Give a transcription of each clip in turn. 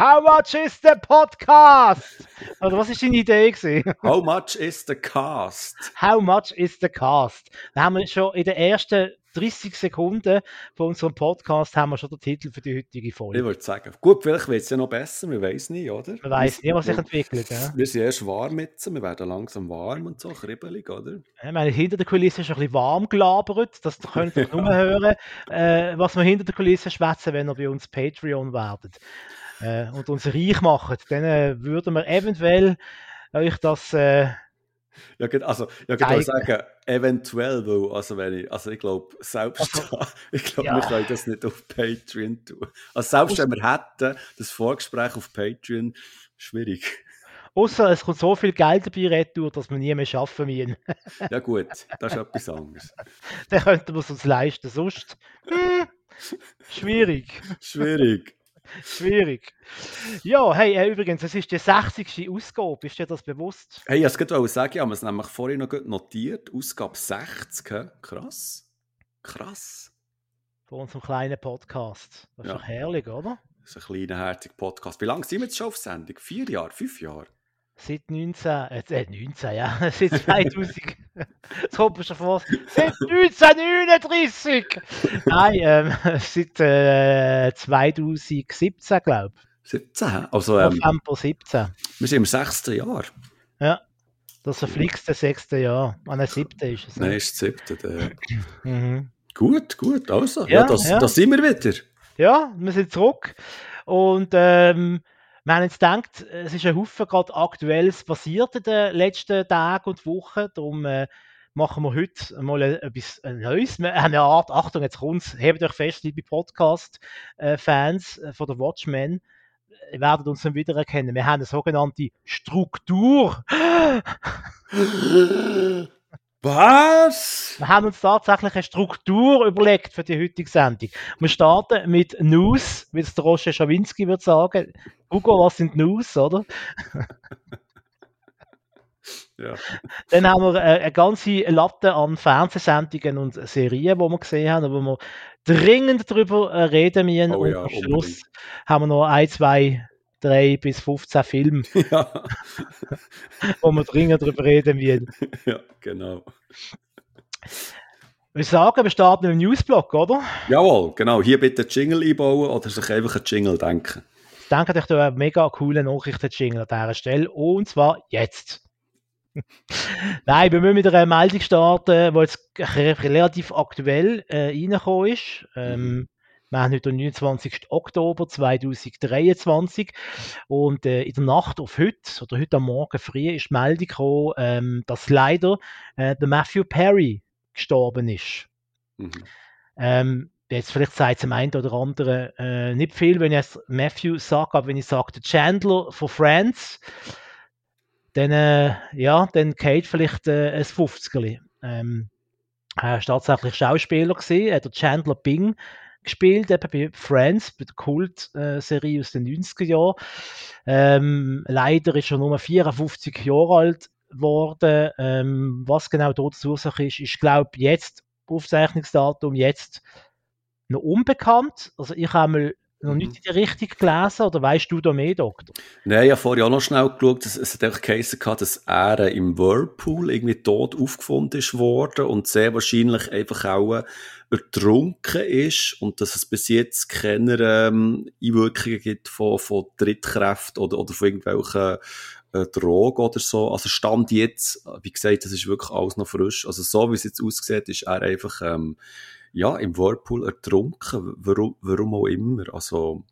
How much is the podcast? Oder was ist deine Idee gewesen? How much is the cast? How much is the cast? Da haben wir schon in den ersten 30 Sekunden von unserem Podcast haben wir schon den Titel für die heutige Ich Folge. würde sagen, gut, vielleicht wird es ja noch besser, wir wissen nicht, oder? Man weiß nicht, was sich entwickelt. Ja? wir sind erst warm jetzt, wir werden langsam warm und so, kribbelig, oder? Ich meine, hinter der Kulisse ist ein bisschen warm gelabert. Das könnt ihr nur hören, äh, was wir hinter der Kulisse schwätzen, wenn ihr bei uns Patreon werdet äh, und uns reich macht. Dann äh, würden wir eventuell euch das. Äh, Ja, gut, also, ja, ich Eigen- sagen, eventuell, weil, also wenn ich, also ich glaube, selbst, ich glaube, ja. wir können das nicht auf Patreon tun. Also selbst wenn wir hätten, das Vorgespräch auf Patreon, schwierig. Außer es kommt so viel Geld dabei retour, dass wir nie mehr arbeiten müssen. Ja gut, das ist etwas anderes. Dann könnten wir es uns leisten. Sonst hm, schwierig. Schwierig. Schwierig. Ja, hey, äh, übrigens, es ist die 60. Ausgabe. Ist dir das bewusst? Hey, ich wollte es sagen, ich habe es nämlich vorhin noch notiert, Ausgabe 60, hä? krass. Krass. Von unserem kleinen Podcast. Das ist Ja. doch herrlich, oder? Das ist ein kleiner, herziger Podcast. Wie lange sind wir jetzt schon auf Sendung? Vier Jahre? Fünf Jahre? Seit 19, äh, äh, 19, ja, seit 2000, jetzt kommt mir schon vor, seit 1939! Nein, ähm, seit äh, 2017, glaube 17? hä? Also, ich. ähm, November 17. wir sind im sechsten Jahr. Ja, das verflixte sechste Jahr. Ah, nein, siebte ist es. Nein, ne? ist das siebte. der- Mhm. Gut, gut, also. Ja, Ja, das, ja. das sind wir wieder. Ja, wir sind zurück. Und ähm, wir haben jetzt gedacht, es ist ein Haufen gerade Aktuelles passiert in den letzten Tagen und Wochen. Darum äh, machen wir heute mal ein- etwas Neues. Wir haben eine Art, Achtung, jetzt kommt's, hebt euch fest, liebe Podcast-Fans äh, von der Watchmen. Ihr werdet uns dann wieder erkennen. Wir haben eine sogenannte Struktur. Was? Wir haben uns tatsächlich eine Struktur überlegt für die heutige Sendung. Wir starten mit News, wie es der Roger Schawinski würde sagen. Hugo, was sind News, oder? Ja. Dann haben wir äh, eine ganze Latte an Fernsehsendungen und Serien, die wir gesehen haben, wo wir dringend darüber äh, reden müssen. Oh und ja, am Schluss unbedingt. haben wir noch ein, zwei, drei bis 15 Filme, ja. wo wir dringend darüber reden müssen. ja, genau. Wir sagen, wir starten dem Newsblock, oder? Jawohl, genau. Hier bitte Jingle einbauen oder sich einfach einen Jingle denken. Denke ich da einen mega coolen Nachrichten-Jingle an dieser Stelle. Und zwar jetzt. Nein, wir müssen mit einer Meldung starten, die jetzt re- relativ aktuell äh, reingekommen ist. Ähm, Wir haben heute den 29. Oktober 2023 und äh, in der Nacht auf heute oder heute am Morgen früh ist die Meldung gekommen, ähm, dass leider äh, der Matthew Perry gestorben ist. Mhm. Ähm, jetzt vielleicht sagt es dem einen oder anderen äh, nicht viel, wenn ich jetzt Matthew sage, aber wenn ich sage, der Chandler von Friends, dann, äh, ja, dann geht vielleicht äh, ein 50 ähm, Er war tatsächlich Schauspieler, gewesen, hat der Chandler Bing gespielt, eben bei Friends, bei der Kult-Serie aus den 90er Jahren. Ähm, leider ist er nur 54 Jahre alt geworden. Ähm, was genau dort die Ursache ist, ist, glaube jetzt, Aufzeichnungsdatum jetzt noch unbekannt. Also ich habe mal noch nicht in die Richtung gelesen, oder weißt du da mehr, Doktor? Nein, ich habe vorher auch noch schnell geschaut, es, es hat einfach geheißen, dass er äh, im Whirlpool irgendwie tot aufgefunden ist worden und sehr wahrscheinlich einfach auch äh, ertrunken ist und dass es bis jetzt keine ähm, Einwirkungen gibt von, von Drittkräften oder, oder von irgendwelchen äh, Drogen oder so. Also Stand jetzt, wie gesagt, das ist wirklich alles noch frisch. Also so wie es jetzt aussieht, ist er einfach ähm, ja, im Whirlpool ertrunken, warum, warum auch immer. Also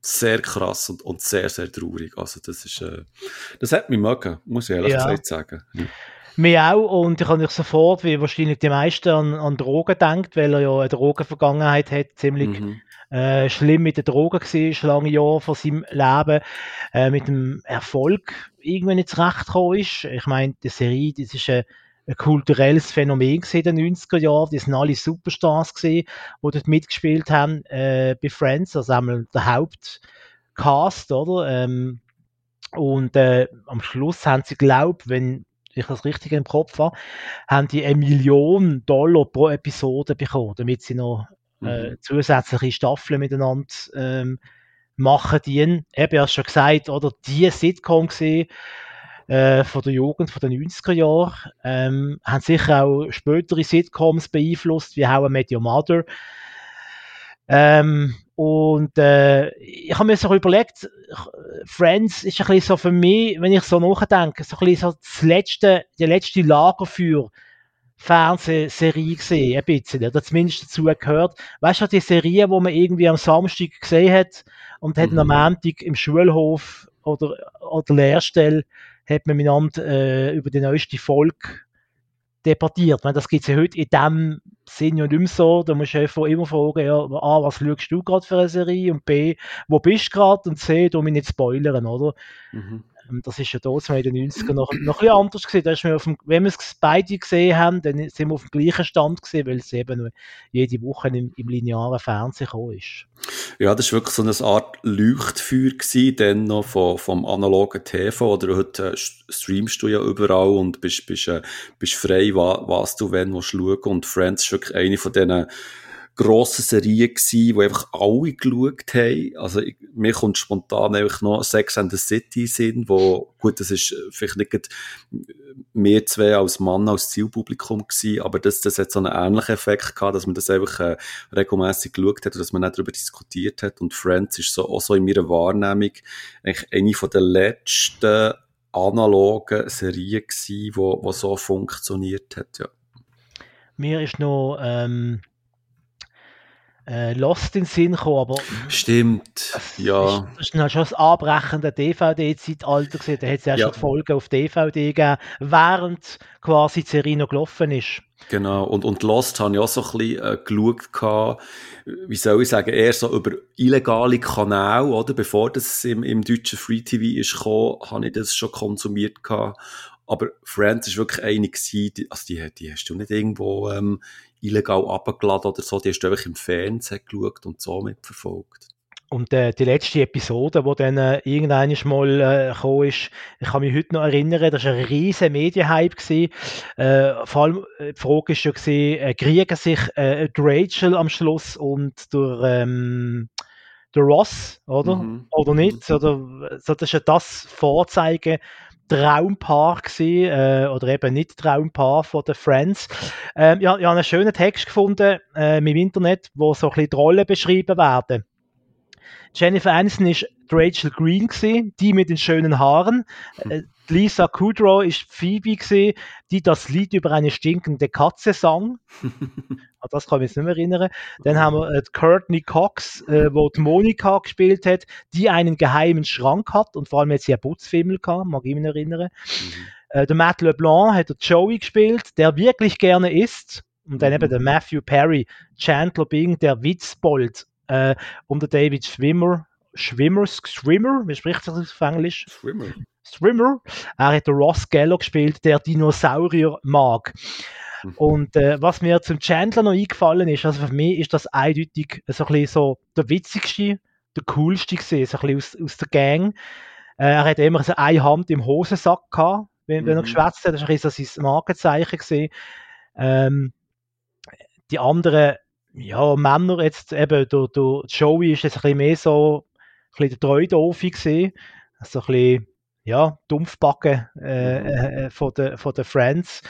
sehr krass und, und sehr, sehr traurig. Also das ist, äh, das hat mich mögen, muss ich ehrlich Ja. gesagt sagen. Ja. Mir auch und ich habe nicht sofort, wie wahrscheinlich die meisten, an, an Drogen denkt, weil er ja eine Drogenvergangenheit hat, ziemlich Mhm. äh, schlimm mit den Drogen war, lange Jahre von seinem Leben, äh, mit dem Erfolg irgendwann nicht zurechtgekommen ist. Ich meine, die Serie, das ist eine, ein kulturelles Phänomen in den 90er Jahren. Die sind alle Superstars gesehen, die dort mitgespielt haben äh, bei Friends, also einmal der Hauptcast, oder? Ähm, und äh, am Schluss haben sie, glaube wenn ich das richtig im Kopf habe, haben die eine Million Dollar pro Episode bekommen, damit sie noch äh, mhm. zusätzliche Staffeln miteinander ähm, machen dienen. Eben, hast schon gesagt, oder die Sitcom gesehen, äh, von der Jugend von den 90er Jahren, ähm, haben sicher auch spätere Sitcoms beeinflusst, wie How I Met Your Mother. Ähm, und äh, ich habe mir so überlegt, Friends ist ein bisschen so für mich, wenn ich so nachdenke, so ein bisschen so das letzte, die letzte Lager für Fernsehserie gesehen, ein bisschen, oder zumindest dazu gehört. Weißt du, die Serie, wo man irgendwie am Samstag gesehen hat und hat mhm. am Montag im Schulhof oder, oder Lehrstelle hat man miteinander äh, über die neueste Folge debattiert. Meine, das gibt es ja heute in dem Sinn ja nicht so. Da musst du einfach immer fragen, ja, A, was schaust du gerade für eine Serie und B, wo bist du gerade und C, du mich nicht spoilern, oder? Mhm. Ähm, das ist ja dort in den 90ern noch, noch ein bisschen anders gewesen. Da ist man auf dem, wenn wir es beide gesehen haben, dann sind wir auf dem gleichen Stand gewesen, weil es eben jede Woche im, im linearen Fernsehen gekommen ist. Ja, das war wirklich so eine Art Leuchtfeuer gewesen, dann noch vom, vom analogen TV, oder heute äh, streamst du ja überall und bist, bist, äh, bist frei, was, was du wenn willst schauen. Und Friends ist wirklich eine von diesen grossen Serie gewesen, die einfach alle geschaut haben. Also, ich, mir kommt spontan einfach noch Sex and the City Sinn, wo, gut, das ist vielleicht nicht mehr zwei als Mann, als Zielpublikum gewesen, aber das, das hat so einen ähnlichen Effekt gehabt, dass man das einfach äh, regelmäßig geschaut hat und dass man nicht darüber diskutiert hat. Und Friends ist so, auch so in meiner Wahrnehmung eigentlich eine den letzten analogen Serien gewesen, wo, wo so funktioniert hat, ja. Mir ist noch, ähm äh, Lost in den Sinn gekommen, aber... Stimmt, ja. das ist halt schon das anbrechende DVD-Zeitalter gewesen. Da hat es ja, ja schon Folgen auf DVD gegeben, während quasi die Serie noch gelaufen ist. Genau, und, und Lost habe ich auch so ein bisschen äh, geschaut, gehabt, wie soll ich sagen, eher so über illegale Kanäle, oder? Bevor das im, im deutschen Free TV ist gekommen, habe ich das schon konsumiert gehabt. Aber Friends ist wirklich eine gewesen, die, also die, die hast du nicht irgendwo ähm, illegal abgeladen oder so, die hast du einfach im Fernsehen geschaut und so mitverfolgt. Und äh, die letzte Episode, die dann äh, irgendwann mal äh, gekommen ist, ich kann mich heute noch erinnern, das war ein riesiger Medienhype. Gewesen. Äh, vor allem, äh, die Frage war gewesen, äh, kriegen sich äh, Rachel am Schluss und der, ähm, der Ross, oder? Mhm. Oder nicht? Mhm. Oder, so, das ist ja das Vorzeigen Traumpaar gewesen, äh, oder eben nicht Traumpaar von den Friends. Ähm, ja, ich habe einen schönen Text gefunden äh, im Internet, wo so ein bisschen die Rollen beschrieben werden. Jennifer Aniston ist Rachel Green gewesen, die mit den schönen Haaren. Äh, Lisa Kudrow ist Phoebe gewesen, die das Lied über eine stinkende Katze sang. An das kann ich mich nicht mehr erinnern. Dann haben wir äh, Courtney Cox, äh, wo die Monika gespielt hat, die einen geheimen Schrank hat und vor allem jetzt einen Putzfimmel gehabt, mag ich mich erinnern. Mhm. Äh, der Matt LeBlanc hat der Joey gespielt, der wirklich gerne isst. Und dann mhm. eben der Matthew Perry, Chandler Bing, der Witzbold. Äh, und der David Schwimmer, Schwimmer, Schwimmer, wie spricht das auf Englisch? Schwimmer. Swimmer. Er hat Ross Geller gespielt, der Dinosaurier mag. Mhm. Und äh, was mir zum Chandler noch eingefallen ist, also für mich ist das eindeutig so ein bisschen so der witzigste, der coolste gesehen, so ein bisschen aus, aus der Gang. Äh, er hat immer so eine Hand im Hosensack gehabt, wenn, wenn er mhm. geschwätzt hat. Das war ein bisschen so sein Markenzeichen gesehen. Ähm, die anderen ja, Männer jetzt eben, der, der Joey ist jetzt ein bisschen mehr so ein bisschen der Treudoofi gesehen. So ein bisschen ja, Dumpfbacken äh, mhm. äh, von den von der Friends.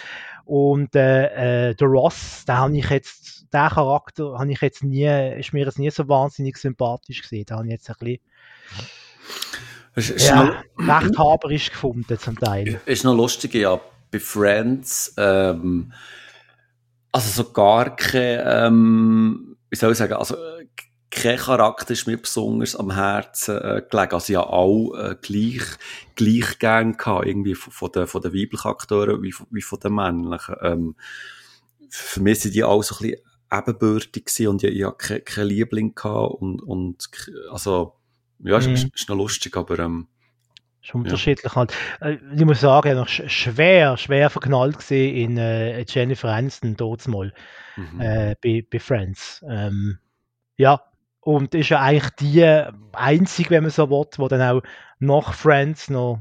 Und äh, äh, der Ross, da habe ich jetzt, der Charakter habe ich jetzt nie, ist mir jetzt nie so wahnsinnig sympathisch gesehen. Da habe ich jetzt ein bisschen ist, ja, noch, recht haberisch gefunden zum Teil. Ist noch lustig, ja, bei Friends, ähm, also so gar keine, ähm, wie soll ich sagen, also kein Charakter ist mir besonders am Herzen äh, gelegen. Also ja auch äh, gleich, gleich gern gehabt, irgendwie von, von, den, von den weiblichen Akteuren wie, wie von den männlichen. Ähm, für mich sind die auch so ein bisschen ebenbürtig gewesen und ich, ich hatte keinen kein Liebling gehabt und, und also, ja, mhm. ist, ist noch lustig, aber ähm, Ist unterschiedlich ja. halt. Äh, ich muss sagen, ich noch schwer, schwer verknallt gesehen in äh, Jennifer Aniston dort mal mhm. äh, bei, bei Friends. Ähm, ja, und ist ja eigentlich die einzige, wenn man so will, die dann auch nach Friends noch,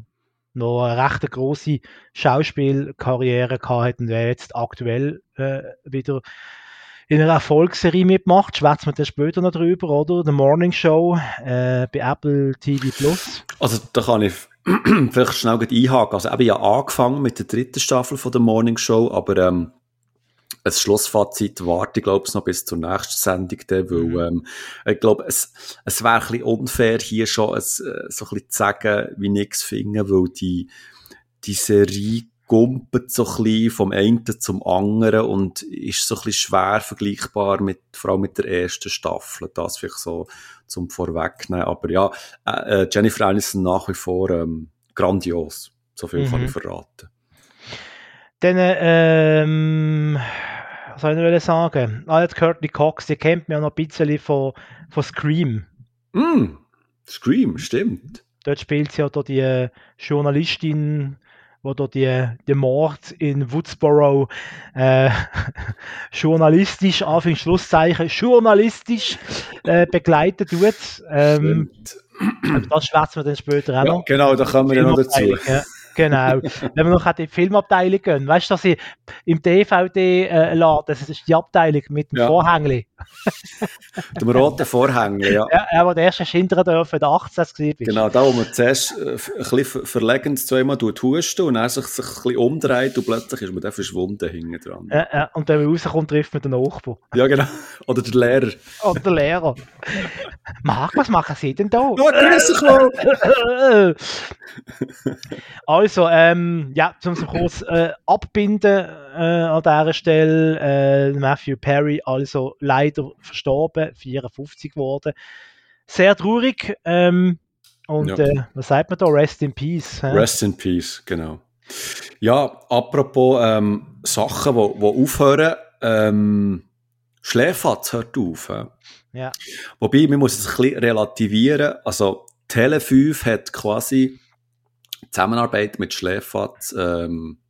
noch eine recht große Schauspielkarriere gehabt und wer jetzt aktuell äh, wieder in einer Erfolgsserie mitmacht, schwätzt man dann später noch drüber, oder? The Morning Show äh, bei Apple TV Plus. Also da kann ich vielleicht schnell einhaken. Also eben ja angefangen mit der dritten Staffel von der Morning Show, aber ähm, ein Schlussfazit warte ich glaube noch bis zur nächsten Sendung, dann, weil mhm. ähm, ich glaube, es, es wäre ein bisschen unfair, hier schon ein, so ein bisschen zu sagen, wie nichts finden, weil die, die Serie gumpet so ein bisschen vom einen zum anderen und ist so ein bisschen schwer vergleichbar mit, vor allem mit der ersten Staffel. Das vielleicht so zum Vorwegnehmen. Aber ja, äh, äh Jennifer Aniston nach wie vor ähm, grandios. So viel mhm. kann ich verraten. Dann, ähm, was soll ich sagen? Ah, jetzt Courtney Cox, die kennt man ja noch ein bisschen von, von Scream. Mm, Scream, stimmt. Dort spielt sie ja da die Journalistin, wo da die, die Mord in Woodsboro äh, journalistisch, Anführungs Schlusszeichen, journalistisch äh, begleitet tut. Ähm, das schwätzen wir dann später auch noch. genau, da kommen wir ja noch dazu. Ja. Genau. Wenn wir noch in die Filmabteilung gehen, weißt du, dass ich im DVD-Laden, das ist die Abteilung mit dem ja. Vorhängli. dem roten Vorhängli, ja. Ja, ja wo der erste hindern dürfen, der 18 war. Genau, da wo man zuerst äh, ein bisschen verlegend zweimal husten und dann sich, sich ein bisschen umdreht und plötzlich ist man dann verschwunden hinten dran. Ja, ja, und wenn man rauskommt, trifft man den Nachbar. Ja, genau. Oder der Lehrer. Oder der Lehrer. Marc, was machen Sie denn da? Ja, grüß dich. Also, ähm, ja, um es kurz äh, abbinden äh, an dieser Stelle, äh, Matthew Perry also leider verstorben, 54 geworden. Sehr traurig. Ähm, und ja. äh, was sagt man da? Rest in Peace. Hä? Rest in Peace, genau. Ja, apropos ähm, Sachen, die wo, wo aufhören, ähm, Schläferz hört auf. He? Ja. Wobei, man muss es ein bisschen relativieren. Also, Tele 5 hat quasi Zusammenarbeit mit Schläferz ähm,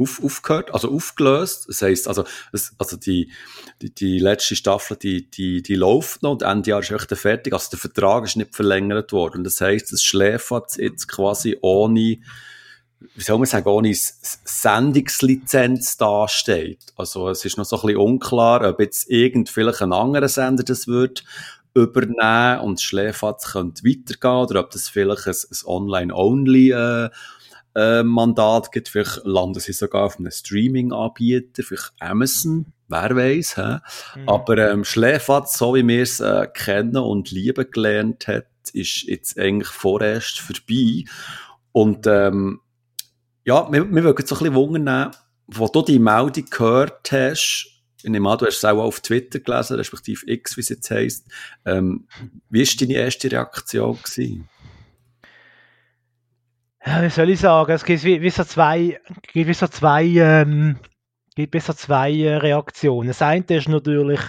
auf, aufgehört, also aufgelöst. Das heisst, also, das, also die, die, die letzte Staffel, die, die, die läuft noch und Ende Jahr ist echt fertig. Also der Vertrag ist nicht verlängert worden. Und das heisst, dass Schläferz jetzt quasi ohne, wie soll man sagen, ohne Sendungslizenz dasteht. Also es ist noch so ein bisschen unklar, ob jetzt irgend vielleicht ein anderer Sender das wird übernehmen und das Schläfatz könnte weitergehen oder ob das vielleicht ein, ein Online-Only äh, äh, Mandat gibt. Vielleicht landen sie sogar auf einem Streaming-Anbieter, vielleicht Amazon, wer weiß. Mhm. Aber ähm, Schläfatz, so wie wir es äh, kennen und lieben gelernt hat, ist jetzt eigentlich vorerst vorbei. Und ähm, ja, wir, wir würden so ein bisschen wundern, wo du die Meldung gehört hast, ich nehme an, du hast es auch auf Twitter gelesen, respektive X, wie es jetzt heisst. Ähm, wie war deine erste Reaktion? Gewesen? Ja, wie soll ich sagen? Es gibt wie, wie so zwei, gibt wie so zwei, ähm, gibt wie so zwei äh, Reaktionen. Das eine ist natürlich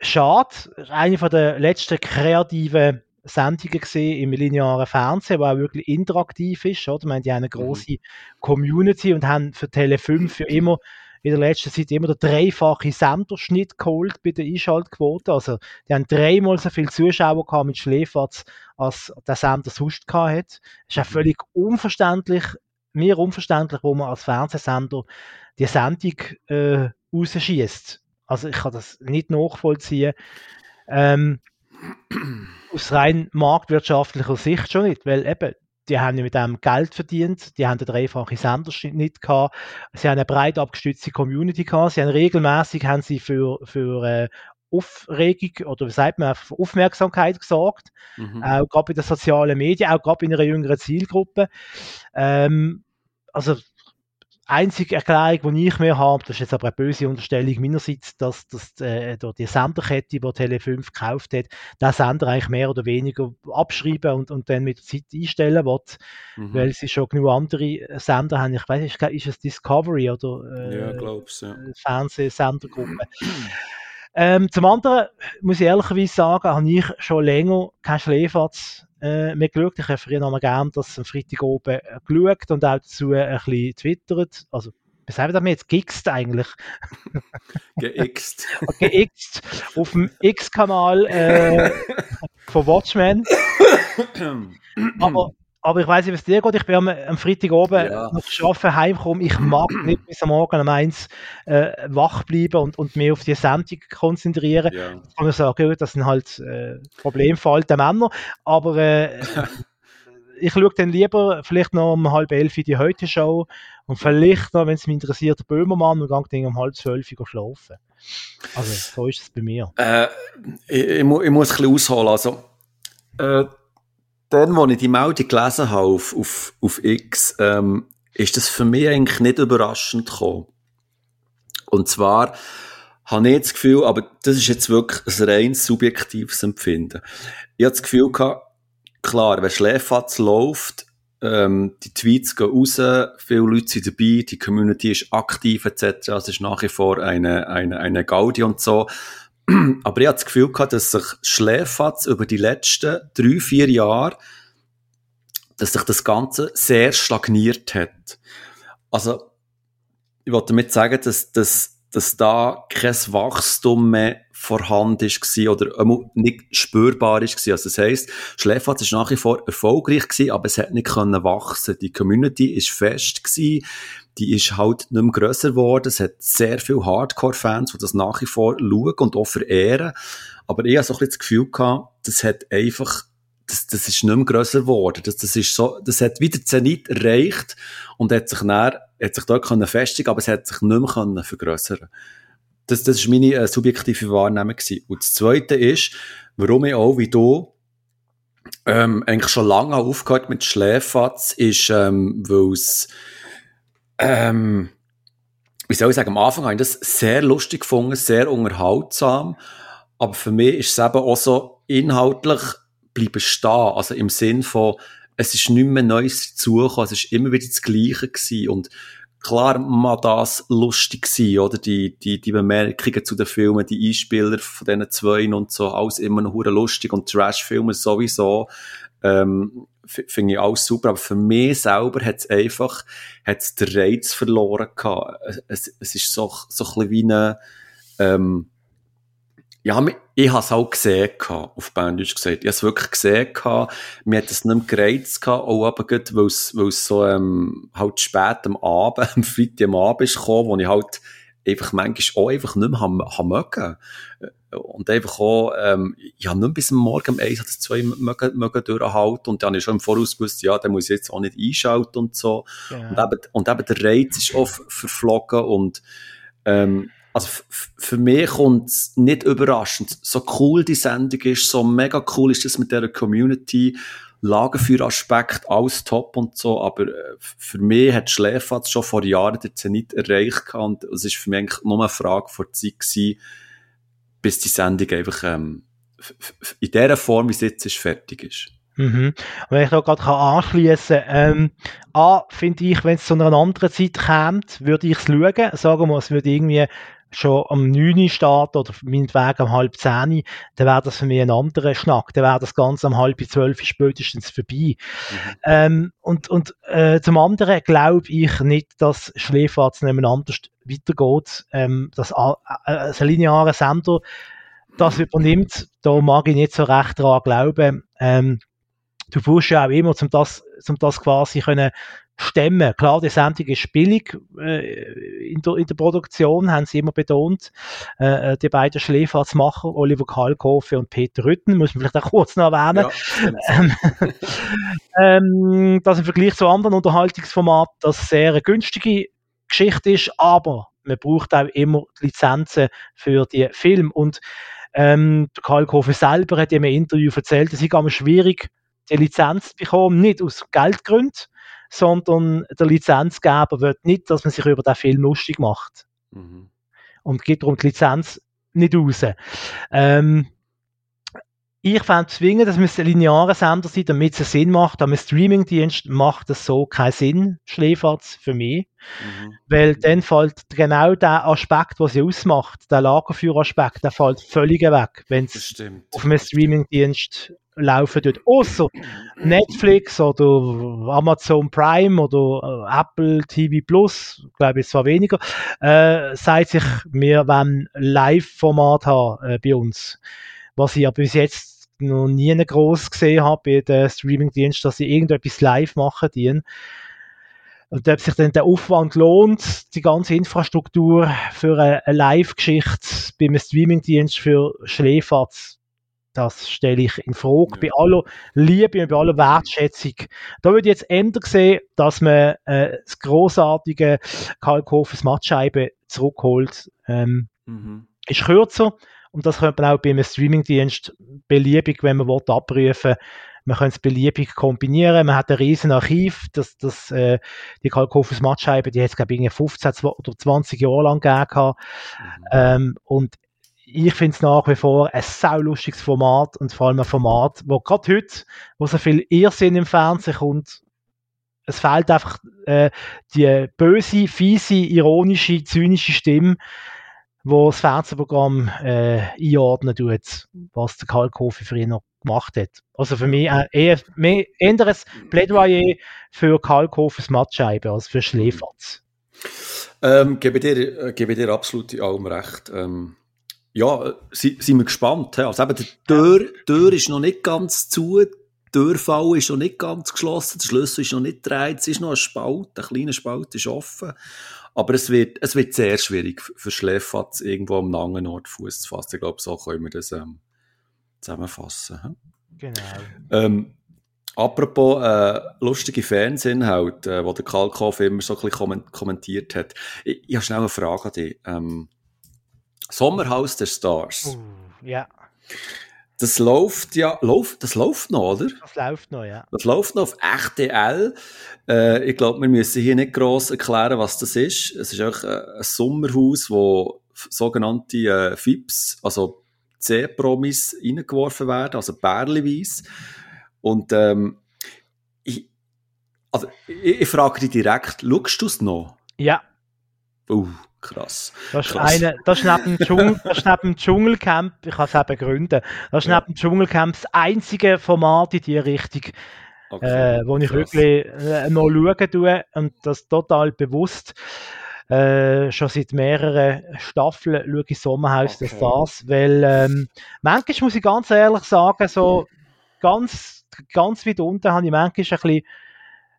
schade. Eine von der letzten kreativen Sendungen gesehen im linearen Fernsehen, die auch wirklich interaktiv ist. Oder? Ich meine, die haben eine mhm. große. Community und haben für Tele 5 für immer in der letzten Zeit immer der dreifache Senderschnitt geholt bei der Einschaltquote. Also, die haben dreimal so viele Zuschauer gehabt mit Schläferz, als der Sender sonst gehabt hat. Das ist ja mhm. völlig unverständlich, mir unverständlich, wo man als Fernsehsender die Sendung äh, rausschießt. Also, ich kann das nicht nachvollziehen. Ähm, aus rein marktwirtschaftlicher Sicht schon nicht, weil eben die haben mit dem Geld verdient, die haben den dreifachen Senderschnitt nicht gehabt, sie haben eine breit abgestützte Community gehabt, sie haben regelmäßig haben sie für, für äh, Aufregung oder wie sagt man, für Aufmerksamkeit gesorgt, mhm. auch gerade bei den sozialen Medien, auch gerade in einer jüngeren Zielgruppe. Ähm, also einzige Erklärung, die ich mir habe, das ist jetzt aber eine böse Unterstellung meinerseits, dass, dass äh, die Senderkette, die Tele5 gekauft hat, den Sender eigentlich mehr oder weniger abschreiben und, und dann mit der Zeit einstellen will, mhm. weil sie schon genug andere Sender haben. Ich weiß nicht, ist es Discovery oder äh, ja, ja. Fernsehsendergruppe. Ähm, zum anderen muss ich ehrlicherweise sagen, habe ich schon länger kein Schläferz äh, mehr geschaut. Ich habe früher noch gerne das am Freitag oben äh, geschaut und auch dazu ein bisschen twittert. Also, was sagen wir jetzt? Gixt eigentlich. Geixt. Geixt. Auf dem X-Kanal äh, von Watchmen. Aber aber ich weiß nicht, was dir geht. Ich bin am, am Freitag oben ja. nach Arbeiten heimgekommen. Ich mag nicht bis am Morgen um eins äh, wach bleiben und, und mich auf die Sendung konzentrieren. Ja. Ich kann man sagen, das sind halt äh, Problemfall der Männer. Aber äh, ich schaue dann lieber vielleicht noch um halb elf in die Heute-Show und vielleicht noch, wenn es mich interessiert, Böhmermann und gehe dann um halb zwölf schlafen. Also so ist es bei mir. Äh, ich, ich, muss, ich muss ein bisschen ausholen. Also, äh, dann, als ich die Meldung gelesen habe auf, auf, auf X, ähm, ist das für mich eigentlich nicht überraschend gekommen. Und zwar habe ich das Gefühl, aber das ist jetzt wirklich ein rein subjektives Empfinden. Ich habe das Gefühl gehabt, klar, wenn Schläfatz läuft, ähm, die Tweets gehen raus, viele Leute sind dabei, die Community ist aktiv etc. Es ist nach wie vor eine, eine, eine Gaudi und so. Aber ich hatte das Gefühl gehabt, dass sich Schläfatz über die letzten drei, vier Jahre, dass sich das Ganze sehr stagniert hat. Also, ich wollte damit sagen, dass, dass, dass da kein Wachstum mehr vorhanden war oder nicht spürbar ist. Also das heisst, Schläfatz ist nach wie vor erfolgreich gewesen, aber es hat nicht wachsen. Die Community ist fest gewesen die ist halt nicht mehr grösser geworden. Es hat sehr viele Hardcore-Fans, die das nach wie vor schauen und auch verehren. Aber ich habe so ein bisschen das Gefühl gehabt, das hat einfach, das, das ist nicht mehr grösser geworden. Das, das ist so, das hat wieder Zenit erreicht und hat sich dann, hat sich dort können festigen, aber es hat sich nicht mehr können vergrössern. Das, das ist meine äh, subjektive Wahrnehmung gewesen. Und das Zweite ist, warum ich auch, wie du, ähm, eigentlich schon lange aufgehört mit Schläfatz, ist, ähm, weil es, ähm, wie soll ich sagen, am Anfang habe ich das sehr lustig gefunden, sehr unterhaltsam. Aber für mich ist es eben auch so inhaltlich bleiben stehen. Also im Sinn von, es ist nicht mehr Neues dazugekommen, es ist immer wieder das Gleiche gewesen. Und klar mag das lustig sein, oder? Die, die, die Bemerkungen zu den Filmen, die Einspieler von diesen zwei und so, alles immer noch lustig und Trash-Filme sowieso. Ähm, finde ich alles super, aber für mich selber hat es einfach, hat's den Reiz verloren gehabt. Es, es ist so, so ein bisschen wie eine, ähm, ja, ich habe es auch gesehen gehabt, auf Bandage gesagt. Ich habe es wirklich gesehen gehabt. Mir hat es nicht mehr gereizt gehabt, auch aber gut, weil es, weil es so, ähm, halt spät am Abend, am Freitag am Abend ist gekommen, wo ich halt einfach manchmal auch einfach nicht mehr haben, haben mögen. Und einfach auch, ähm, ich habe nur bis Morgen um eins oder zwei mögen, mögen durchhalten und dann habe ich schon im Voraus gewusst, ja, dann muss ich jetzt auch nicht einschalten und so. Ja. Und, eben, und eben der Reiz ist oft verflogen und, ähm, also für mich kommt es nicht überraschend. So cool die Sendung ist, so mega cool ist das mit der Community Lagerfeueraspekt, alles top und so, aber äh, für mich hat Schläfatz schon vor Jahren den Zenit erreicht und es ist für mich eigentlich nur eine Frage vor Zeit gewesen, bis die Sendung einfach ähm, in der Form, wie es jetzt ist, fertig ist. Mhm. Und wenn ich da gerade anschließen kann, ähm, A, finde ich, wenn es zu einer anderen Zeit kommt, würde ich es schauen. Sagen wir, es würde irgendwie schon am 9 starten oder meinetwegen um halb 10, dann wäre das für mich ein anderer Schnack. Dann wäre das Ganze um halb 12 spätestens vorbei. Mhm. Ähm, und und äh, zum anderen glaube ich nicht, dass Schläferz nebeneinander weitergeht. Ähm, dass äh, ein linearer Sender das übernimmt, da mag ich nicht so recht daran glauben. Ähm, du brauchst ja auch immer, um das, um das quasi können stemmen. Klar, die Sendung ist billig äh, in, der, in der Produktion, haben sie immer betont. Äh, äh die beiden Schläferzmacher, Oliver Kalkofe und Peter Rütten, muss man vielleicht auch kurz noch erwähnen. Ja, ähm, das im Vergleich zu anderen Unterhaltungsformaten das sehr eine günstige Geschichte ist, aber man braucht auch immer Lizenzen für die Filme. Und ähm, der Kalkofe selber hat in einem Interview erzählt, es ist ganz schwierig, die Lizenz zu bekommen, nicht aus Geldgründen, sondern der Lizenzgeber will nicht, dass man sich über den Film lustig macht. Mhm. Und gibt darum die Lizenz nicht raus. Ähm, ich fände zwingend, dass es ein linearer Sender sein, damit es Sinn macht. Aber ein Streamingdienst macht das so keinen Sinn, Schläferz für mich. Mhm. Weil dann fällt genau der Aspekt, was sie ausmacht, der Lagerführaspekt, der fällt völlig weg, wenn es auf einem Streamingdienst laufen dort. Außer Netflix oder Amazon Prime oder äh, Apple TV Plus, glaube ich, zwar weniger, äh, sagt sich, wir wollen Live-Format haben äh, bei uns. Was ich aber bis jetzt noch nie groß gesehen habe bei den Streaming-Diensten, dass sie irgendetwas live machen dienen. Und ob sich dann der Aufwand lohnt, die ganze Infrastruktur für eine, eine Live-Geschichte beim Streaming-Dienst für Schläferz, das stelle ich in Frage. Ja. Bei aller Liebe und bei aller Wertschätzung. Da würde ich jetzt ändern sehen, dass man äh, das großartige Kalkhofes Mattscheibe zurückholt. Ähm, mhm. Ist kürzer und das könnte man auch bei einem Streaming-Dienst beliebig, wenn man will, abrufen man kann es beliebig kombinieren. Man hat ein riesen Archiv. Das, das, äh, die Kalkhofes Mattscheibe, die hat es, glaube ich, 15 oder 20 Jahre lang gegeben. Mhm. Ähm, und ich finde es nach wie vor ein saulustiges Format und vor allem ein Format, wo gerade heute, wo so viel Irrsinn im Fernsehen kommt, es fehlt einfach äh, die böse, fiese, ironische, zynische Stimme, wo das Fernsehprogramm äh, einordnen tut, was der Kalkofe für ihn noch gemacht hat. Also für mich äh, eher, mehr, eher ein Plädoyer für Kalkhofes Mattscheibe als für Schläferz. Ähm, gebe, dir, äh, gebe dir absolut allem recht. Ähm, ja, sind, wir gespannt. Also eben, die Tür, Tür ist noch nicht ganz zu, die Türfall ist noch nicht ganz geschlossen, der Schlüssel ist noch nicht gedreht, es ist noch ein Spalt, ein kleiner Spalt ist offen. Aber es wird, es wird sehr schwierig für Schläfatz irgendwo am langen Ort Fuß zu fassen. Ich glaube, so können wir das ähm, zusammenfassen. Hm? Genau. Ähm, apropos äh, lustige Fernsehinhalte, äh, wo der Kalkoff immer so ein bisschen kommentiert hat. Ich, ich habe schnell eine Frage an dich. Ähm, Sommerhaus der Stars. Uh, ja. Das läuft ja, läuft, das läuft noch, oder? Das läuft noch, ja. Das läuft noch auf RTL. Äh, ich glaube, wir müssen hier nicht gross erklären, was das ist. Es ist auch äh, ein Sommerhaus, wo sogenannte äh, FIPS, also C-Promis reingeworfen werden, also bärliweise. Und ähm, ich, also, ich, ich frage dich direkt, schaust du es noch? Ja. Uh, krass. Das ist, krass. Eine, das ist neben dem, Dschungel, das ist neben dem Dschungelcamp, ich kann es eben begründen, das ist ja. neben dem Dschungelcamp das einzige Format in diese Richtung, okay, äh, wo ich wirklich äh, noch schauen tue und das total bewusst. Äh, schon seit mehreren Staffeln schaue ich Sommerhaus okay. der Stars, weil ähm, manchmal muss ich ganz ehrlich sagen, so ganz, ganz weit unten habe ich manchmal ein bisschen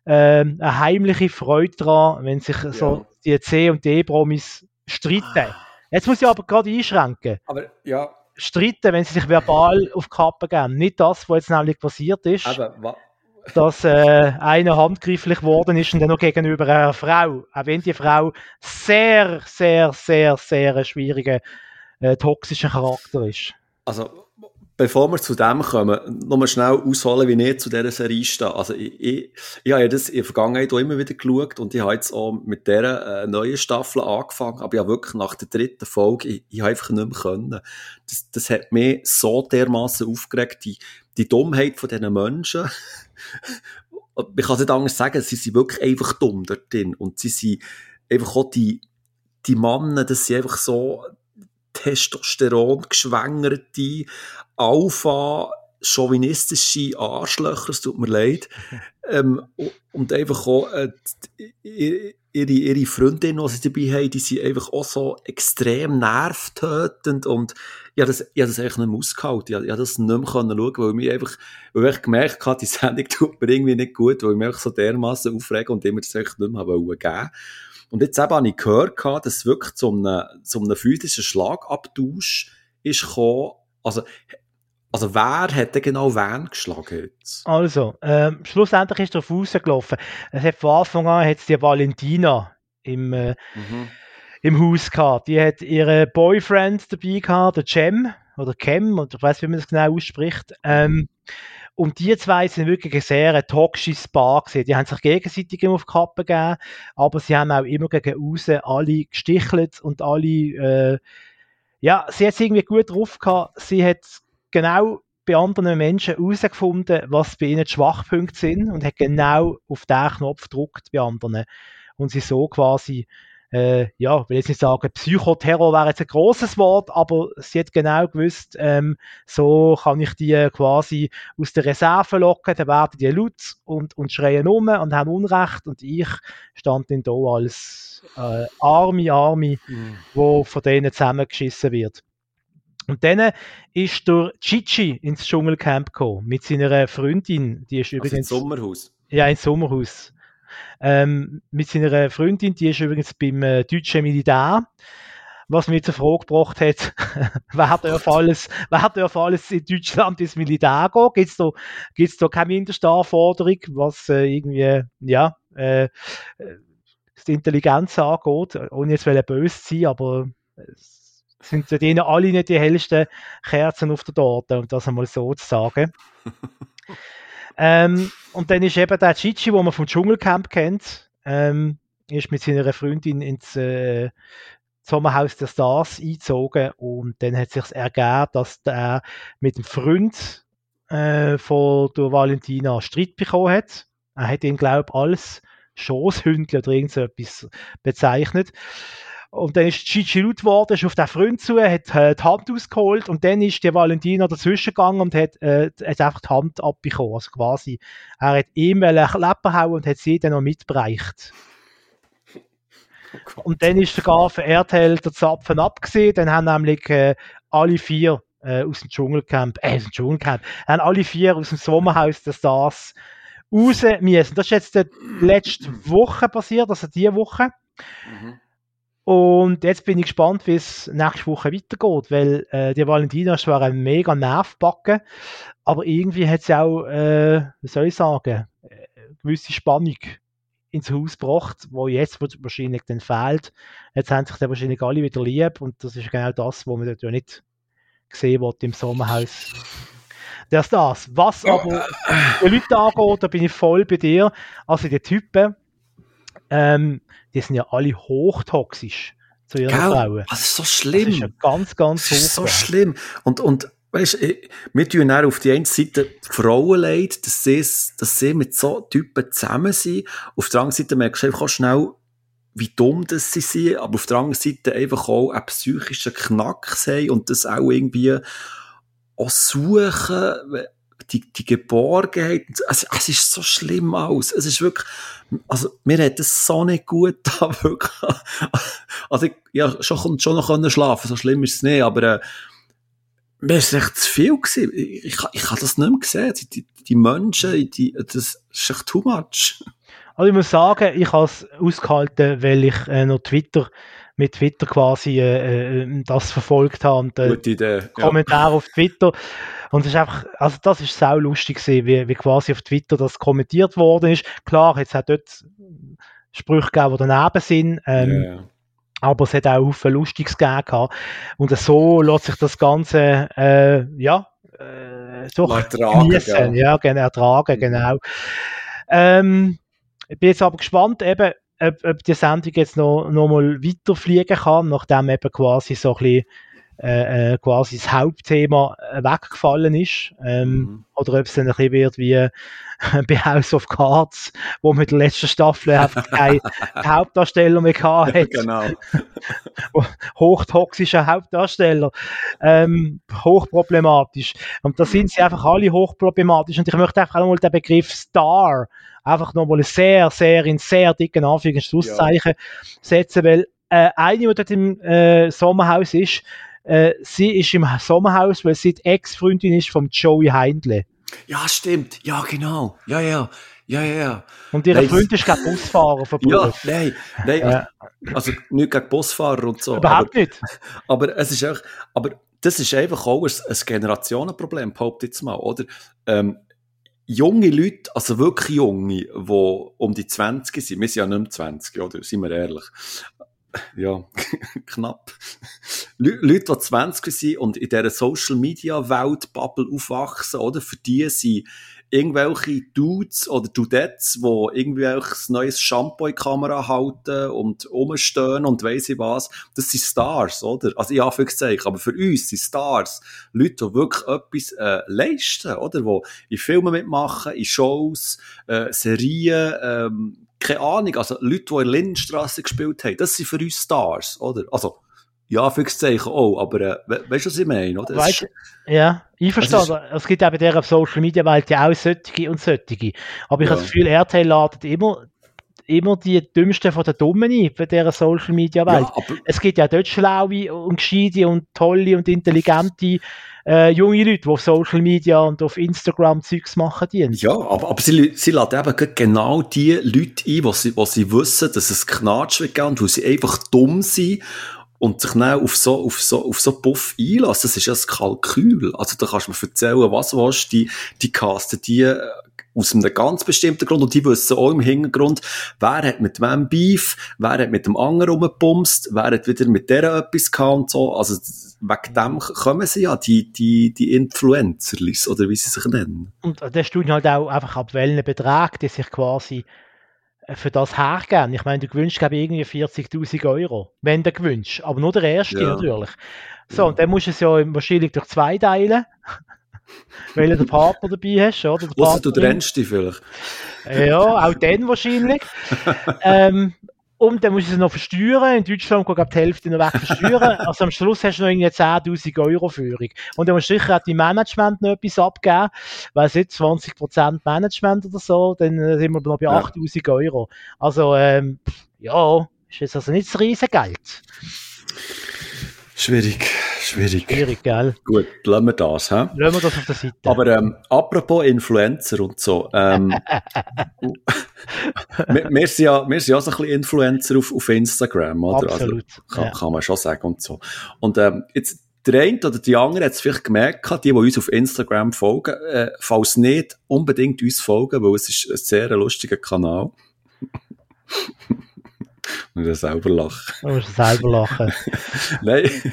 ähm, eine heimliche Freude daran, wenn sich ja. so die C- und D-Promis streiten. Jetzt muss ich aber gerade einschränken. Aber ja. Streiten, wenn sie sich verbal auf die Kappe geben. Nicht das, was jetzt nämlich passiert ist. Aber, dass äh, einer handgreiflich geworden ist und dann noch gegenüber einer Frau. Auch wenn die Frau sehr, sehr, sehr, sehr ein schwieriger, äh, toxischer Charakter ist. Also, bevor wir zu dem kommen, nochmal schnell ausholen, wie ich zu dieser Serie stehe. Also, ich, ich, ich habe das in der Vergangenheit auch immer wieder geschaut und ich habe jetzt auch mit dieser äh, neuen Staffel angefangen, aber ja wirklich nach der dritten Folge, ich, ich habe einfach nicht mehr können. Das, das hat mich so dermaßen aufgeregt, die, die Dummheit von diesen Menschen. ich kann es nicht anders sagen, sie sind wirklich einfach dumm dort drin. Und sie sind einfach auch die, die Männer, das sind einfach so Testosteron geschwängerte, Alpha, chauvinistische Arschlöcher, es tut mir leid. ähm, und einfach auch äh, ihre, ihre Freundin, die sie dabei haben, die sind einfach auch so extrem nervtötend und ich habe das, ich habe das eigentlich nicht mehr ausgehalten. Ich habe, ich habe das nicht mehr schauen können, weil, mich einfach, weil ich gemerkt habe, die Sendung tut mir irgendwie nicht gut, weil ich mich einfach so dermaßen aufrege und immer das eigentlich nicht mehr geben wollte. Und jetzt eben habe ich gehört, dass es wirklich zu einem, zu einem physischen Schlagabtausch ist gekommen. Also, also wer hat denn genau wen geschlagen jetzt? Also, ähm, schlussendlich ist er auf rausgelaufen. Es hat von Anfang an hat's die Valentina im, äh, mhm. im Haus gehabt. Die hat ihren Boyfriend dabei gehabt, der Cem, oder Cem, oder ich weiß wie man das genau ausspricht. Ähm, und die zwei sind wirklich ein sehr toxisches Paar gewesen. Die haben sich gegenseitig immer auf die Kappe gegeben, aber sie haben auch immer gegen außen alle gestichelt und alle, äh, ja, sie hat es irgendwie gut drauf gehabt. Sie hat genau bei anderen Menschen herausgefunden, was bei ihnen die Schwachpunkte sind und hat genau auf den Knopf gedrückt bei anderen. Und sie so quasi äh, ja, will jetzt nicht sagen, Psychoterror wäre jetzt ein großes Wort, aber sie hat genau gewusst, ähm, so kann ich die quasi aus der Reserve locken, dann werden die laut und, und schreien um und haben Unrecht und ich stand dann da als äh, arme, arme, mhm. wo von denen zusammengeschissen wird. Und dann ist der Chichi ins Dschungelcamp gekommen mit seiner Freundin, die ist also übrigens... ins Sommerhaus? Ja, ins Sommerhaus. Ähm, mit seiner Freundin, die ist übrigens beim äh, deutschen Militär, was mir zur Frage gebracht hat, wer darf alles, wer darf alles in Deutschland ins Militär gehen? Gibt es da, gibt's da keine Mindestanforderung, was äh, irgendwie, ja, äh, die Intelligenz angeht, ohne jetzt böse zu sein, aber es sind zu denen alle nicht die hellsten Kerzen auf der Torte, um das einmal so zu sagen. Ähm, und dann ist eben der Chichi, den man vom Dschungelcamp kennt, ähm, ist mit seiner Freundin ins äh, Sommerhaus der Stars eingezogen und dann hat sich ergeben, dass der mit dem Freund äh, von der Valentina Streit bekommen hat. Er hat ihn, glaube ich, als Schoßhündler oder irgend so etwas bezeichnet. Und dann ist Gigi laut geworden, ist auf den Freund zu, hat äh, die Hand ausgeholt und dann ist die Valentina dazwischen gegangen und hat, äh, hat einfach die Hand abbekommen. Also quasi, er hat ihm einen Leppen hauen und hat sie dann noch mitbereicht. Oh und dann ist sogar für RTL der Zapfen abgesehen. Dann haben nämlich äh, alle vier äh, aus dem Dschungelcamp, äh, aus dem Dschungelcamp, haben alle vier aus dem Sommerhaus der Stars raus müssen. Das ist jetzt die letzte Woche passiert, also diese Woche. Mhm. Und jetzt bin ich gespannt, wie es nächste Woche weitergeht, weil äh, die Valentina ist zwar ein mega Nervbacken, aber irgendwie hat sie auch, äh, wie soll ich sagen, eine äh, gewisse Spannung ins Haus gebracht, wo jetzt wahrscheinlich dann fehlt. Jetzt haben sich dann wahrscheinlich alle wieder lieb und das ist genau das, was man dort ja nicht gesehen wird im Sommerhaus. Das ist das. Was aber die Leute angeht, da bin ich voll bei dir. Also die Typen, ähm, die sind ja alle hochtoxisch zu ihren Gell? Frauen. Das ist so schlimm. Das ist ja ganz, ganz Das ist so schlimm. Und, und weißt, wir tun auch auf die eine Seite Frauen leid, dass sie, dass sie mit so Typen zusammen sind. Auf der anderen Seite merkst du einfach auch schnell, wie dumm das sie sind, aber auf der anderen Seite einfach auch einen psychischen Knacks haben und das auch irgendwie auch suchen, die, die Geborgenheit, es, es ist so schlimm aus. Es ist wirklich, also, mir hat es so nicht gut da, wirklich. Also, ich, ja, schon, schon noch können schlafen, so schlimm ist es nicht, aber, äh, mir ist echt zu viel gewesen. Ich, ich, ich habe das nicht mehr gesehen. Die, die, die Menschen, die, das ist echt too much. Also, ich muss sagen, ich habe es ausgehalten, weil ich äh, noch Twitter mit Twitter quasi äh, äh, das verfolgt habe und äh, Idee, ja. Kommentare auf Twitter. Und es ist einfach, also das ist sau lustig gewesen, wie, wie quasi auf Twitter das kommentiert worden ist. Klar, jetzt hat dort Sprüche gegeben, die daneben sind. Ähm, yeah. Aber es hat auch viele Lustiges gegeben. Und so lässt sich das Ganze, äh, ja, äh, so genießen. Ja, genau, ertragen, genau. Ähm, ich bin jetzt aber gespannt, eben, ob, ob die Sendung jetzt noch, noch mal weiterfliegen kann, nachdem eben quasi so ein bisschen äh, äh, quasi das Hauptthema äh, weggefallen ist. Ähm, mhm. Oder ob es dann ein bisschen wird wie äh, bei House of Cards, wo mit der letzten Staffel einfach keinen Hauptdarsteller mehr gehabt hat. genau. Hochtoxischer Hauptdarsteller. Ähm, hochproblematisch. Und da sind sie einfach alle hochproblematisch. Und ich möchte einfach auch mal den Begriff Star einfach nochmal sehr, sehr in sehr dicken Anführungszeichen ja. setzen, weil äh, eine, die dort im äh, Sommerhaus ist, äh, sie ist im Sommerhaus, weil sie die Ex-Freundin ist von Joey Heindle. Ja, stimmt. Ja, genau. Ja, ja. Ja, ja, ja. Und ihre Freund ist gegen Busfahrer von Beruf. Ja, nein, nein. Ja. Also nicht gegen Busfahrer und so. Überhaupt aber, nicht. Aber es ist auch, aber das ist einfach auch ein, ein Generationenproblem, behaupte jetzt mal, oder? Ähm, junge Leute, also wirklich junge, die um die 20 sind, wir sind ja nicht mehr 20, oder? Sind wir ehrlich ja, knapp. Leute, die 20 sind und in dieser Social Media Welt Bubble aufwachsen, oder? Für die sind irgendwelche Dudes oder Dudettes, die irgendwie ein neues Shampoo in Kamera halten und umstehen und weiss ich was. Das sind Stars, oder? Also, ja, Anführungszeichen. Aber für uns sind Stars Leute, die wirklich etwas äh, leisten, oder? Die in Filmen mitmachen, in Shows, äh, Serien, ähm, keine Ahnung, also Leute, die in Lindenstraße gespielt haben, das sind für uns Stars, oder? Also, ja, Füchszeichen auch, aber äh, we weißt du, was ich meine? Oder? Weißt, ja, ich verstehe. Es gibt eben der Social Media Welt ja auch solche und solche. Aber ich ja. habe das Gefühl, RTL ladet immer immer die Dümmsten von den Dummen bei dieser Social Media Welt. Ja, es gibt ja dort schlaue und gescheite und tolle und intelligente äh, junge Leute, die auf Social Media und auf Instagram Zeugs machen dienen. Ja, aber, aber sie, sie laden eben genau die Leute ein, wo sie, wo sie wissen, dass es Knatsch wird geben und wo sie einfach dumm sind und sich dann auf so, auf so, auf so Buff einlassen, das ist ja ein Kalkül. Also da kannst du mir erzählen, was du willst, die, die casten die äh, aus einem ganz bestimmten Grund und die wissen auch im Hintergrund, wer hat mit wem Beef, wer hat mit dem anderen rumgepumst, wer hat wieder mit der etwas gehabt und so. Also wegen dem kommen sie ja, die, die, die Influencer, oder wie sie sich nennen. Und das tun halt auch einfach ab welchen Betrag, die sich quasi äh, für das hergeben. Ich meine, du gewünscht glaube irgendwie 40'000 Euro, wenn du gewünscht, aber nur der erste ja. natürlich. So, ja. und dann musst du es ja wahrscheinlich durch zwei teilen weil du den Partner dabei hast, oder? Außer du trennst dich vielleicht. Ja, auch dann wahrscheinlich. ähm, und dann musst du es noch versteuern. In Deutschland geht die Hälfte noch weg versteuern. also am Schluss hast du noch irgendwie 10.000 Euro Führung. Und dann musst du sicher auch die Management noch etwas abgeben. Weil es jetzt 20% Management oder so, dann sind wir noch bei ja. 8.000 Euro. Also, ähm, ja, ist jetzt also nicht das Riesengeld. Schwierig, schwierig. Schwierig, gell? Gut, lassen wir das, hä? Lassen wir das auf der Seite. Aber ähm, apropos Influencer und so, ähm, wir, wir, sind ja, wir sind ja so ein bisschen Influencer auf, auf Instagram, oder? Also, Absolut. Also, kann, ja. kann man schon sagen und so. Und ähm, jetzt, der eine oder die andere hat es vielleicht gemerkt, die, die uns auf Instagram folgen, äh, falls nicht, unbedingt uns folgen, weil es ist ein sehr lustiger Kanal. Und ich selber lachen. Du musst selber lachen. Nein, ich,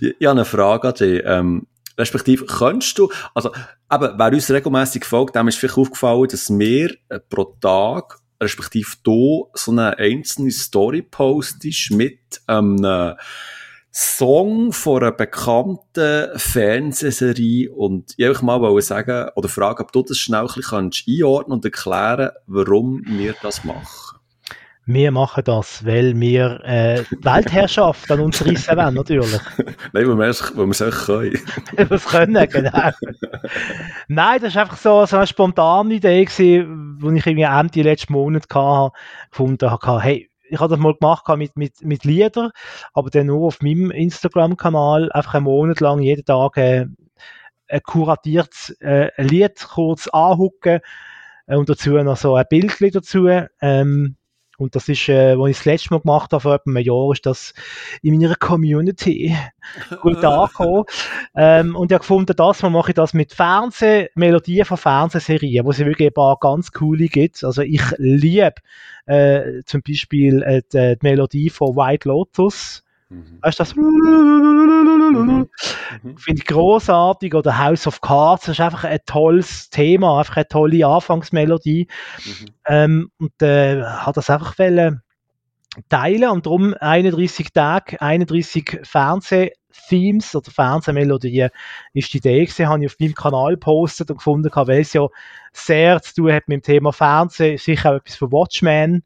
ich habe eine Frage an dich. Ähm, respektive, könntest du, also, eben, wer uns regelmäßig folgt, dem ist vielleicht aufgefallen, dass wir äh, pro Tag, respektive du, so eine einzelne Story postest mit einem ähm, Song von einer bekannten Fernsehserie und ich wollte mal sagen, oder fragen, ob du das schnell ein bisschen einordnen und erklären warum wir das machen wir machen das, weil wir äh, die Weltherrschaft an uns rissen wollen, natürlich. Nein, weil wir es, weil wir es auch können. wir können, genau. Nein, das war einfach so, so eine spontane Idee, gewesen, die ich irgendwie Ende letzten Monat hatte, gefunden habe, hey, ich habe das mal gemacht mit, mit, mit Liedern, aber dann nur auf meinem Instagram-Kanal einfach einen Monat lang jeden Tag äh, ein kuratiertes äh, Lied kurz anhucken äh, und dazu noch so ein Bild dazu. Ähm, und das ist, äh, als ich das letzte Mal gemacht habe, vor etwa einem Jahr, ist das in meiner Community gut angekommen. ähm, und ich habe gefunden, das Mal mache ich das mit Fernseh, Melodien von Fernsehserien, wo es wirklich ein paar ganz coole gibt. Also ich liebe äh, zum Beispiel äh, die, die Melodie von White Lotus. Mhm. Weißt du das? Mhm. Finde ich großartig. Oder House of Cards, das ist einfach ein tolles Thema, einfach eine tolle Anfangsmelodie. Mhm. Ähm, und äh, hat das einfach wollen teilen und darum 31 Tage, 31 Fernseh-Themes oder Fernsehmelodien ist die Idee gewesen, habe ich auf meinem Kanal gepostet und gefunden, weil es ja sehr zu tun hat mit dem Thema Fernsehen, sicher auch etwas für Watchmen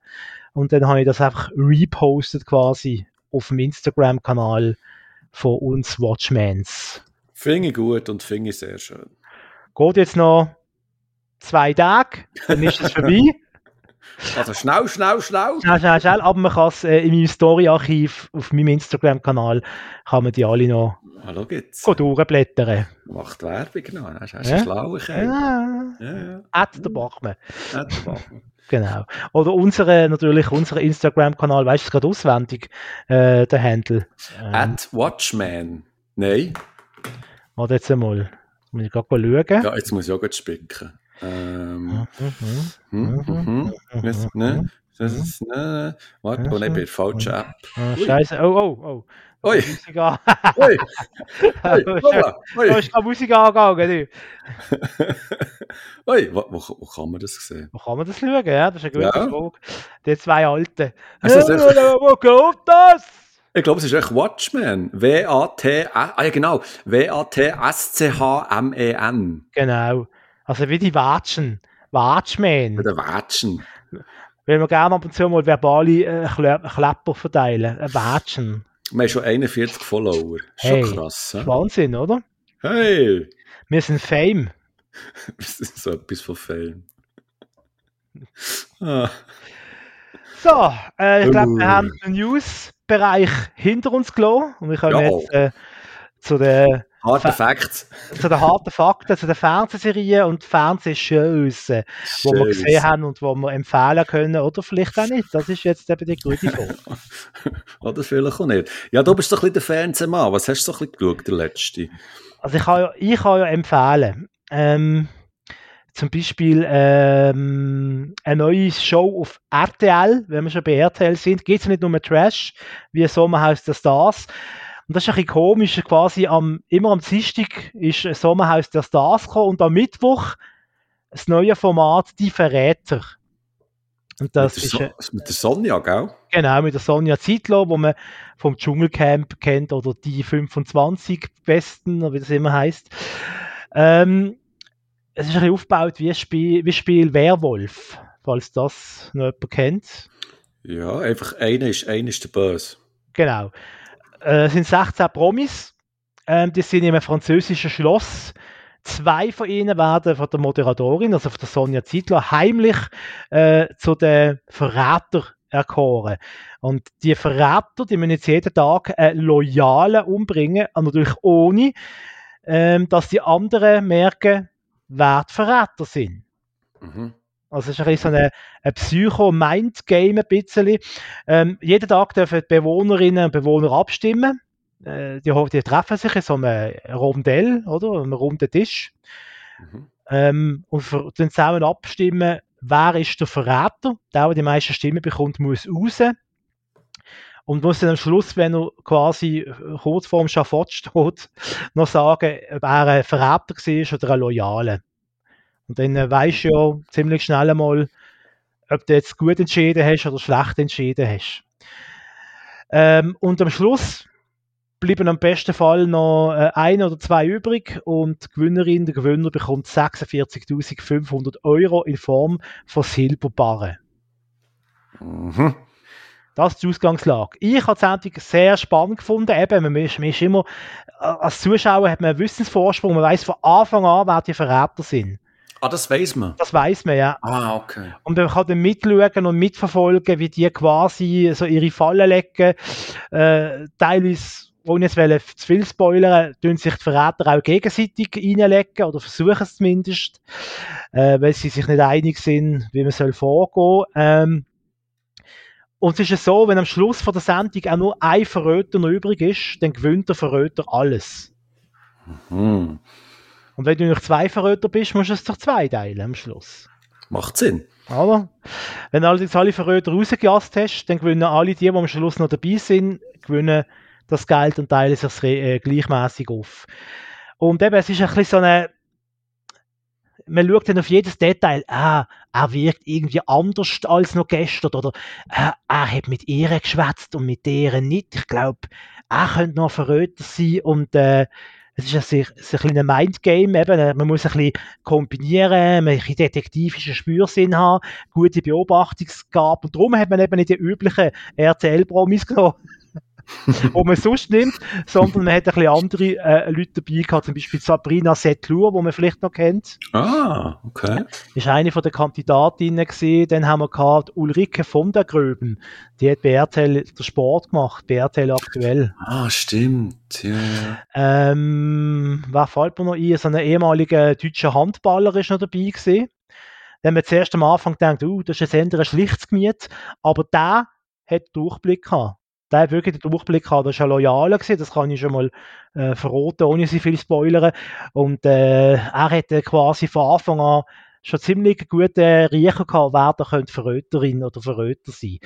und dann habe ich das einfach repostet quasi auf dem Instagram-Kanal von uns Watchmans. Finde ich gut und finde ich sehr schön. Geht jetzt noch zwei Tage, dann ist es vorbei. Also schnell, schnell, schnell. Schnell, schnell, schnell. Aber man kann es äh, in meinem Story-Archiv auf meinem Instagram-Kanal kann man die alle noch Hallo geht's. durchblättern. Macht Werbung noch, hast du ja? schlau ja. ja, ja. Ad der Bachmann. Ad der Bachmann. Genau. Oder unsere, natürlich unser Instagram-Kanal, weißt du es gerade auswendig, äh, der Handle. Ähm, At Watchman. Nein. Warte jetzt einmal. Muss ich gerade schauen. Ja, jetzt muss ich auch spicken. Ähm. Das ist, ne, warte, oh nein, bei der falschen App. Scheiße, oh, oh, oh. Ui. Musik an. Ui. Ui. Ui. Da ist keine Musik angegangen. Ui, wo, wo, wo kann man das sehen? Wo kann man das schauen? Ja, das ist eine gute ja. Frage. Die zwei Alten. Also, wo geht das? Ich glaube, es ist echt Watchman. W-A-T, ah ja genau, W-A-T-S-C-H-M-E-N. Genau. Also wie die Watschen. Watchmen. Der Watschen. weil wir gerne ab und zu mal verbale äh, Klepper verteilen, ein Wätschen. Wir haben schon 41 Follower. Schon hey, krass. He? Wahnsinn, oder? Hey! Wir sind Fame. Wir sind so etwas von Fame. ah. So, äh, ich glaube, wir haben den News-Bereich hinter uns gelassen und wir können ja. jetzt äh, zu den Harte Facts. Zu den harten Fakten, zu den Fernsehserien und Fernsehshows, die wir gesehen haben und die wir empfehlen können oder vielleicht auch nicht. Das ist jetzt eben die gute Frage. oder vielleicht auch nicht. Ja, du bist doch ein bisschen der Fernsehmann. Was hast du so ein bisschen geschaut, der letzte? Also ich kann ja, ich kann ja empfehlen. Ähm, zum Beispiel ähm, eine neue Show auf RTL, wenn wir schon bei RTL sind, geht es nicht nur um Trash, wie Sommerhaus der Stars, und das ist ein bisschen komisch, quasi am, immer am Dienstag ist Sommerhaus der Stars gekommen und am Mittwoch das neue Format Die Verräter. Und das mit, der ist, so mit der Sonja, gell? Genau, mit der Sonja Zietlow, wo man vom Dschungelcamp kennt oder die 25 Besten, wie das immer heißt. Ähm, es ist ein bisschen aufgebaut wie ein Spiel, wie Spiel Werwolf, falls das noch jemand kennt. Ja, einfach einer ist, einer ist der Böse. Genau äh, sind 16 Promis. Ähm, die sind in einem französischen Schloss. Zwei von ihnen werden von der Moderatorin, also von der Sonja Zietler, heimlich äh, zu den Verrätern erkoren. Und die Verräter, die müssen jetzt jeden Tag einen Loyalen umbringen, natürlich ohne, ähm, dass die anderen merken, wer die Verräter sind. Mhm. Also es ist ein bisschen so ein, ein Psycho-Mind-Game ein bisschen. Ähm, jeden Tag dürfen die Bewohnerinnen und Bewohner abstimmen. Äh, die, die, treffen sich in so einem Rondell, oder? Einem runden Tisch. Mhm. Ähm, und für, dann zusammen abstimmen, wer ist der Verräter. Der, der die meisten Stimmen bekommt, muss raus. Und muss dann am Schluss, wenn er quasi kurz vorm Schafott steht, noch sagen, ob er ein Verräter war oder ein Loyaler. Und dann äh, weißt du ja ziemlich schnell einmal, ob du jetzt gut entschieden hast oder schlecht entschieden hast. Ähm, und am Schluss bleiben am besten Fall noch äh, ein oder zwei übrig und die Gewinnerin, der Gewinner bekommt 46.500 Euro in Form von Silberbarren. Mhm. Das ist die Ausgangslage. Ich habe die Sendung sehr spannend gefunden. Eben, man ist, man ist immer, äh, als Zuschauer hat man einen Wissensvorsprung, man weiß von Anfang an, wer die Verräter sind. Ah, das weiß man. Das weiß man, ja. Ah, okay. Und man kann dann mitschauen und mitverfolgen, wie die quasi so ihre Fallen legen. Äh, teilweise, ohne jetzt zu viel spoilern, tun sich die Verräter auch gegenseitig reinlegen oder versuchen es zumindest, äh, weil sie sich nicht einig sind, wie man soll vorgehen. Ähm, und es ist so, wenn am Schluss von der Sendung auch nur ein Verräter noch übrig ist, dann gewinnt der Verräter alles. Mhm. Und wenn du noch zwei Verräter bist, musst du es doch zwei teilen am Schluss. Macht Sinn. Aber wenn du allerdings alle Verräter rausgejast hast, dann gewinnen alle die, die am Schluss noch dabei sind, gewinnen das Geld und teilen sich äh, gleichmäßig auf. Und eben, es ist ein bisschen so eine man schaut dann auf jedes Detail, ah, er wirkt irgendwie anders als noch gestern oder ah, er hat mit ihr geschwätzt und mit deren nicht. Ich glaube, er könnte noch Verräter sein und äh, es ist ein, ein, ein Mindgame, eben, äh, man muss ein bisschen kombinieren, man ein detektivischen Spürsinn haben, gute Beobachtungsgabe und darum hat man eben nicht die üblichen RTL-Promis genommen, die man sonst nimmt, sondern man hat ein bisschen andere äh, Leute dabei gehabt, zum Beispiel Sabrina Setlur, die man vielleicht noch kennt. Ah, okay. Ist eine von den Kandidatinnen gewesen. Dann haben wir gehabt Ulrike von der Gröben. Die hat bei RTL den Sport gemacht, bei RTL aktuell. Ah, stimmt. Ja. Ähm, wer fällt mir noch ein? So ein ehemaliger deutscher Handballer ist noch dabei. Dann haben wir zuerst am Anfang gedacht, uh, das ist ein sehr schlichtes Gemüt, aber der hat Durchblick gehabt der hat wirklich den Durchblick gehabt, das war ein Loyaler, gewesen, das kann ich schon mal äh, verraten, ohne sie viel spoilern. Und äh, er hatte quasi von Anfang an schon ziemlich gute Riecher gehabt, wer da könnte Verräterin oder Verräter sein.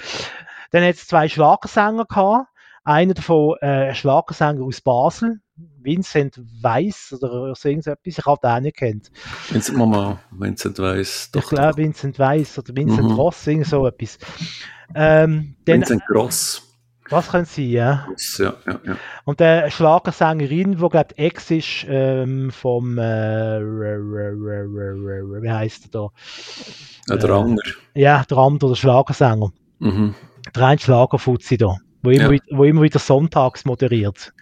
Dann hat es zwei Schlagersänger gehabt. Einer davon äh, ein Schlagersänger aus Basel, Vincent Weiss oder so irgendetwas, ich habe den auch nicht kennt. Vincent Mama, Vincent Weiss. Doch, ich glaube Vincent Weiss oder Vincent mhm. Ross, irgend so etwas. Ähm, Vincent Gross. Was können sie, ja. Ja, ja, ja. Und der Schlagersängerin, wo glaube Ex ist ähm, vom äh, wie heißt der da? Ja, der Äh, andere. Ja, der andere, der Schlagersänger. Mhm. Der ein Schlagerfuzzi da, wo immer, Ja. wieder, wo immer wieder sonntags moderiert.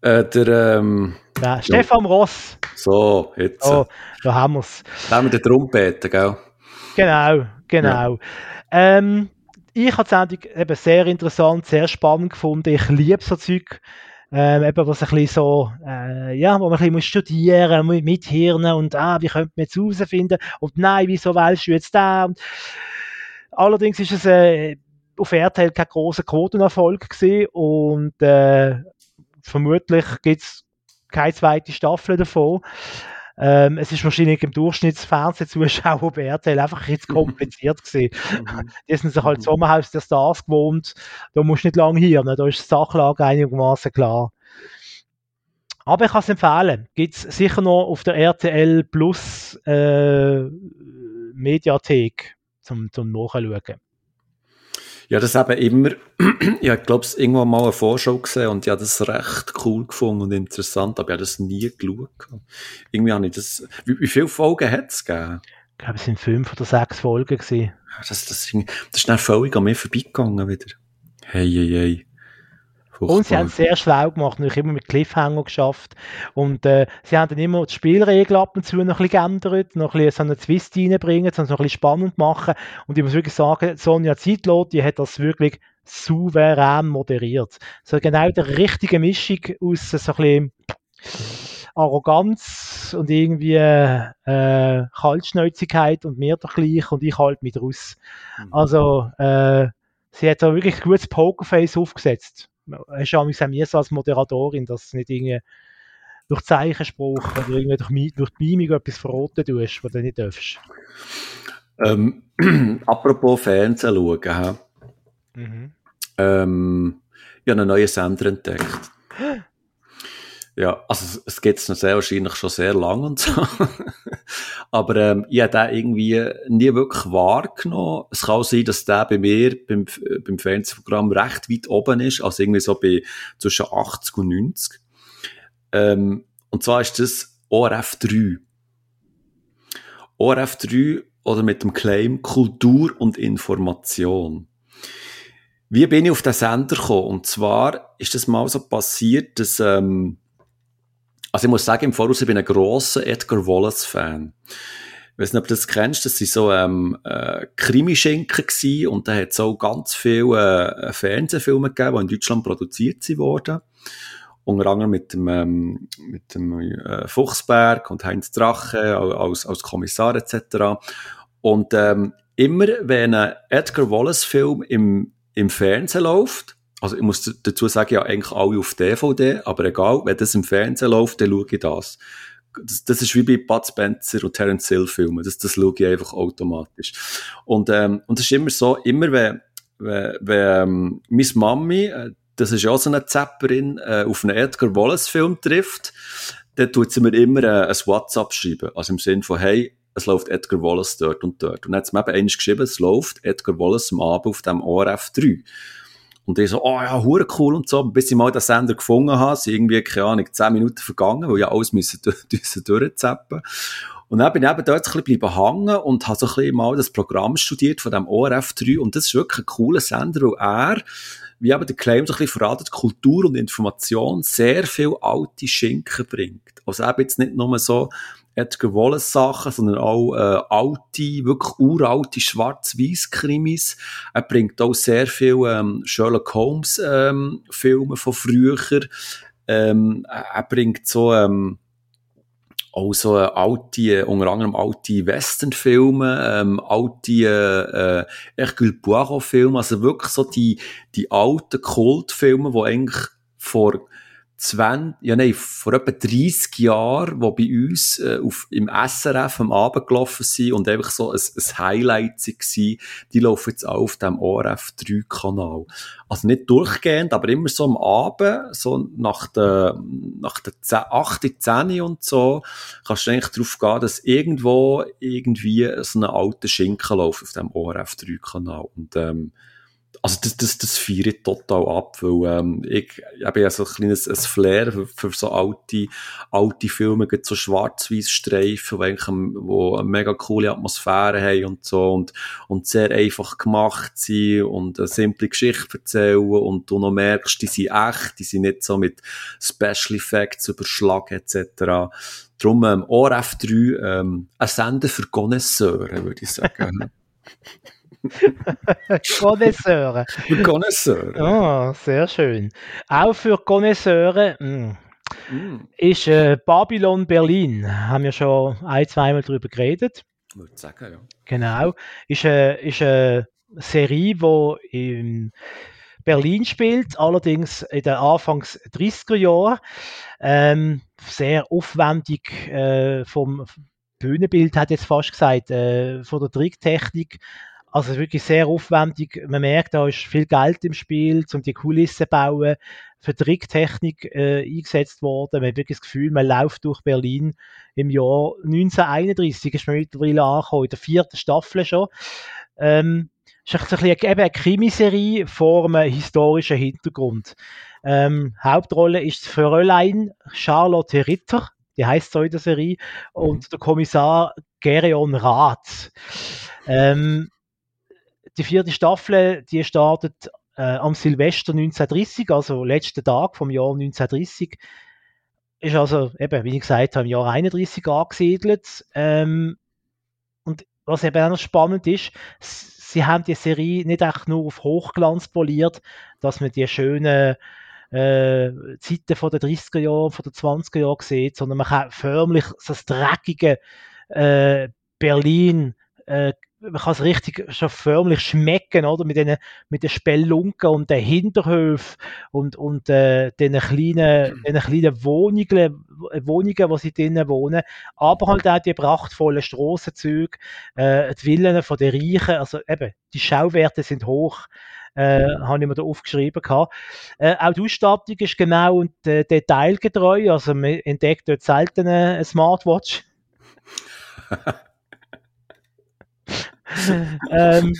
Äh, der, ähm, Ja, Stefan Ross, so, jetzt. oh, da haben wir es. Der mit der Trompete, gell? Genau, genau. Ähm, ich habe die Sendung eben sehr interessant, sehr spannend gefunden. Ich liebe so Zeug, ähm, eben, was ein bisschen so, äh, ja, wo man ein bisschen muss studieren muss, mithirnen und ah, wie könnte man jetzt herausfinden und nein, wieso wählst du jetzt da? Und allerdings ist es äh, auf RTL kein großer Quotenerfolg gewesen und äh, vermutlich gibt es keine zweite Staffel davon. Ähm, es ist wahrscheinlich im Durchschnittsfernsehzuschauer bei RTL einfach jetzt kompliziert gewesen. Mhm. Die sind sich halt Mhm. Sommerhaus der Stars gewohnt. Da musst du nicht lange hier, ne? da ist die Sachlage einigermaßen klar. Aber ich kann es empfehlen. Gibt es sicher noch auf der RTL Plus äh, Mediathek zum, zum Nachschauen. Ja, das eben immer, ich glaube, ich irgendwann mal eine Vorschau gesehen und ich habe das recht cool gefunden und interessant, aber ich habe das nie geschaut. Irgendwie habe ich das, wie, wie viele Folgen hat es gegeben? Ich glaube, es sind fünf oder sechs Folgen gewesen. Das, das, das ist dann völlig an mir vorbeigegangen wieder. Hey, hey, hey. Und sie haben es sehr schlau gemacht, natürlich immer mit Cliffhanger geschafft. Und äh, sie haben dann immer die Spielregeln ab und zu noch ein bisschen geändert, noch ein bisschen so einen Twist reinbringen, es noch ein bisschen spannend machen. Und ich muss wirklich sagen, Sonja Zeitlot, die hat das wirklich souverän moderiert. So genau die richtige Mischung aus so ein bisschen Arroganz und irgendwie äh, Kaltschnäuzigkeit und mir doch gleich und ich halt mit raus. Also, äh, sie hat da wirklich ein gutes Pokerface aufgesetzt. Es ist auch mir so als Moderatorin, dass du nicht irgendwie durch Zeichenspruch oder irgendwie durch, durch die Mimik etwas verraten tust, was du nicht darfst. Ähm, apropos Fernsehen schauen? Mhm. Ähm, ich habe einen neuen Sender entdeckt. Ja, also es- es gibt es sehr wahrscheinlich schon sehr lang und so. Aber ähm, ich habe den irgendwie nie wirklich wahrgenommen. Es kann auch sein, dass der bei mir beim, beim Fernsehprogramm recht weit oben ist, also irgendwie so bei zwischen 80 und 90. Ähm, und zwar ist das ORF 3. ORF 3 oder mit dem Claim Kultur und Information. Wie bin ich auf den Sender gekommen? Und zwar ist das mal so passiert, dass, ähm, also ich muss sagen, im Voraus, ich bin ein grosser Edgar Wallace-Fan. Ich weiß nicht, ob du das kennst, das waren so ähm, äh, Krimischinken gewesen und da hat es auch ganz viele äh, Fernsehfilme gegeben, die in Deutschland produziert wurden. Unter anderem mit dem, ähm, mit dem äh, Fuchsberg und Heinz Drache als, als Kommissar etc. Und ähm, immer, wenn ein Edgar Wallace-Film im, im Fernsehen läuft, also ich muss dazu sagen, ja eigentlich alle auf DVD, aber egal, wenn das im Fernsehen läuft, dann schaue ich das. Das, das ist wie bei Bud Spencer und Terence Hill Filmen, das, das schaue ich einfach automatisch. Und, ähm, und es ist immer so, immer wenn, wenn, wenn ähm, meine Mami, äh, das ist ja auch so eine Zapperin, äh, auf einen Edgar Wallace Film trifft, dann tut sie mir immer äh, ein WhatsApp schreiben. Also im Sinn von, hey, es läuft Edgar Wallace dort und dort. Und dann hat sie mir eben eins geschrieben, es läuft Edgar Wallace am Abend auf dem ORF 3. Und ich so, oh ja, hure cool und so. Bis ich mal den Sender gefunden habe, sind irgendwie, keine Ahnung, 10 Minuten vergangen, weil ich alles müssen müssen durchzappen. Und dann bin ich eben dort ein bisschen hängen und habe so ein bisschen mal das Programm studiert von dem ORF 3. Und das ist wirklich ein cooler Sender, weil er, wie eben der Claim so ein bisschen verratet, Kultur und Information sehr viel alte Schinken bringt. Also eben jetzt nicht nur so Edgar Wallace Sachen, sondern auch äh, alte, wirklich uralte Schwarz-Weiß-Krimis. Er bringt auch sehr viel ähm, Sherlock Holmes ähm, Filme von früher. Ähm, er bringt so ähm, auch so äh, alte, unter anderem alte Westernfilme, ähm, alte äh, Hercule Poirot Filme, also wirklich so die die alten Kultfilme, die eigentlich vor 20, ja nein, vor etwa 30 Jahren, die bei uns äh, auf, im SRF am Abend gelaufen sind und einfach so ein, ein Highlight waren, die laufen jetzt auch auf dem ORF 3-Kanal. Also nicht durchgehend, aber immer so am Abend, so nach der, nach der 10, 8, 10 und so, kannst du eigentlich darauf gehen, dass irgendwo irgendwie so eine alte Schinken läuft auf dem ORF 3-Kanal. Und ähm, also das, das, das feiere ich total ab, weil ähm, ich, ich habe ja so ein kleines ein Flair für, für so alte, alte Filme, so schwarz-weiß Streifen, die, eigentlich, wo eine mega coole Atmosphäre haben und so und, und sehr einfach gemacht sind und eine simple Geschichte erzählen und du noch merkst, die sind echt, die sind nicht so mit Special Effects überschlagen etc. Darum ähm, ORF3 ähm, ein Sender für Connoisseure, würde ich sagen. Connoisseure. Connoisseure. Ah, sehr schön. Auch für Connoisseure mm, mm. ist äh, Babylon Berlin. Haben wir schon ein, zweimal darüber geredet. Ich würde sagen, ja. Genau. Ist, äh, ist eine Serie, die in Berlin spielt, allerdings in den Anfangs 30er Jahren. Ähm, sehr aufwendig äh, vom Bühnenbild, hat jetzt fast gesagt, äh, von der Tricktechnik also wirklich sehr aufwendig. Man merkt, da ist viel Geld im Spiel, um die Kulissen zu bauen, für Tricktechnik äh, eingesetzt worden. Man hat wirklich das Gefühl, man läuft durch Berlin im Jahr 1931, ist man mittlerweile angekommen, in der vierten Staffel schon. Ähm, ist ein bisschen eben eine Krimiserie vor einem historischen Hintergrund. Ähm, Hauptrolle ist Fräulein Charlotte Ritter, die heißt so in der Serie, und der Kommissar Gerion Rath. Ähm, die vierte Staffel, die startet äh, am Silvester 1930, also letzten Tag vom Jahr 1930. Ist also eben, wie ich gesagt habe, im Jahr 31 angesiedelt. Ähm, und was eben auch noch spannend ist, sie haben die Serie nicht echt nur auf Hochglanz poliert, dass man die schönen äh, Zeiten von den 30er Jahren, von den 20er Jahren sieht, sondern man kann förmlich so das dreckige äh, Berlin äh, man kann es richtig schon förmlich schmecken, oder? Mit den, mit den Spelunken und den Hinterhöfen und, und äh, den kleinen, den kleinen Wohnungen, Wohnungen, wo sie drinnen wohnen. Aber halt auch die prachtvollen Strassenzüge, äh, die Villen von den Reichen. Also eben, die Schauwerte sind hoch. Äh, habe ich mir da aufgeschrieben gehabt. Äh, auch die Ausstattung ist genau und äh, detailgetreu, also man entdeckt dort selten eine Smartwatch. ähm,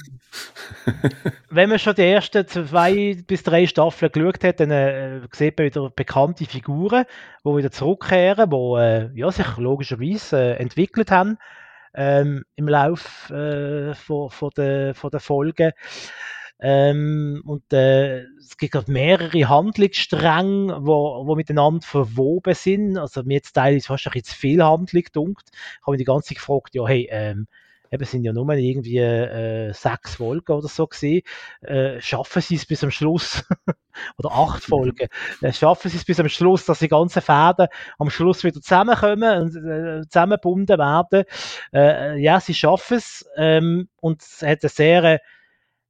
wenn man schon die ersten zwei bis drei Staffeln geschaut hat, dann äh, sieht man wieder bekannte Figuren, die wieder zurückkehren, die äh, ja, sich logischerweise äh, entwickelt haben ähm, im Lauf äh, von, von, der, von der Folge. Ähm, und äh, es gibt mehrere Handlungsstränge, wo, wo miteinander verwoben sind. Also mir jetzt teilweise fast ein bisschen zu viel Handlung dunkt. Ich habe mich die ganze Zeit gefragt, ja, hey, ähm, eben sind ja nur irgendwie äh, sechs Folgen oder so gesehen, äh, schaffen sie es bis am Schluss oder acht mhm. Folgen, äh, schaffen sie es bis am Schluss, dass die ganzen Fäden am Schluss wieder zusammenkommen und äh, zusammengebunden werden. Äh, ja, sie schaffen es ähm, und es hat eine sehr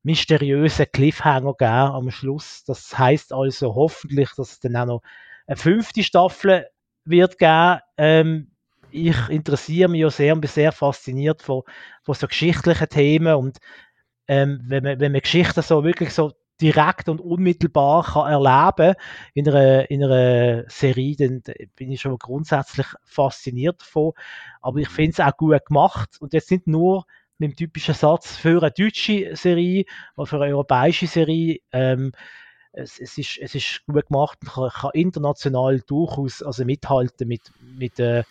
mysteriösen Cliffhanger gegeben am Schluss. Das heißt also hoffentlich, dass es dann auch noch eine fünfte Staffel wird geben. Ähm, ich interessiere mich ja sehr und bin sehr fasziniert von, von so geschichtlichen Themen und ähm, wenn, man, wenn man Geschichten so wirklich so direkt und unmittelbar kann erleben in einer, in einer Serie, dann bin ich schon grundsätzlich fasziniert davon. Aber ich finde es auch gut gemacht und jetzt nicht nur mit dem typischen Satz für eine deutsche Serie oder für eine europäische Serie. Ähm, es, es, ist, es ist gut gemacht und kann, kann international durchaus also mithalten mit, mit äh,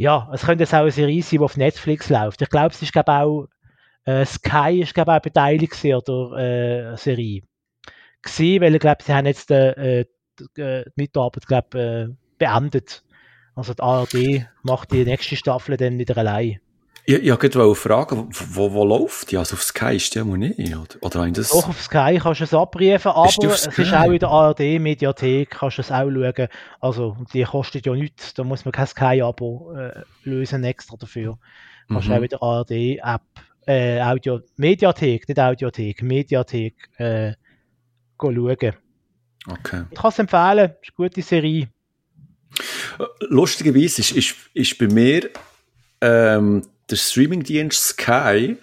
ja, es könnte jetzt auch eine Serie sein, die auf Netflix läuft. Ich glaube, es ist glaube auch äh, Sky ist glaube auch beteiligt an der äh, Serie. Gewesen, weil ich glaube, sie haben jetzt äh, die, äh, die Mitarbeit glaube äh, beendet. Also die ARD macht die nächste Staffel dann wieder allein. Ich, ich wollte fragen, wo, wo läuft die? Also auf Sky ist die nicht, oder? oder das... Doch, auf Sky kannst du es abrufen, aber es ist auch in der ARD-Mediathek, kannst du es auch schauen. Also, die kostet ja nichts, da muss man kein Sky-Abo äh, lösen extra dafür. Mhm. Kannst du auch in der ARD-App, äh, Audio, Mediathek, nicht Audiothek, Mediathek, äh, schauen. Okay. Ich kann es empfehlen, ist eine gute Serie. Lustigerweise ist, ist, ist bei mir ähm, der Streamingdienst Sky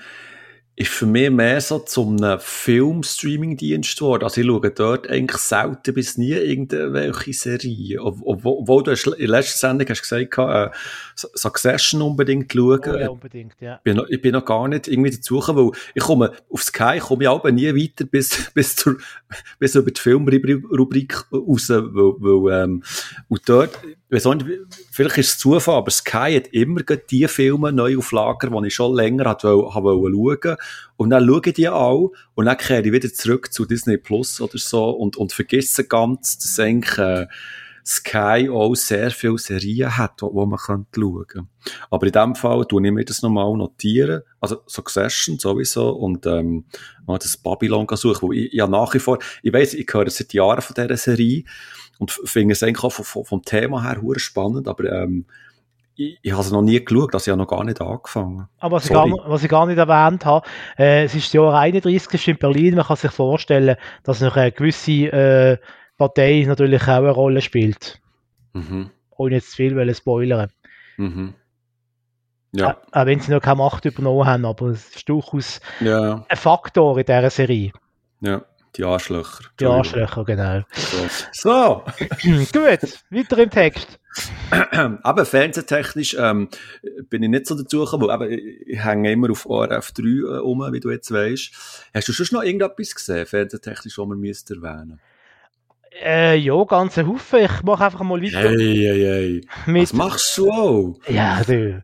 ist für mich mehr so zum Film-Streaming-Dienst geworden. Also ich schaue dort eigentlich selten bis nie irgendwelche Serien. Obwohl, obwohl du in der letzten Sendung hast gesagt, äh, Succession unbedingt schauen. Oh ja, unbedingt, ja. Ich bin, noch, ich bin noch gar nicht irgendwie dazu gekommen, weil ich komme auf Sky, komme ich aber nie weiter bis, bis zur, bis über die Filmrubrik raus, weil, weil, ähm, und dort, nicht, vielleicht ist es Zufall, aber Sky hat immer die Filme neu auf Lager, die ich schon länger wollte, schauen und dann schaue ich die auch und dann kehre ich wieder zurück zu Disney Plus oder so und, und vergesse ganz, dass eigentlich äh, Sky auch sehr viele Serien hat, wo, wo man schauen könnte. Aber in dem Fall tue ich mir das nochmal notieren. Also Succession sowieso und ähm, das Babylon suchen, wo ich ja nach wie vor, ich weiss, ich höre seit Jahren von dieser Serie und finde es eigentlich auch vom, vom Thema her spannend, aber ähm, ich, ich habe es noch nie geschaut, also ich habe noch gar nicht angefangen. Aber was, ich gar, was ich gar, nicht erwähnt habe, äh, es ist das Jahr 31 in Berlin, man kann sich vorstellen, dass noch eine gewisse äh, Partei natürlich auch eine Rolle spielt. Mhm. Ohne jetzt zu viel spoilern. Mhm. Ja. Äh, auch wenn sie noch keine Macht übernommen haben, aber es ist durchaus ja. ein Faktor in dieser Serie. Ja. Die Arschlöcher. Die Arschlöcher, genau. So. so. Gut, weiter im Text. aber fernsehtechnisch ähm, bin ich nicht so dazu gekommen, aber ich hänge immer auf ORF 3 äh, um, wie du jetzt weißt. Hast du schon noch irgendetwas gesehen, fernsehtechnisch, was müssten erwähnen äh, ja, ganz ein Haufen. Ich mache einfach mal weiter. Hey, hey, hey. Mit, Was machst du auch? Ja, du.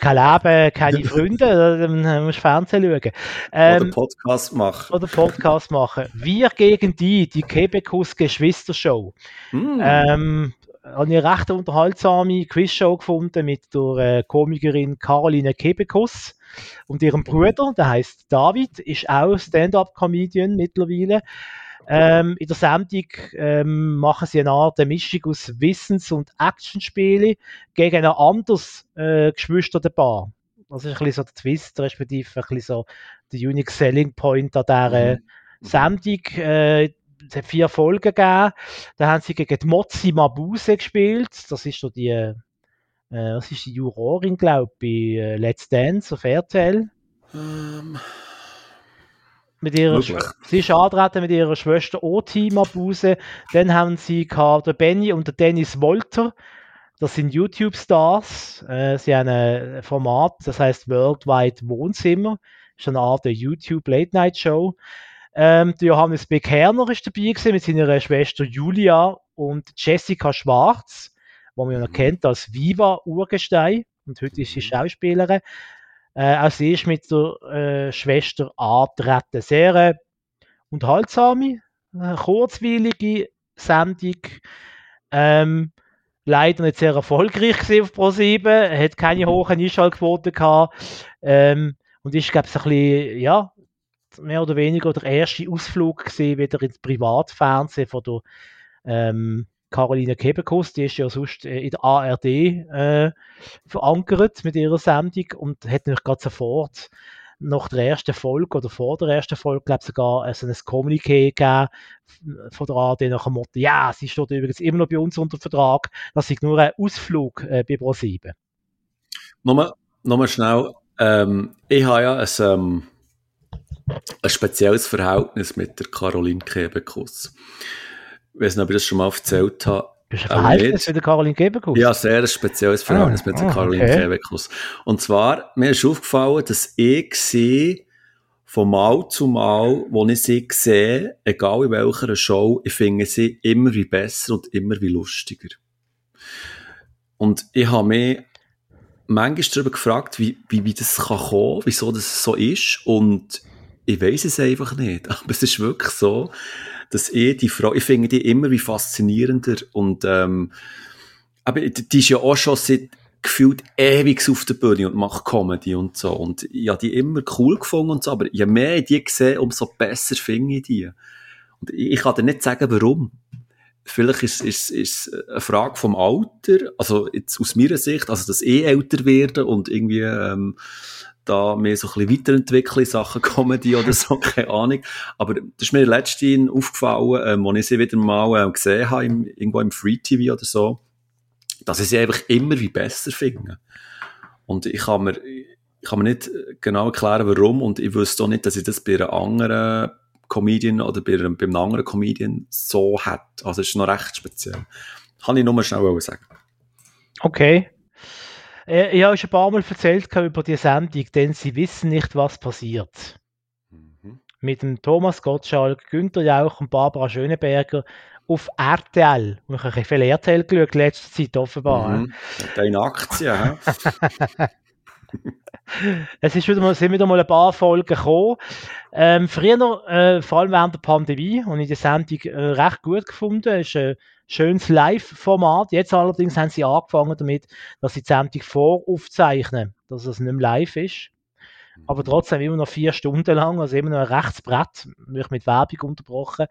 Kein Leben, keine Freunde, dann musst du Fernsehen schauen. Ähm, oder Podcast machen. Oder Podcast machen. Wir gegen die, die Quebecus Geschwistershow. Mm. Ähm, habe ich eine recht unterhaltsame Quizshow gefunden mit der äh, Komikerin Caroline Kebekus und ihrem Bruder, der heißt David, ist auch Stand-up-Comedian mittlerweile. Ähm, in der Sendung ähm, machen sie eine Art eine Mischung aus Wissens- und Actionspiele gegen ein anderes äh, Geschwisterpaar. Das ist ein bisschen so der Twist, respektive ein bisschen so der Unique Selling Point an dieser mhm. Sendung. Äh, es hat vier Folgen gegeben. Da haben sie gegen die Mozi Mabuse gespielt. Das ist so die, äh, was ist die Jurorin, glaube ich, bei äh, Let's Dance auf RTL. Um. Mit ihrer sie ist antreten mit ihrer Schwester Oti Mabuse. Dann haben sie gehabt, der Benny und der Dennis Wolter. Das sind YouTube-Stars. Äh, sie haben ein Format, das heißt Worldwide Wohnzimmer. Das ist eine Art YouTube-Late-Night-Show. Ähm, der Johannes Bekerner ist dabei gewesen, mit seiner Schwester Julia und Jessica Schwarz, wo man ja mhm. kennt als Viva Urgestein. Und heute ist sie mhm. Schauspielerin. Äh, auch sie ist mit der äh, Schwester angetreten. Sehr äh, unterhaltsame, äh, kurzweilige Sendung. Ähm, leider nicht sehr erfolgreich auf Pro7, hat keine hohen Einschaltquoten gehabt. Ähm, und ist, glaube ich, ein bisschen, ja, mehr oder weniger der erste Ausflug gesehen wieder ins Privatfernsehen von der ähm, Caroline Kebekus, die ist ja sonst äh, in der ARD äh, verankert mit ihrer Sendung und hat natürlich gerade sofort nach der ersten Folge oder vor der ersten Folge, glaube ich, sogar so ein Kommuniqué gegeben von der ARD nach dem Motto, ja, sie steht übrigens immer noch bei uns unter Vertrag, das ist nur ein Ausflug äh, bei Pro7. Nochmal, nochmal schnell, ähm, ich habe ja ein, ähm, ein spezielles Verhältnis mit der Caroline Kebekus. Ich weiß nicht, ob ich das schon mal erzählt habe. Bist du ein Verhältnis mit der Caroline Kebekus? Ja, sehr ein spezielles Verhältnis ah, mit der ah, Caroline okay. Kebekus. Und zwar, mir ist aufgefallen, dass ich sie von Mal zu Mal, wo ich sie sehe, egal in welcher Show, ich finde sie immer wie besser und immer wie lustiger. Und ich habe mich manchmal darüber gefragt, wie, wie, wie das kann kommen, wieso das so ist. Und ich weiß es einfach nicht. Aber es ist wirklich so, dass ich die Frau, ich finde die immer wie faszinierender und ähm, aber die ist ja auch schon seit gefühlt ewig auf der Bühne und macht Comedy und so und ich habe die immer cool gefunden und so, aber je mehr ich die sehe, umso besser finde ich die. Und ich kann dir nicht sagen, warum. Vielleicht ist es eine Frage vom Alter, also jetzt aus meiner Sicht, also dass eh älter werden und irgendwie ähm, da mehr so ein bisschen weiterentwickeln, Sachen Comedy oder so, keine Ahnung. Aber das ist mir letztens aufgefallen, ähm, als ich sie wieder mal äh, gesehen habe, im, irgendwo im Free TV oder so, dass ich sie einfach immer wie besser finde. Und ich kann mir, kann mir nicht genau erklären, warum und ich wüsste auch nicht, dass ich das bei einer anderen Comedian oder bei einem, bei einem anderen Comedian so hat. Also es ist noch recht speziell. Kann ich nur schnell sagen. Okay. Äh, ich habe schon ein paar Mal erzählt über die Sendung, denn sie wissen nicht, was passiert. Mhm. Mit dem Thomas Gottschalk, Günther Jauch und Barbara Schöneberger auf RTL. Ich habe ein viel RTL geschaut, letzte Zeit offenbar. Mhm. Deine Aktien, es ist wieder mal, sind wieder mal ein paar Folgen gekommen. Ähm, früher, äh, vor allem während der Pandemie, habe ich die Sendung äh, recht gut gefunden. Es ist ein schönes Live-Format. Jetzt allerdings haben sie angefangen damit, dass sie die Sendung voraufzeichnen, dass es nicht mehr live ist. Aber mhm. trotzdem immer noch vier Stunden lang, also immer noch ein Rechtsbrett, mit Werbung unterbrochen.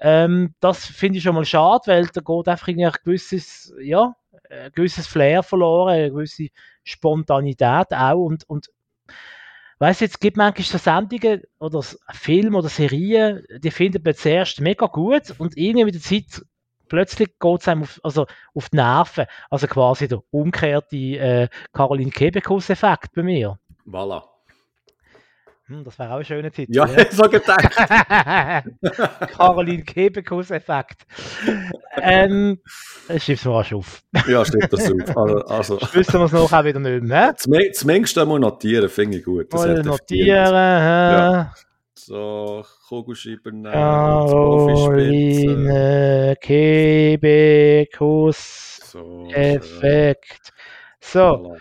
Ähm, das finde ich schon mal schade, weil da geht einfach ein gewisses, ja, ein gewisses Flair verloren, eine gewisse Spontanität auch und, und Weißt jetzt gibt manchmal so Sendungen oder Filme oder Serien, die findet man zuerst mega gut und irgendwie mit der Zeit plötzlich geht es einem auf, also auf die Nerven. Also quasi der umgekehrte äh, Caroline Kebekus-Effekt bei mir. Voilà. Hm, das wäre auch ein schöner Titel. Ja, ja. so gedacht. Caroline Kebekus-Effekt. ähm, schreib's mal rasch auf. ja, schreib das auf. Also, also. Wissen wir es noch auch wieder nicht mehr. Zumindest mal notieren, finde ich gut. Das notieren. Ja. So, Kugelschreiber nehmen. Caroline Kebekus-Effekt. So.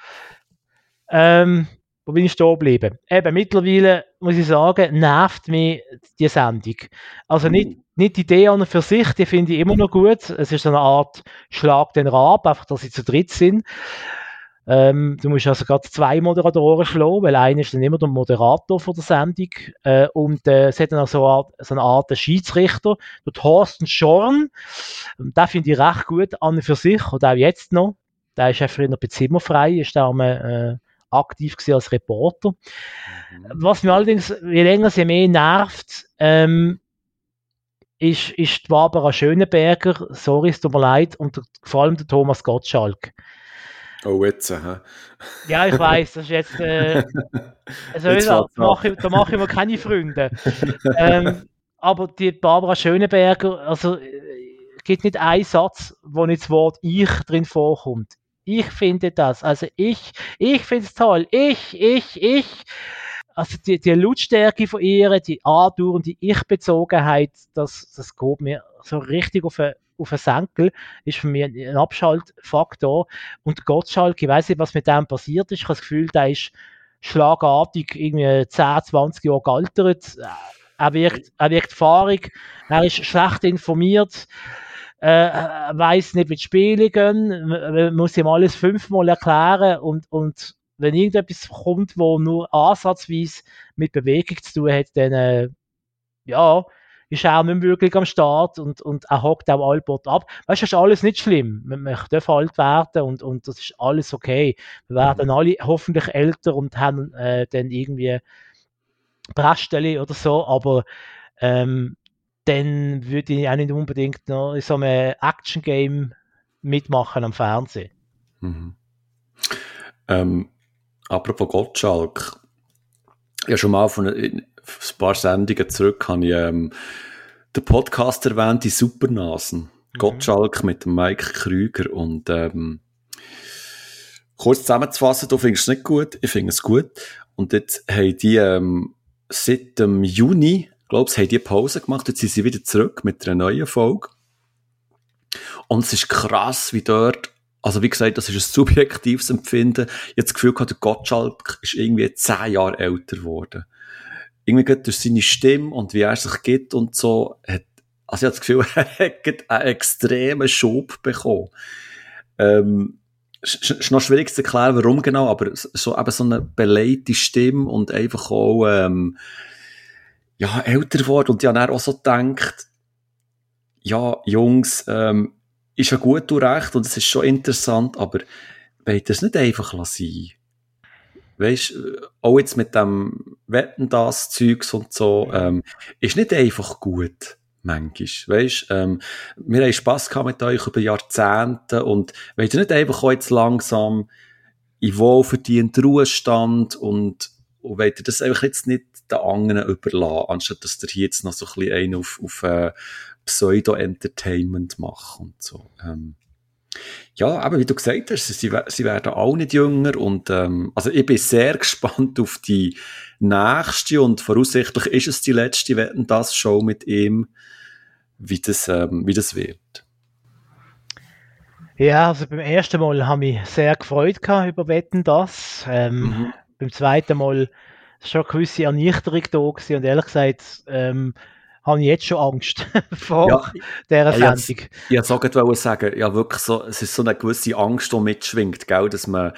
Ähm, wo bin ich stehen geblieben? Eben, mittlerweile, muss ich sagen, nervt mich die Sendung. Also nicht, uh. nicht die Idee an und für sich, die finde ich immer noch gut. Es ist so eine Art Schlag den Rab, einfach, dass sie zu dritt sind. Ähm, du musst also gerade zwei Moderatoren schlagen, weil einer ist dann immer der Moderator von der Sendung. Äh, und äh, es hat dann auch so eine Art, so eine Art Schiedsrichter, der Thorsten Schorn. Und den finde ich recht gut an und für sich und auch jetzt noch. Der ist ja früher bei Zimmerfrei, ist da am, äh, aktiv als Reporter. Mhm. Was mir allerdings, je länger sie mehr nervt, ähm, ist, ist Barbara Schöneberger, sorry, es tut mir leid, und der, vor allem der Thomas Gottschalk. Oh, jetzt, hä? Ja, ich weiß, das ist jetzt. Äh, also, jetzt da, mache ich, da mache ich mir keine Freunde. ähm, aber die Barbara Schöneberger, also, es äh, gibt nicht einen Satz, wo nicht das Wort Ich drin vorkommt. Ich finde das. Also ich, ich finde es toll. Ich, ich, ich. Also die, die Lautstärke von ihr, die Ardauer die Ich-Bezogenheit, das, das geht mir so richtig auf einen auf einen Senkel, ist für mich ein Abschaltfaktor. Und Gottschalk, ich weiß nicht, was mit dem passiert ist. Ich habe das Gefühl, der ist schlagartig irgendwie 10, 20 Jahre gealtert. Er wirkt, er wirkt fahrig, er ist schlecht informiert äh, weiß nicht, wie die Spiele gehen, man muss ihm alles fünfmal erklären und, und wenn irgendetwas kommt, wo nur ansatzweise mit Bewegung zu tun hat, dann äh, ja, ist er auch nicht wirklich am Start und, und er hockt auch Albert ab. Weißt du, das ist alles nicht schlimm. Man, man darf alt werden und, und das ist alles okay. Wir werden mhm. alle hoffentlich älter und haben äh, dann irgendwie Braststelle oder so, aber ähm, dann würde ich auch nicht unbedingt noch in so einem Action-Game mitmachen am Fernsehen. Mhm. Ähm, apropos Gottschalk, ja schon mal von ein paar Sendungen zurück habe ich ähm, den Podcast erwähnt, die Supernasen. Mhm. Gottschalk mit dem Mike Krüger und ähm, kurz zusammenzufassen, du findest es nicht gut, ich finde es gut. Und jetzt haben die ähm, seit dem Juni glaube, sie haben die Pause gemacht, jetzt sind sie wieder zurück mit einer neuen Folge. Und es ist krass, wie dort, also wie gesagt, das ist ein subjektives Empfinden. Ich habe das Gefühl gehabt, der Gottschalk ist irgendwie zehn Jahre älter geworden. Irgendwie durch seine Stimme und wie er sich gibt und so, hat, also ich das Gefühl, er hat einen extremen Schub bekommen. Ähm, ist noch schwierig zu erklären, warum genau, aber so, eben so eine beleidigte Stimme und einfach auch, ähm, ja, älter geworden und dann auch so gedacht, ja, Jungs, ähm, ist ja gut und recht und es ist schon interessant, aber wollt ihr nicht einfach sein? Weißt, auch jetzt mit dem Wetten das Zeugs und so, ähm, ist nicht einfach gut manchmal. Weißt, ähm, wir haben Spass gehabt mit euch über Jahrzehnte und ihr nicht einfach auch jetzt langsam in wohlverdienten Ruhestand und, und wollt ihr das einfach jetzt nicht den anderen überlassen, anstatt dass ihr hier jetzt noch so ein bisschen einen auf, auf äh, Pseudo-Entertainment macht und so. Ähm, ja, aber wie du gesagt hast, sie, sie werden auch nicht jünger und ähm, also ich bin sehr gespannt auf die nächste und voraussichtlich ist es die letzte Wetten das Show mit ihm, wie das, ähm, wie das wird. Ja, also beim ersten Mal habe ich mich sehr gefreut über Wetten das. Ähm, mhm. Beim zweiten Mal schon eine gewisse Ernüchterung da gewesen und ehrlich gesagt ähm, habe ich jetzt schon Angst vor ja, dieser Sendung. Ich, ich wollte sagen, ja wirklich so, es ist so eine gewisse Angst, die mitschwingt, gell, dass man,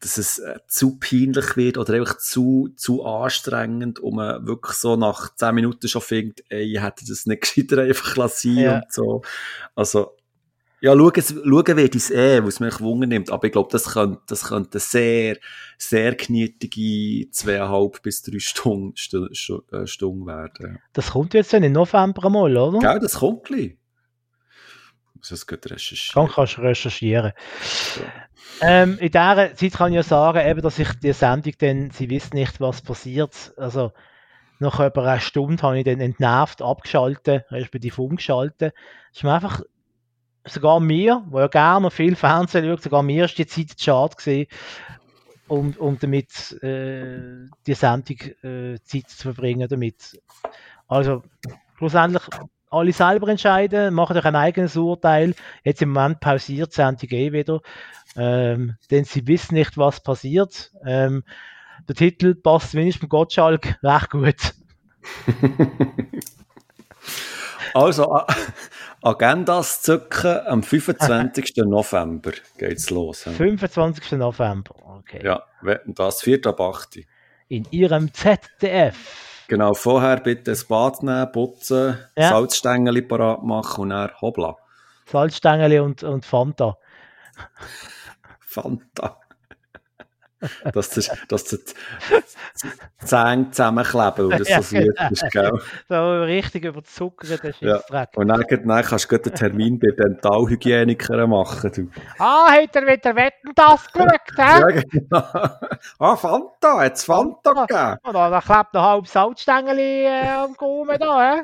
dass es äh, zu peinlich wird oder einfach zu, zu anstrengend und man wirklich so nach zehn Minuten schon findet, ey, ich hätte das nicht gescheiter einfach lassen ja. und so. Also, ja, schauen, schauen wird es eh, was mich Wunder nimmt. Aber ich glaube, das könnte, das könnte sehr, sehr knietige zweieinhalb bis drei Stunden, äh, Stunden werden. Das kommt jetzt dann im November mal, oder? Ja, das kommt gleich. Muss das gut recherchieren. Dann kannst du recherchieren. Ja. Ähm, in dieser Zeit kann ich ja sagen, eben, dass ich die Sendung dann, sie wissen nicht, was passiert. Also, nach über einer Stunde habe ich dann entnervt abgeschaltet, respektive umgeschaltet. Es ist mir einfach sogar mir, wo ja gerne viel Fernsehen schaut, sogar mir ist die Zeit zu schade gewesen, um, um damit äh, die Sendung äh, Zeit zu verbringen damit. Also schlussendlich alle selber entscheiden, machen euch ein eigenes Urteil. Jetzt im Moment pausiert die Sendung eh wieder, ähm, denn sie wissen nicht, was passiert. Ähm, der Titel passt wenigstens Gottschalk recht gut. also, Agendas zücken am 25. November geht's los. 25. November, okay. Ja, das 4 ab 8. In Ihrem ZDF. Genau, vorher bitte das Bad nehmen, putzen, ja. Salzstängel parat machen und dann hoppla. Salzstängel und, und Fanta. Fanta dass, das, dass die Zähne zusammenkleben, weil das so süß ist, gell? So richtig überzuckert, das ist ja. Dreck. Und dann, dann kannst du einen Termin bei Dentalhygieniker machen. Du. Ah, hat er wieder Wetten das geschaut, hä? Ja, genau. Ah, Fanta, hat es Fanta gegeben? Oh, da, da klebt noch halb Salzstängel äh, am Gaumen da, hä?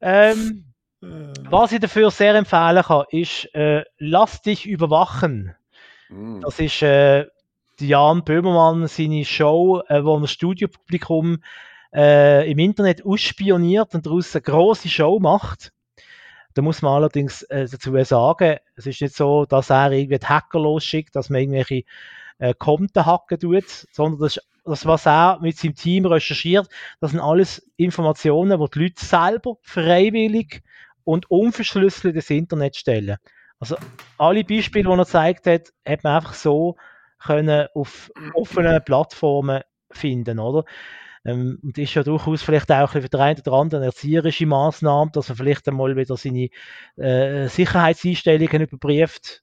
ähm, was ich dafür sehr empfehlen kann, ist, äh, lass dich überwachen. Mm. Das ist äh, Jan Böhmermann seine Show, äh, wo er Studiopublikum äh, im Internet ausspioniert und daraus eine große Show macht. Da muss man allerdings äh, dazu sagen, es ist nicht so, dass er irgendwie die Hacker losschickt, dass man irgendwelche äh, Konten hacken tut, sondern das, das, was er mit seinem Team recherchiert, das sind alles Informationen, die die Leute selber freiwillig und unverschlüsselt ins Internet stellen. Also alle Beispiele, die er gezeigt hat, hat man einfach so können auf offenen Plattformen finden, oder? Ähm, und ist ja durchaus vielleicht auch für den einen oder anderen erzieherische Maßnahme, dass er vielleicht einmal wieder seine äh, Sicherheitseinstellungen überprüft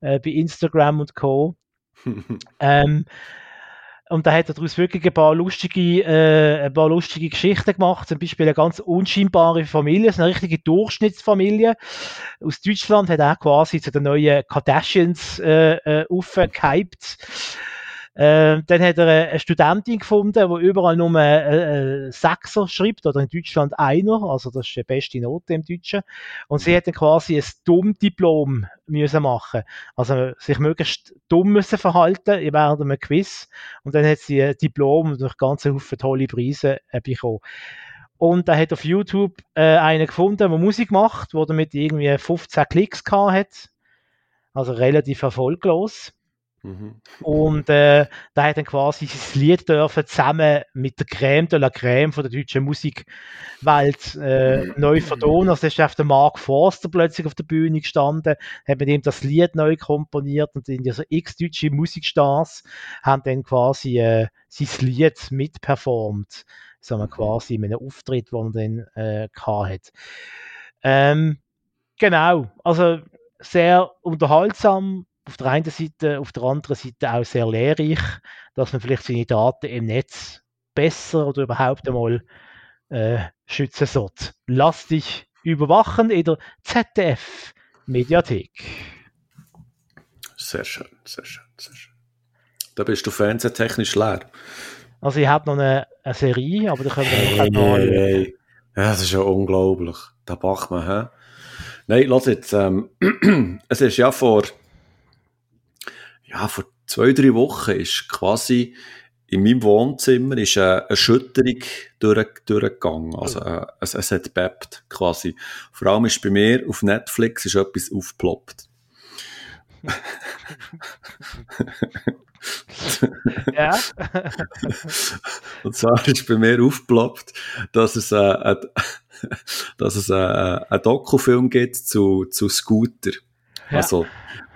äh, bei Instagram und Co. ähm, und da hat er daraus wirklich ein paar lustige, äh, ein paar lustige Geschichten gemacht. Zum Beispiel eine ganz unscheinbare Familie, eine richtige Durchschnittsfamilie. Aus Deutschland hat er quasi zu den neuen Kardashians äh, äh, aufgehypt. Äh, dann hat er eine Studentin gefunden, die überall nur äh, äh, Sechser schreibt, oder in Deutschland einer, also das ist die beste Note im Deutschen. Und sie hat dann quasi ein Dumm-Diplom müssen machen. Also sich möglichst dumm müssen verhalten während einem Quiz. Und dann hat sie ein Diplom durch ganz Haufen tolle Preise äh, bekommen. Und er hat auf YouTube äh, einen gefunden, der Musik macht, der damit irgendwie 15 Klicks gehabt hat. Also relativ erfolglos. Mhm. Und äh, da hat dann quasi sein Lied dürfen zusammen mit der Crème de la Crème von der deutschen Musikwelt äh, neu vertonen. Also ist auf der Mark Forster plötzlich auf der Bühne gestanden, hat mit ihm das Lied neu komponiert und in so x deutsche Musikstars haben dann quasi äh, sein Lied mitperformt. So man quasi in einem Auftritt, den er dann äh, hat. Ähm, genau, also sehr unterhaltsam, auf der einen Seite, auf der anderen Seite auch sehr lehrreich, dass man vielleicht seine Daten im Netz besser oder überhaupt einmal äh, schützen sollte. Lass dich überwachen in der ZDF Mediathek. Sehr schön, sehr schön, sehr schön. Da bist du fernsehtechnisch leer. Also ich habe noch eine, eine, Serie, aber da können wir hey, noch hey, hey. Ja, das ist ja unglaublich. Da Bachmann, hä? Nein, lass jetzt, ähm, es ist ja vor, ja, vor zwei, drei Wochen ist quasi in meinem Wohnzimmer ist eine Erschütterung durch, durchgegangen. Also, äh, es, es hat bebt, quasi. Vor allem ist bei mir auf Netflix ist etwas aufgeploppt. ja. Und zwar ist bei mir aufgeploppt, dass es, äh, ein, dass es äh, einen Dokufilm gibt zu, zu Scooter. Ja. Also,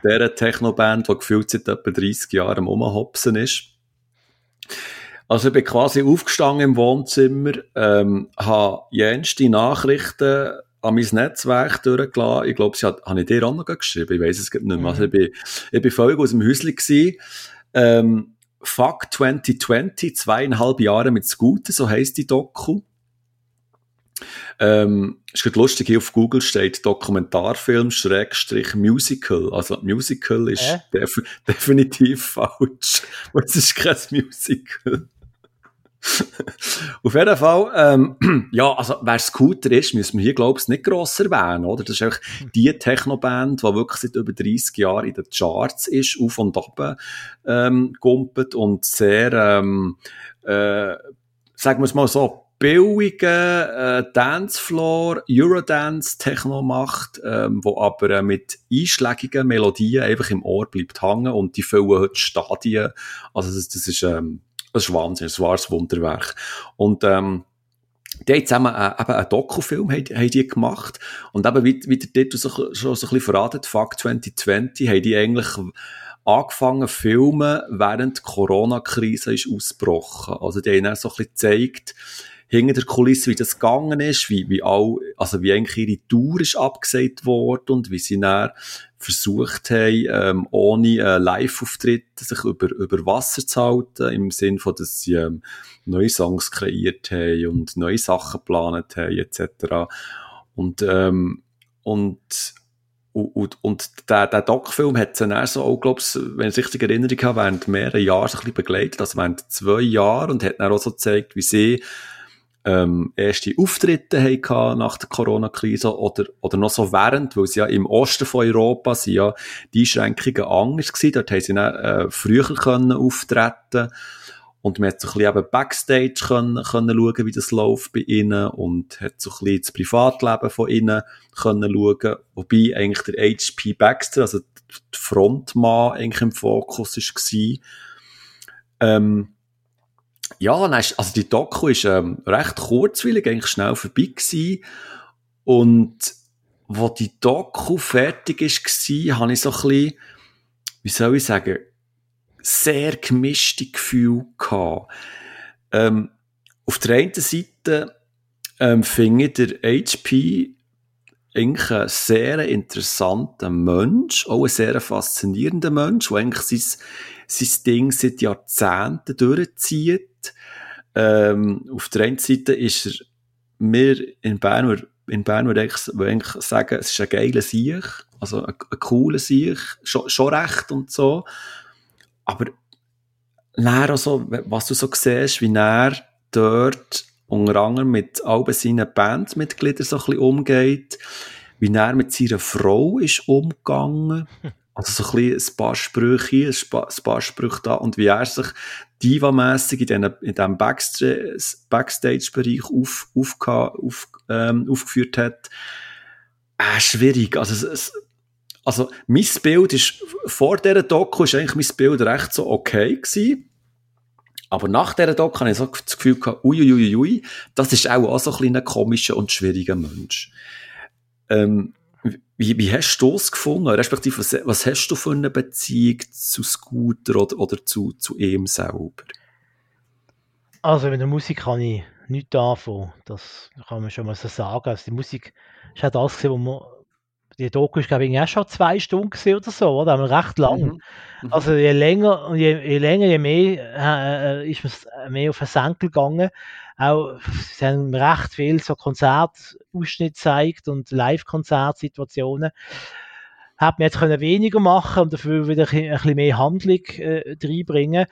der Technoband, die gefühlt seit etwa 30 Jahren am Umhopsen ist. Also ich bin quasi aufgestanden im Wohnzimmer, ähm, habe jenste Nachrichten an mein Netzwerk durchgelassen. Ich glaube, sie hat, habe ich dir auch noch geschrieben, ich weiß es nicht mehr. Mhm. Also ich bin, ich bin völlig aus dem Häuschen gewesen. Ähm, Fuck 2020, zweieinhalb Jahre mit Scooter, so heisst die Doku. Ähm, ist gerade lustig, hier auf Google steht Dokumentarfilm Schrägstrich Musical. Also Musical ist äh? def definitiv falsch. Es ist kein Musical. Auf jeden Fall, ähm, ja, also wer Scooter ist, müssen wir hier, glaube ich, nicht gross erwähnen, oder? Das ist einfach die Technoband, die wirklich seit über 30 Jahren in den Charts ist, auf und ab ähm, gumpet und sehr, ähm, äh, sagen wir es mal so, billigen äh, Dancefloor, Eurodance-Techno macht, ähm, wo aber äh, mit einschlägigen Melodien einfach im Ohr bleibt hängen und die füllen heute Stadien. Also das, das ist ähm, das ist Wahnsinn, das war ein Wunderwerk. Und, ähm, die haben zusammen äh, eben einen Dokufilm haben, die gemacht. Und eben, wie, wie der Titel so, schon so ein bisschen verratet, Fuck 2020, haben die eigentlich angefangen filmen, während die Corona-Krise ist ausgebrochen. Also die haben dann so ein bisschen gezeigt, hinter der Kulisse, wie das gegangen ist, wie, wie all, also wie eigentlich ihre Tour ist abgesagt worden und wie sie dann versucht haben, ähm, ohne äh, Live-Auftritte sich über, über Wasser zu halten, im Sinn von, dass sie ähm, neue Songs kreiert haben und neue Sachen geplant haben, etc. Und, ähm, und und, und der, der Doc-Film hat sie dann so auch, glaub ich, wenn ich richtig Erinnerung habe, während mehreren Jahren so ein bisschen begleitet, also während zwei Jahren und hat dann auch so gezeigt, wie sie ähm, erste Auftritte hatten nach der Corona-Krise oder, oder noch so während, weil sie ja im Osten von Europa sind ja die Einschränkungen anders gewesen. Dort haben sie dann, äh, früher können auftreten und man hat so ein bisschen eben Backstage können, können schauen, wie das läuft bei ihnen und hat so ein bisschen das Privatleben von ihnen können schauen, wobei eigentlich der HP Baxter, also der Frontmann eigentlich im Fokus war. Ähm, ja, also die Doku ist ähm, recht kurzweilig, eigentlich schnell vorbei gewesen. Und wo die Doku fertig war, habe ich so ein bisschen, wie soll ich sagen, sehr gemischte Gefühle gehabt. Ähm, auf der einen Seite ähm, finde ich der HP eigentlich ein sehr interessanter Mensch, auch ein sehr faszinierender Mensch, der eigentlich sein, sein Ding seit Jahrzehnten durchzieht ähm, auf der einen Seite ist er mir in Bern, in Bern würde ich sagen, es ist ein geiler Sieg, also ein, ein cooler Sieg, schon, schon recht und so. Aber näher also, was du so siehst, wie er dort unter anderem mit all seinen Bandmitgliedern so ein bisschen umgeht, wie er mit seiner Frau ist umgegangen. Also so ein, bisschen ein paar Sprüche hier, ein paar Sprüche da und wie er sich diva-mässig in, diesem Backstage-Bereich auf, auf, auf, ähm, aufgeführt hat. Äh, schwierig. Also, es, also, mein Bild ist, vor dieser Doku ist eigentlich mein Bild recht so okay gewesen. Aber nach dieser Doku habe ich so das Gefühl gehabt, uiuiuiui, ui, das ist auch, auch so ein kleiner komischer und schwieriger Mensch. Ähm, wie, wie hast du es gefunden? Respektive, was, was hast du für eine Beziehung zu Scooter oder, oder zu, zu ihm selber? Also mit der Musik kann ich nichts anfangen. Das kann man schon mal so sagen. Also die Musik ist auch das, was man die Doku ist, glaube ich, auch schon zwei Stunden oder so, oder? Aber recht lang. Mhm. mhm. Also je länger, je, je länger, je mehr äh, äh ist man mehr auf den Senkel gegangen auch, sie haben recht viel so Konzertausschnitte gezeigt und Live-Konzertsituationen. Hätte man jetzt können weniger machen und dafür wieder ein bisschen mehr Handlung äh, reinbringen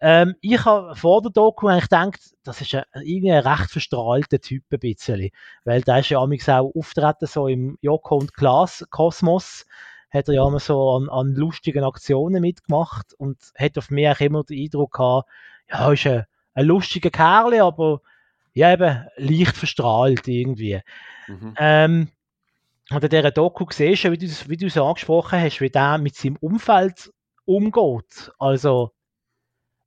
ähm, ich habe vor der Doku eigentlich gedacht, das ist ein, irgendwie ein recht verstrahlter Typ ein bisschen. Weil der ist ja auch auftreten so im Joko und Klaas Kosmos hat er ja immer so an, an lustigen Aktionen mitgemacht und hat auf mich auch immer den Eindruck gehabt, ja, ist ein, ein lustiger Kerl, aber ja, eben leicht verstrahlt irgendwie. Mhm. Ähm, und in dieser Doku siehst du, wie du, wie du es angesprochen hast, wie der mit seinem Umfeld umgeht. Also,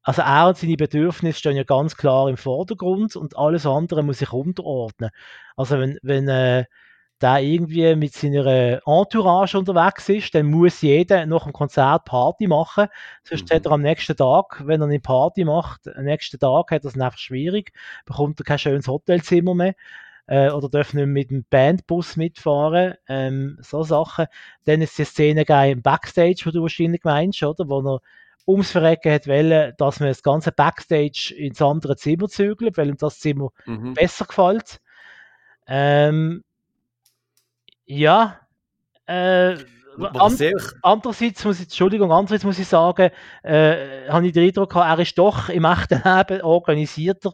also er und seine Bedürfnisse stehen ja ganz klar im Vordergrund und alles andere muss sich unterordnen. Also wenn, wenn äh, der irgendwie mit seiner Entourage unterwegs ist, dann muss jeder nach dem Konzert Party machen. Sonst mhm. hat er am nächsten Tag, wenn er eine Party macht, am nächsten Tag hat er es einfach schwierig, bekommt er kein schönes Hotelzimmer mehr äh, oder darf nicht mit dem Bandbus mitfahren, ähm, so Sachen. Dann ist die Szene geil im Backstage, wo du wahrscheinlich meinst, oder? Wo er ums Verrecken hat wollen, dass man das ganze Backstage ins andere Zimmer zügelt, weil ihm das Zimmer mhm. besser gefällt. Ähm, ja, äh, And, andererseits muss ich, Entschuldigung, andererseits muss ich sagen, äh, habe ich den Eindruck gehabt, er ist doch im echten Leben organisierter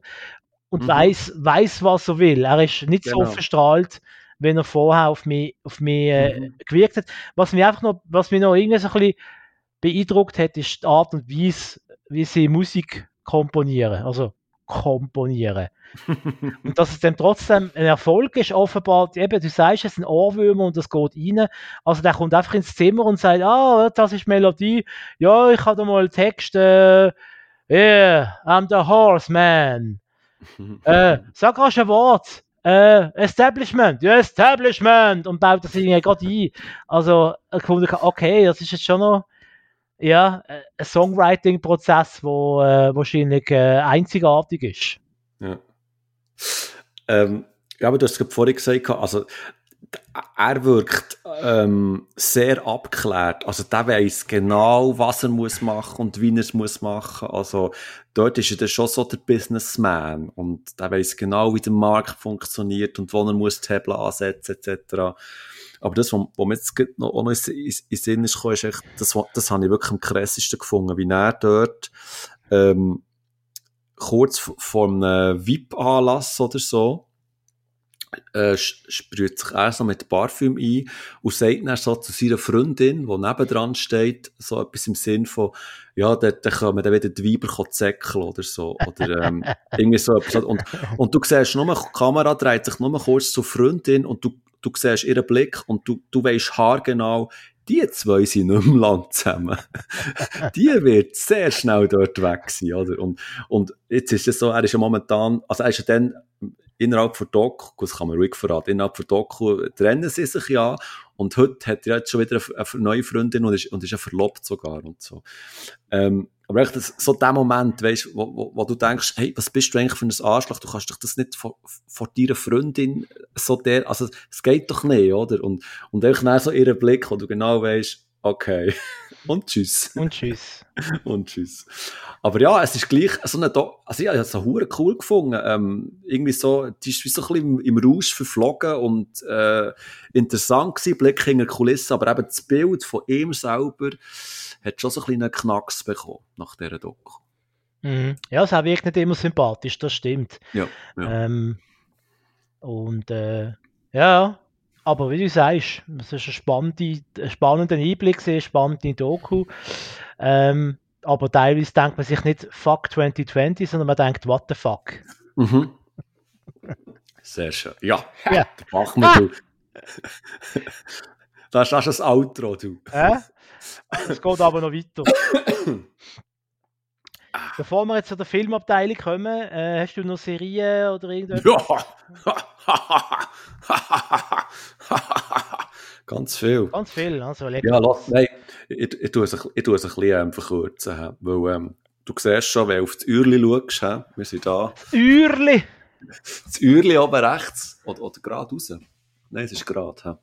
und mhm. weiß, weiß, was er will. Er ist nicht genau. so verstrahlt, wenn er vorher auf mich, auf mich äh, mhm. gewirkt hat. Was mich einfach noch, was mich noch irgendwie so ein bisschen beeindruckt hat, ist die Art und Weise, wie sie Musik komponieren. Also komponieren. und dass es dann trotzdem ein Erfolg ist, offenbar, eben, du sagst, es sind Ohrwürmer und das geht rein. Also der kommt einfach ins Zimmer und sagt, ah, das ist Melodie. Ja, ich habe da mal Text, äh, yeah, I'm the horseman. äh, sag rasch ein Wort. Äh, Establishment, ja, Establishment und baut das irgendwie gerade ein. Also, okay, das ist jetzt schon noch ja, ein Songwriting-Prozess, der äh, wahrscheinlich äh, einzigartig ist. Ja. Ähm, ja, aber du hast es vorhin gesagt, also er wirkt ähm, sehr abgeklärt. Also der weiß genau, was er muss machen und wie er es muss machen. Also dort ist er dann schon so der Businessman und der weiß genau, wie der Markt funktioniert und wo er muss Hebel ansetzen etc. Aber das, was, mir jetzt noch, noch in, in Sinn ist, ist echt, das, das habe ich wirklich am krassesten gefunden, wie er dort ähm, kurz vor einem VIP-Anlass oder so äh, sprüht sich er so mit Parfüm ein und sagt dann so zu seiner Freundin, die nebendran steht, so etwas im Sinn von, ja, da, da kommen dann wieder die Weiber zäckeln oder so, oder ähm, irgendwie so etwas. Und, und du siehst nur, die Kamera dreht sich nur kurz zur Freundin und du, du siehst ihren Blick und du, du weißt haargenau, die zwei sind nicht mehr lang zusammen. die wird sehr schnell dort weg sein, oder? Und, und jetzt ist es so, er ist ja momentan, also er ist ja dann innerhalb von Doku, das kann man ruhig verraten, innerhalb von Doku trennen sie sich ja und heute hat er jetzt schon wieder eine, neue Freundin und ist, und ist ja verlobt sogar und so. Ähm, aber echt, das, so der Moment, weißt, wo, wo, wo, du denkst, hey, was bist du eigentlich für ein Arschloch? Du kannst doch das nicht vor, vor deiner Freundin so der, also, es geht doch nicht, oder? Und, und einfach so ihren Blick, wo du genau weißt, okay. Und tschüss. Und tschüss. und tschüss. Aber ja, es ist gleich so eine, Do also ich habe es so cool gefunden. Ähm, irgendwie so, die ist wie so ein bisschen im, im Rausch verflogen und äh, interessant gewesen, Blick hinter Kulissen, aber eben das Bild von ihm selber hat schon so ein bisschen einen Knacks bekommen nach dieser Doku. Mhm. Ja, es wirkt nicht immer sympathisch, das stimmt. Ja. ja. Ähm, und äh, ja, aber wie du sagst, es ist ein, spannende, ein spannender Einblick, eine spannende Doku. Ähm, aber teilweise denkt man sich nicht fuck 2020, sondern man denkt, what the fuck. Mhm. Sehr schön. Ja, ja. das machen wir. Du. das ist das Outro, du. Äh? Es geht aber noch weiter. Bevor wir jetzt zu der Filmabteilung kommen, äh, hast du noch Serien oder irgendwas? Ja! Ganz viel. Ganz viel, also lecker. Ja, lass, nein, ich, ich, tue es, ich tue es ein bisschen ähm, verkürzen, weil ähm, du siehst schon, wenn du auf das Uhrli schaust, he, wir sind da. Das Uhrli? Das Uhrli oben rechts, oder, oder gerade raus. Nein, es ist gerade.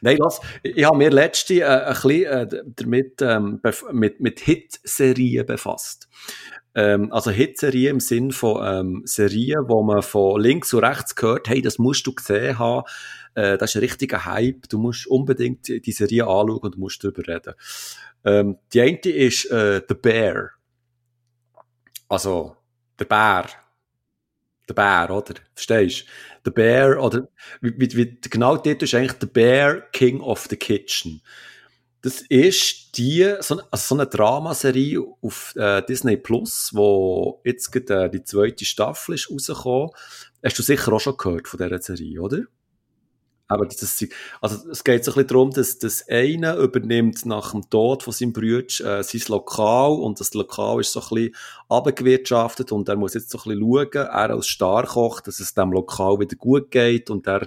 Nein, lass, ich habe mir letzte äh, ein bisschen äh, damit, ähm, mit, mit Hit-Serien befasst. Ähm, also Hit-Serien im Sinn von ähm, Serien, wo man von links und rechts gehört, hey, das musst du gesehen haben. Äh, das ist ein richtiger Hype. Du musst unbedingt die Serie anschauen und musst darüber reden. Ähm, die eine ist äh, The Bear. Also, der Bär. Der Bär, oder? Verstehst du? The Bear, oder wie, wie, genau dort ist eigentlich The Bear King of the Kitchen. Das ist die, so, also so eine Dramaserie auf äh, Disney Plus, wo jetzt gerade, äh, die zweite Staffel ist rausgekommen. Hast du sicher auch schon gehört von dieser Serie, oder? Aber das, also es geht so ein bisschen darum, dass das eine übernimmt nach dem Tod von seinem Bruder äh, sein Lokal und das Lokal ist so ein bisschen abgewirtschaftet und er muss jetzt so ein bisschen schauen, er als Starkoch, dass es dem Lokal wieder gut geht und er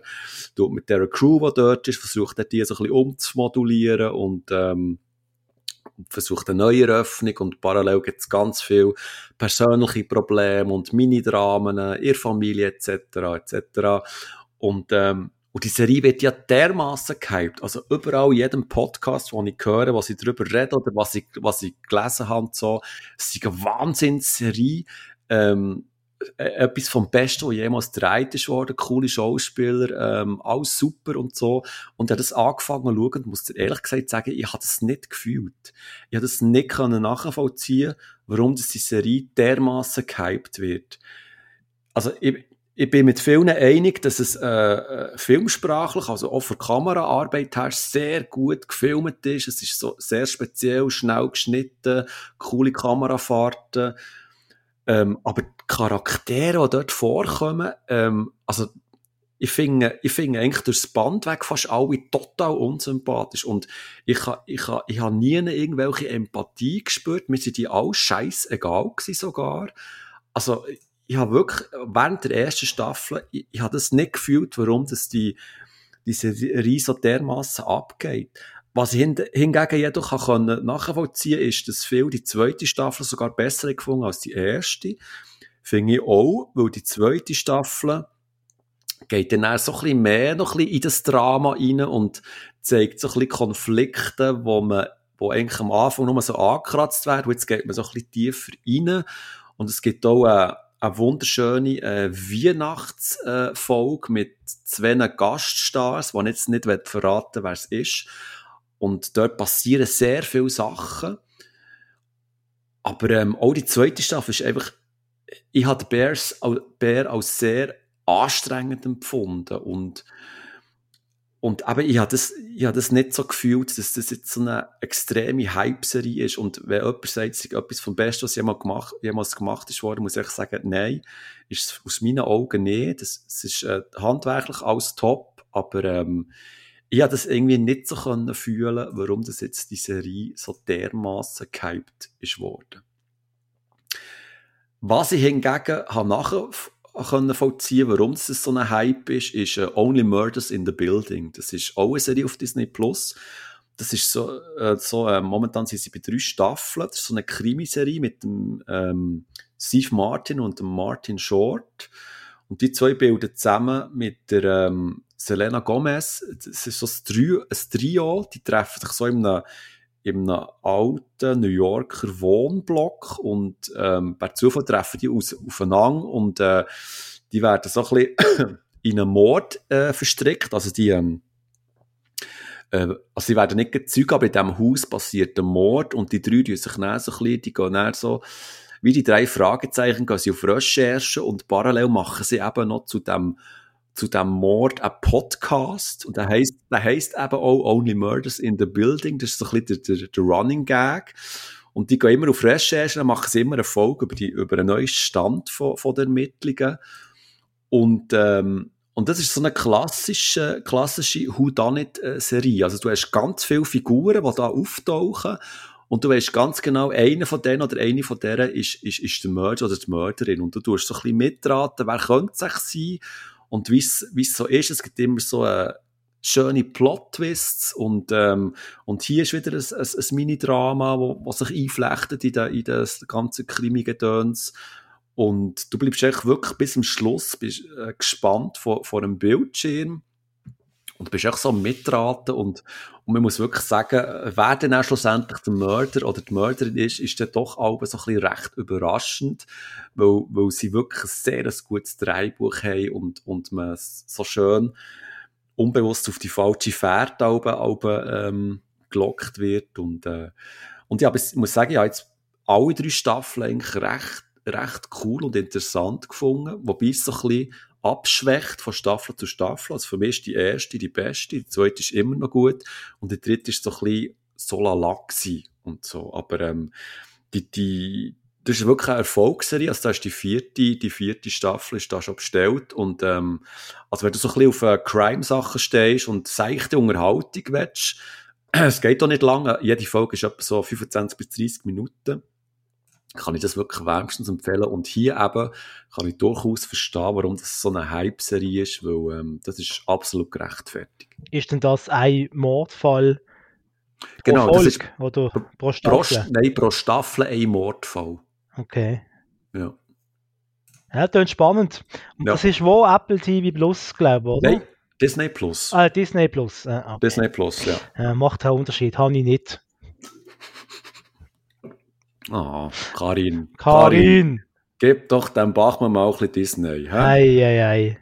tut mit der Crew, die dort ist, versucht er die so ein bisschen umzumodulieren und ähm, versucht eine neue Eröffnung und parallel gibt es ganz viele persönliche Probleme und Mini-Dramen, ihre Familie etc. etc. Und ähm, und die Serie wird ja dermaßen gehypt. Also überall, in jedem Podcast, wo ich höre, was ich darüber rede oder was ich, was ich gelesen habe, so, es ist eine Wahnsinnsserie. Ähm, äh, etwas vom Besten, was jemals gedreht ist worden, coole Schauspieler, ähm, alles super und so. Und er hat das angefangen zu schauen und muss dir ehrlich gesagt sagen, ich habe das nicht gefühlt. Ich habe das nicht können nachvollziehen, warum das die Serie dermaßen gehypt wird. Also, ich, ich bin mit vielen einig, dass es äh, äh, filmsprachlich, also auch für Kameraarbeit her, sehr gut gefilmt ist. Es ist so sehr speziell, schnell geschnitten, coole Kamerafahrten. Ähm, aber die Charaktere, die dort vorkommen, ähm, also ich finde, ich finde eigentlich durchs Band weg fast alle total unsympathisch. Und ich habe ich ha, ich ha nie irgendwelche Empathie gespürt. Mir sind die alle scheißegal gewesen sogar. Also, ich habe wirklich während der ersten Staffel, ich, ich habe das nicht gefühlt, warum das die, diese Serie so dermassen abgeht. Was ich hingegen jedoch kann nachvollziehen ist, dass viele die zweite Staffel sogar besser gefunden als die erste. Finde ich auch, weil die zweite Staffel geht dann auch so ein bisschen mehr noch ein bisschen in das Drama rein und zeigt so ein bisschen Konflikte, wo man, wo eigentlich am Anfang nur so angekratzt werden, jetzt geht man so ein bisschen tiefer rein. Und es gibt auch eine, eine wunderschöne äh, Weihnachtsfolge äh, mit zwei Gaststars, die jetzt nicht verraten wer es ist. Und dort passieren sehr viele Sachen. Aber ähm, auch die zweite Staffel ist einfach, ich habe Bears, Bär als sehr anstrengend empfunden und und eben, ich habe das, ich habe das nicht so gefühlt, dass das jetzt so eine extreme Hype-Serie ist. Und wenn jemand sagt, es ist etwas vom Besten, was jemals gemacht, jemals gemacht ist worden, muss ich sagen, nein, ist es aus meinen Augen nicht. Das, es ist äh, handwerklich alles top, aber ähm, ich habe das irgendwie nicht so können fühlen, warum das jetzt die Serie so dermaßen gehypt ist worden. Was ich hingegen habe nachher können vollziehen warum es so ein Hype ist, ist uh, Only Murders in the Building. Das ist auch eine Serie auf Disney Plus. Das ist so, äh, so äh, momentan sind sie bei drei Staffeln. Das ist so eine Krimiserie mit dem ähm, Steve Martin und dem Martin Short. Und die zwei bilden zusammen mit der ähm, Selena Gomez. Das ist so ein Trio, ein Trio. Die treffen sich so in einem, in einem alten New Yorker Wohnblock und ähm, per Zufall treffen die aus, aufeinander und äh, die werden so ein bisschen in einen Mord äh, verstrickt. Also die, ähm, äh, also sie werden nicht gezeugt, aber in diesem Haus passiert ein Mord und die drei die sich dann so ein bisschen, die gehen dann so wie die drei Fragezeichen gehen sie auf Recherche und parallel machen sie eben noch zu dem zu dem Mord ein Podcast und der heißt, der heißt eben auch Only Murders in the Building. Das ist so ein bisschen der, der, der Running Gag. Und die gehen immer auf Recherche, dann machen sie immer eine Folge über, die, über einen neuen Stand von, von den Ermittlungen. Und, ähm, und das ist so eine klassische, klassische Whodunit-Serie. Also du hast ganz viele Figuren, die da auftauchen und du weißt ganz genau, einer von denen oder eine von denen ist, ist, ist der Mörder oder die Mörderin. Und du tust so ein bisschen mitraten, wer könnte es sein und wie es so ist, es gibt immer so äh, schöne Plot-Twists und, ähm, und hier ist wieder ein, ein, ein Mini-Drama, wo, sich einflechtet in, de, in das ganze Krimi-Gedöns. Und du bleibst echt wirklich bis zum Schluss bist, äh, gespannt vor, vor einem Bildschirm und bist echt so mitraten und, und man muss wirklich sagen, wer denn auch schlussendlich der Mörder oder die Mörderin ist, ist dann doch auch so ein bisschen recht überraschend, weil, weil sie wirklich ein sehr gutes Drehbuch haben und, und man so schön unbewusst auf die falsche Fährte Alben, Alben, ähm, gelockt wird. Und, äh, und ja, ich muss sagen, ich habe jetzt alle drei Staffeln eigentlich recht, recht cool und interessant gefunden, wobei es so ein bisschen abschwächt von Staffel zu Staffel. Also für mich ist die erste die beste, die zweite ist immer noch gut und die dritte ist so ein bisschen so lala und so. Aber ähm, die, die, das ist wirklich eine Erfolgsserie. Also da ist die vierte, die vierte Staffel ist da schon bestellt. Und, ähm, also wenn du so ein bisschen auf äh, Crime-Sachen stehst und seichte Unterhaltung willst, es geht doch nicht lange. Jede Folge ist etwa so 25 bis 30 Minuten. Kann ich das wirklich wärmstens empfehlen. Und hier eben kann ich durchaus verstehen, warum das so eine Hype-Serie ist, weil ähm, das ist absolut gerechtfertigt. Ist denn das ein Mordfall genau, pro Folge das ist oder pro pro, Staffel? nein, pro Staffel ein Mordfall. Okay. Ja. Ja, das spannend. Und Ja. das ist wo? Apple TV Plus, glaube ich, oder? Nein, Disney Plus. Ah, Disney Plus. Ah, okay. Disney Plus, ja. Äh, macht einen Unterschied, habe ich nicht. Ah, Karin. Karin! Gib doch dem Bachmann mal ein bisschen Disney. Hä? Ei, ei, ei.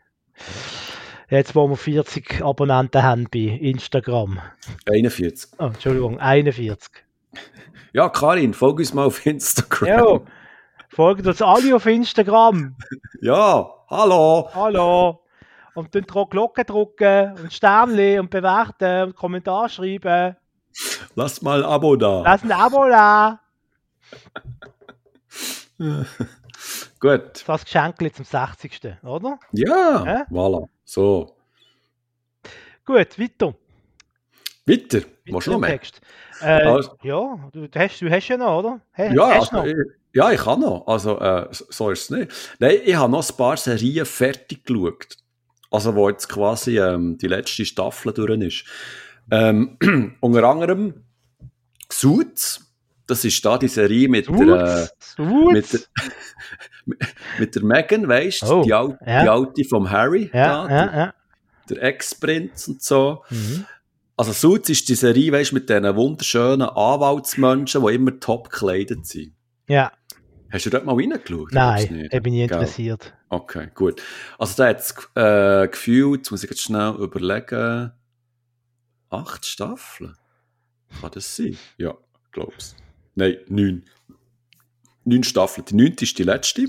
Jetzt, wo wir 40 Abonnenten haben bei Instagram. 41. Oh, Entschuldigung, 41. Ja, Karin, folge uns mal auf Instagram. Ja, folgt uns alle auf Instagram. Ja, hallo. Hallo. Und dann Glocke drücken und Sternchen und bewerten und Kommentar schreiben. Lass mal ein Abo da. Lass ein Abo da. Gut. Das Geschenk zum 60. Oder? Ja, Hä? voilà. So. Gut, weiter. Weiter. Du noch mehr? Text. Äh, Also- ja, du, hast, du hast ja noch, oder? Hey, Ja, also, noch? ich, ja, ich kann noch. Also, äh, so so ist es nicht. Nein, ich habe noch ein paar Serien fertig geschaut. Also, wo jetzt quasi ähm, die letzte Staffel durch ist. Ähm, unter anderem Suits. Das ist da die Serie mit der, äh, Suits? mit der, mit der Megan, weißt du? Oh, die, Al ja. die alte vom Harry. ja, da, ja, der, der Ex-Prinz und so. Mhm. Also Suits ist die Serie, weißt du, mit diesen wunderschönen Anwaltsmenschen, die immer top gekleidet sind. ja. Hast du dort mal reingeschaut? Nein, nicht. ich bin nie Gell? interessiert. Okay, gut. Also da hat es äh, gefühlt, jetzt muss ich jetzt schnell überlegen, acht Staffeln? Kann das sein? Ja, glaub's. Nein, neun. Neun Staffeln. Die neunte ist die letzte.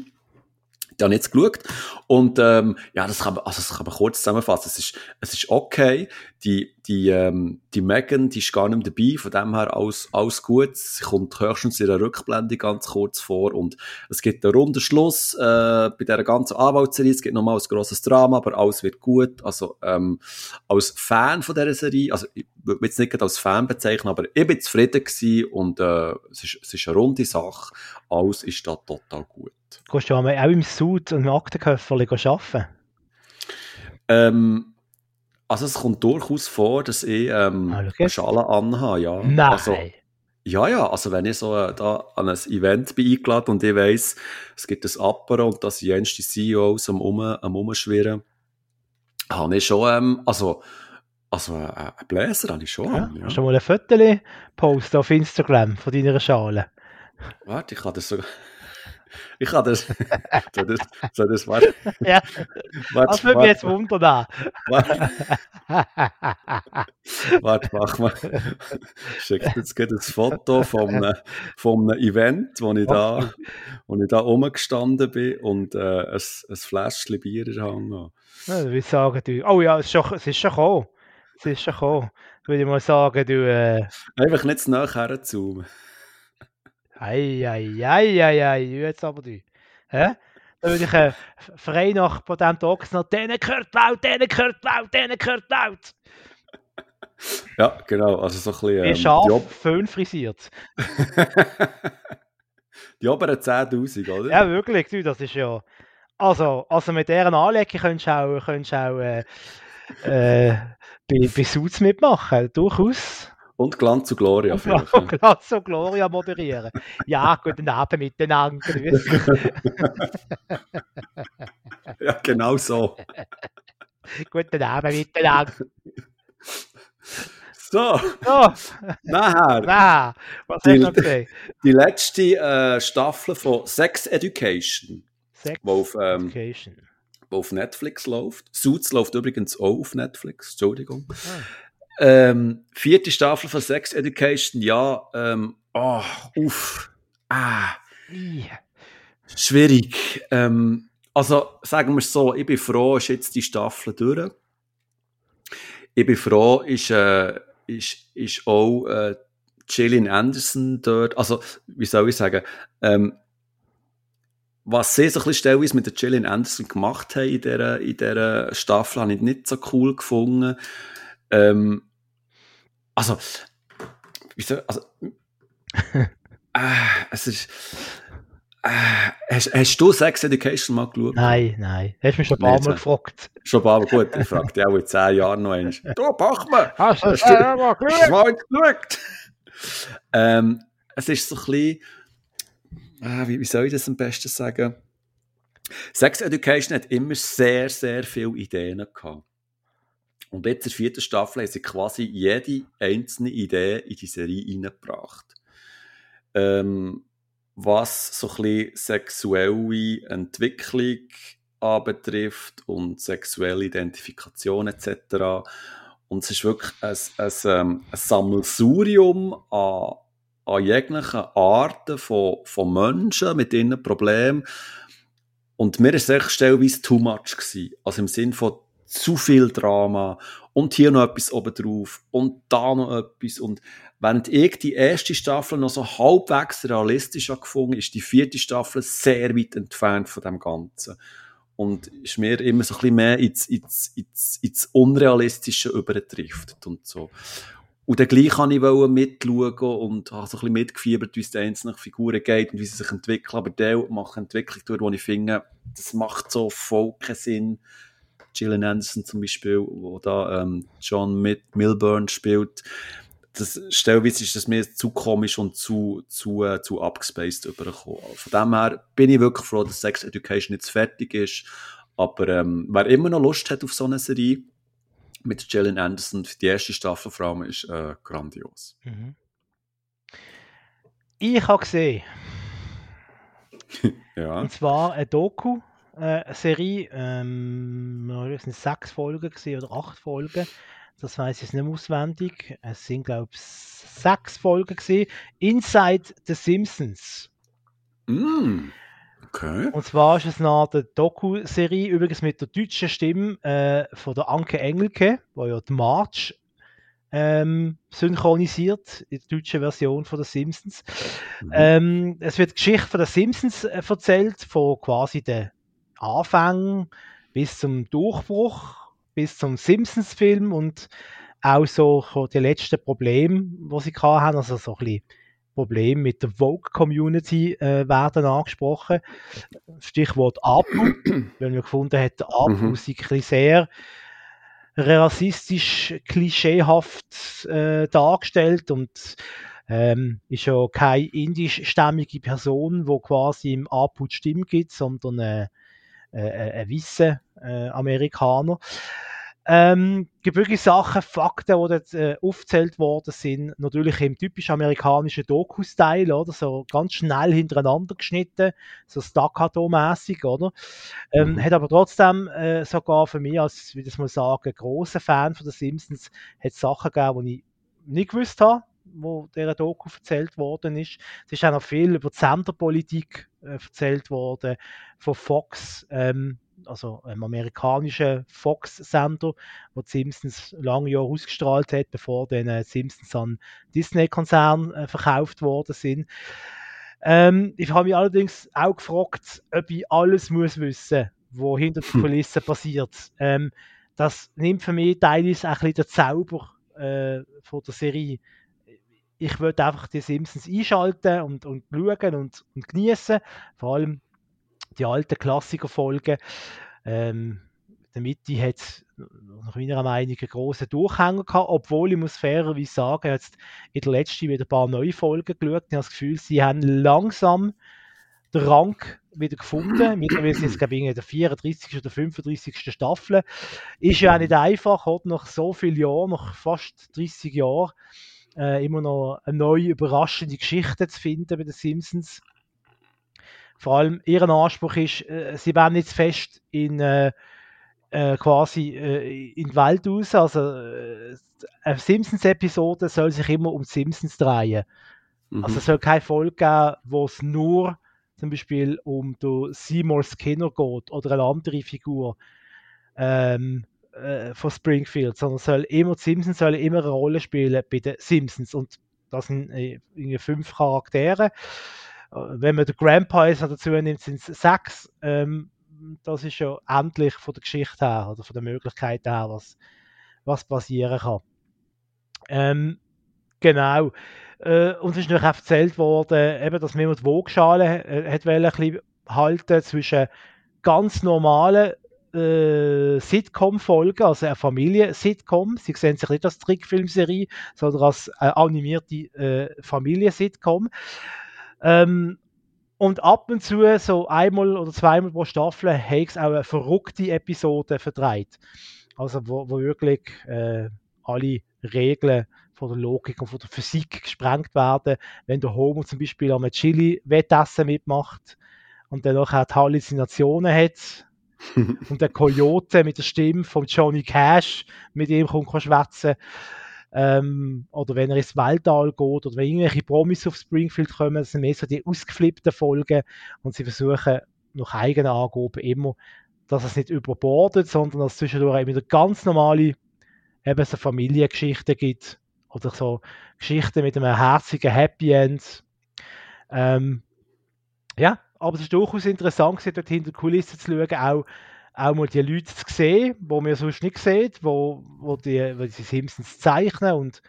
Die habe ich jetzt geschaut. Und ähm, ja, das kann, man, also das kann man kurz zusammenfassen. Es ist, es ist okay. Die, die, ähm, die Megan, die ist gar nicht mehr dabei. Von dem her alles, alles gut. Sie kommt höchstens in der Rückblende ganz kurz vor. Und es gibt einen runden Schluss äh, bei dieser ganzen Anwaltsserie. Es gibt nochmal ein grosses Drama, aber alles wird gut. Also ähm, als Fan von dieser Serie, also ich würde mich nicht als Fan bezeichnen, aber ich bin zufrieden gewesen und äh, es, ist, es ist eine runde Sache. Alles ist da total gut. Gehst du auch im Suit und im Aktenköfferli arbeiten? Ähm, also es kommt durchaus vor, dass ich ähm, Ah, eine. Schale anhabe, ja. Nein. Also, ja, ja, also wenn ich so äh, da an ein Event bin eingeladen und ich weiss, es gibt ein Apero und da sind jenste CEOs am, um, am Umschwirren, habe ich schon, ähm, also, also äh, einen Bläser habe ich schon. ja. ja. Hast du mal ein Foto posten auf Instagram von deiner Schale? Warte, ich kann das so... Ich kann das... soll das... Soll das... Warte, Ja, warte, das würde mich jetzt wundern. warte, warte, mach mal. Schickt jetzt gerade ein Foto von einem, von einem Event, wo ich da, wo ich da rumgestanden bin und äh, ein, ein Fläschchen Bier der Hand habe. Ja, ich sagen, du, oh ja, es ist schon, es ist schon gekommen. Es ist schon gekommen. Würde ich mal sagen, du, äh, Einfach nicht zu herzoomen. Ei, ei, ei, ei, ei, jetzt aber du. Hä? Dann würde ich äh, frei nach Potent Ochs noch, denen gehört laut, denen gehört laut, denen gehört laut. Ja, genau. Also so ein bisschen, ähm, scharf, Föhn frisiert. die oberen 10'000, oder? Ja, wirklich, du, das ist ja. Also, also mit deren Anlege könntest du auch, könntest auch äh, äh, bei, bei Suits mitmachen, durchaus. Und Glanz zu Gloria Und Glanz und Gloria moderieren. Ja, guten Abend miteinander. ja, genau so. guten Abend miteinander. So, So, nachher. na, was hast du noch gesehen? Die letzte äh, Staffel von Sex Education, Sex wo auf, ähm, Education. der auf Netflix läuft. Suits läuft übrigens auch auf Netflix, Entschuldigung. Ah. Ähm, vierte Staffel von Sex Education, ja, ähm, oh, uff, ah, yeah. schwierig. Ähm, also, sagen wir es so, ich bin froh, ist jetzt die Staffel durch. Ich bin froh, ist, äh, ist, ist auch äh, Gillian Anderson dort, also, wie soll ich sagen, ähm, was sie so ein bisschen stellweise mit der Gillian Anderson gemacht haben in dieser, in dieser Staffel, habe ich nicht so cool gefunden. Ähm, also, wieso, also, äh, es ist, äh, hast, hast, du Sex Education mal geschaut? Nein, nein. Hast du mich schon ein paar Mal gefragt? Schon ein paar Mal, gut. Ich frage dich auch in zehn Jahren noch einmal. Du, Bachmann! Hast du das mal geschaut? ähm, es ist so ein bisschen, ah, wie, wie soll ich das am besten sagen? Sex Education hat immer sehr, sehr viele Ideen gehabt. Und jetzt in der vierten Staffel haben sie quasi jede einzelne Idee in die Serie reingebracht. Ähm, was so ein sexuelle Entwicklung anbetrifft und sexuelle Identifikation etc. Und es ist wirklich ein, ein, ähm, ein Sammelsurium an an jeglichen Arten von, von Menschen mit ihren Problemen. Und mir ist es echt stellweise too much gewesen. Also im Sinn von zu viel Drama und hier noch etwas obendrauf und da noch etwas. Und während ich die erste Staffel noch so halbwegs realistisch gefunden ist die vierte Staffel sehr weit entfernt von dem Ganzen. Und ist mir immer so ein bisschen mehr ins, ins, ins, ins Unrealistische übertrifft und so. Und dann gleich kann ich mitschauen und habe so ein bisschen mitgefiebert, wie es den einzelnen Figuren geht und wie sie sich entwickeln. Aber der macht Entwicklung durch, wo ich finde, das macht so voll keinen Sinn. Gillian Anderson zum Beispiel, wo da ähm, John Milburn spielt. Das, stellweise ist das mir zu komisch und zu, zu, äh, zu abgespaced übergekommen. Von dem her bin ich wirklich froh, dass Sex Education jetzt fertig ist. Aber ähm, wer immer noch Lust hat auf so eine Serie, mit Gillian Anderson, die erste Staffel vor allem, ist äh, grandios. Mhm. Ich habe gesehen. ja. Und zwar eine Doku-Serie. Ähm, es sind sechs Folgen oder acht Folgen. Das weiß ich nicht mehr auswendig. Es sind, glaube ich, sechs Folgen gewesen. Inside the Simpsons. Mm. Okay. Und zwar ist es eine Doku-Serie, übrigens mit der deutschen Stimme äh, von der Anke Engelke, wo ja die March ähm, synchronisiert, in der deutschen Version von der Simpsons. Mhm. Ähm, es wird die Geschichte von der Simpsons äh, erzählt, von quasi den Anfang bis zum Durchbruch, bis zum Simpsons-Film und auch so die letzten Probleme, die sie hatten, also so ein bisschen Probleme mit der Vogue-Community äh, werden angesprochen. Stichwort APU, weil wir gefunden haben, APU mhm. sei sehr rassistisch, klischeehaft äh, dargestellt und ähm, ist ja keine indischstämmige Person, wo quasi im APU die Stimme gibt, sondern äh, äh, ein weißer äh, Amerikaner. Ähm, wirklich Sachen, Fakten, die dort äh, aufgezählt worden sind, natürlich im typisch amerikanischen Doku-Style, oder? So ganz schnell hintereinander geschnitten, so staccato-mäßig, oder? Ähm, mhm. Hat aber trotzdem äh, sogar für mich als, wie das mal sagen, großer Fan von den Simpsons, hat Sachen gegeben, die ich nicht gewusst habe, wo dieser Doku erzählt worden ist. Es ist auch noch viel über die Senderpolitik äh, erzählt worden von Fox. Ähm, also einem amerikanischen Fox-Sender, wo die Simpsons lange Jahre ausgestrahlt hat, bevor dann äh, Simpsons an Disney-Konzern äh, verkauft worden sind. Ähm, ich habe mich allerdings auch gefragt, ob ich alles muss wissen, was hinter den Kulissen passiert. Ähm, das nimmt für mich teilweise auch ein bisschen den Zauber äh, von der Serie. Ich würde einfach die Simpsons einschalten und, und schauen und, und genießen. Vor allem die alten Klassikerfolgen. Ähm, der Mitte hat es nach meiner Meinung einen grossen Durchhänger gehabt, obwohl ich muss fairerweise sagen, jetzt in der letzten wieder ein paar neue Folgen geschaut. Ich habe das Gefühl, sie haben langsam den Rang wieder gefunden. Mittlerweile sind es, glaube ich, in der 34. oder 35. Staffel. Ist ja auch nicht einfach, hat nach so vielen Jahren, nach fast 30 Jahren, äh, immer noch eine neue, überraschende Geschichte zu finden bei den Simpsons. vor allem ihr Anspruch ist, äh, sie werden nicht fest in äh, äh, quasi äh, in die Welt raus. Also äh, eine Simpsons-Episode soll sich immer um Simpsons drehen. Mhm. Also es soll keine Folge geben, wo es nur zum Beispiel um Seymour Skinner geht oder eine andere Figur ähm, äh, von Springfield, sondern soll immer, Simpsons sollen immer eine Rolle spielen bei den Simpsons und das sind äh, fünf Charaktere. Äh, wenn man den Grandpa dazu nimmt, sind es sechs. Ähm, das ist ja endlich von der Geschichte her oder von der Möglichkeit her, was, was passieren kann. Ähm, genau. Äh, uns ist natürlich auch erzählt worden, eben, dass man die Waagschale äh, halten zwischen ganz normalen äh, Sitcom-Folgen, also eine Familien-Sitcom. Sie sehen sich nicht als Trickfilmserie, sondern als äh, animierte äh, Familien-Sitcom. Ähm, und ab und zu, so einmal oder zweimal pro Staffel, habe ich auch eine verrückte Episode verdreht. Also, wo, wo wirklich äh, alle Regeln von der Logik und von der Physik gesprengt werden. Wenn der Homo zum Beispiel am Chili-Wettessen mitmacht und dann auch Halluzinationen hat und der Coyote mit der Stimme von Johnny Cash mit ihm kommt schwätzen ähm, oder wenn er ins Weltall geht oder wenn irgendwelche Promis auf Springfield kommen, das sind mehr so die ausgeflippten Folgen und sie versuchen nach eigenen Angaben immer, dass es nicht überbordet, sondern dass es zwischendurch eben wieder ganz normale eben so Familiengeschichten gibt oder so Geschichten mit einem herzigen Happy End. Ähm, ja, aber es ist durchaus interessant, dort hinter die Kulissen zu schauen, auch auch mal die Leute zu sehen, die man sonst nicht sieht, wo, wo, die, wo die Simpsons zeichnen und,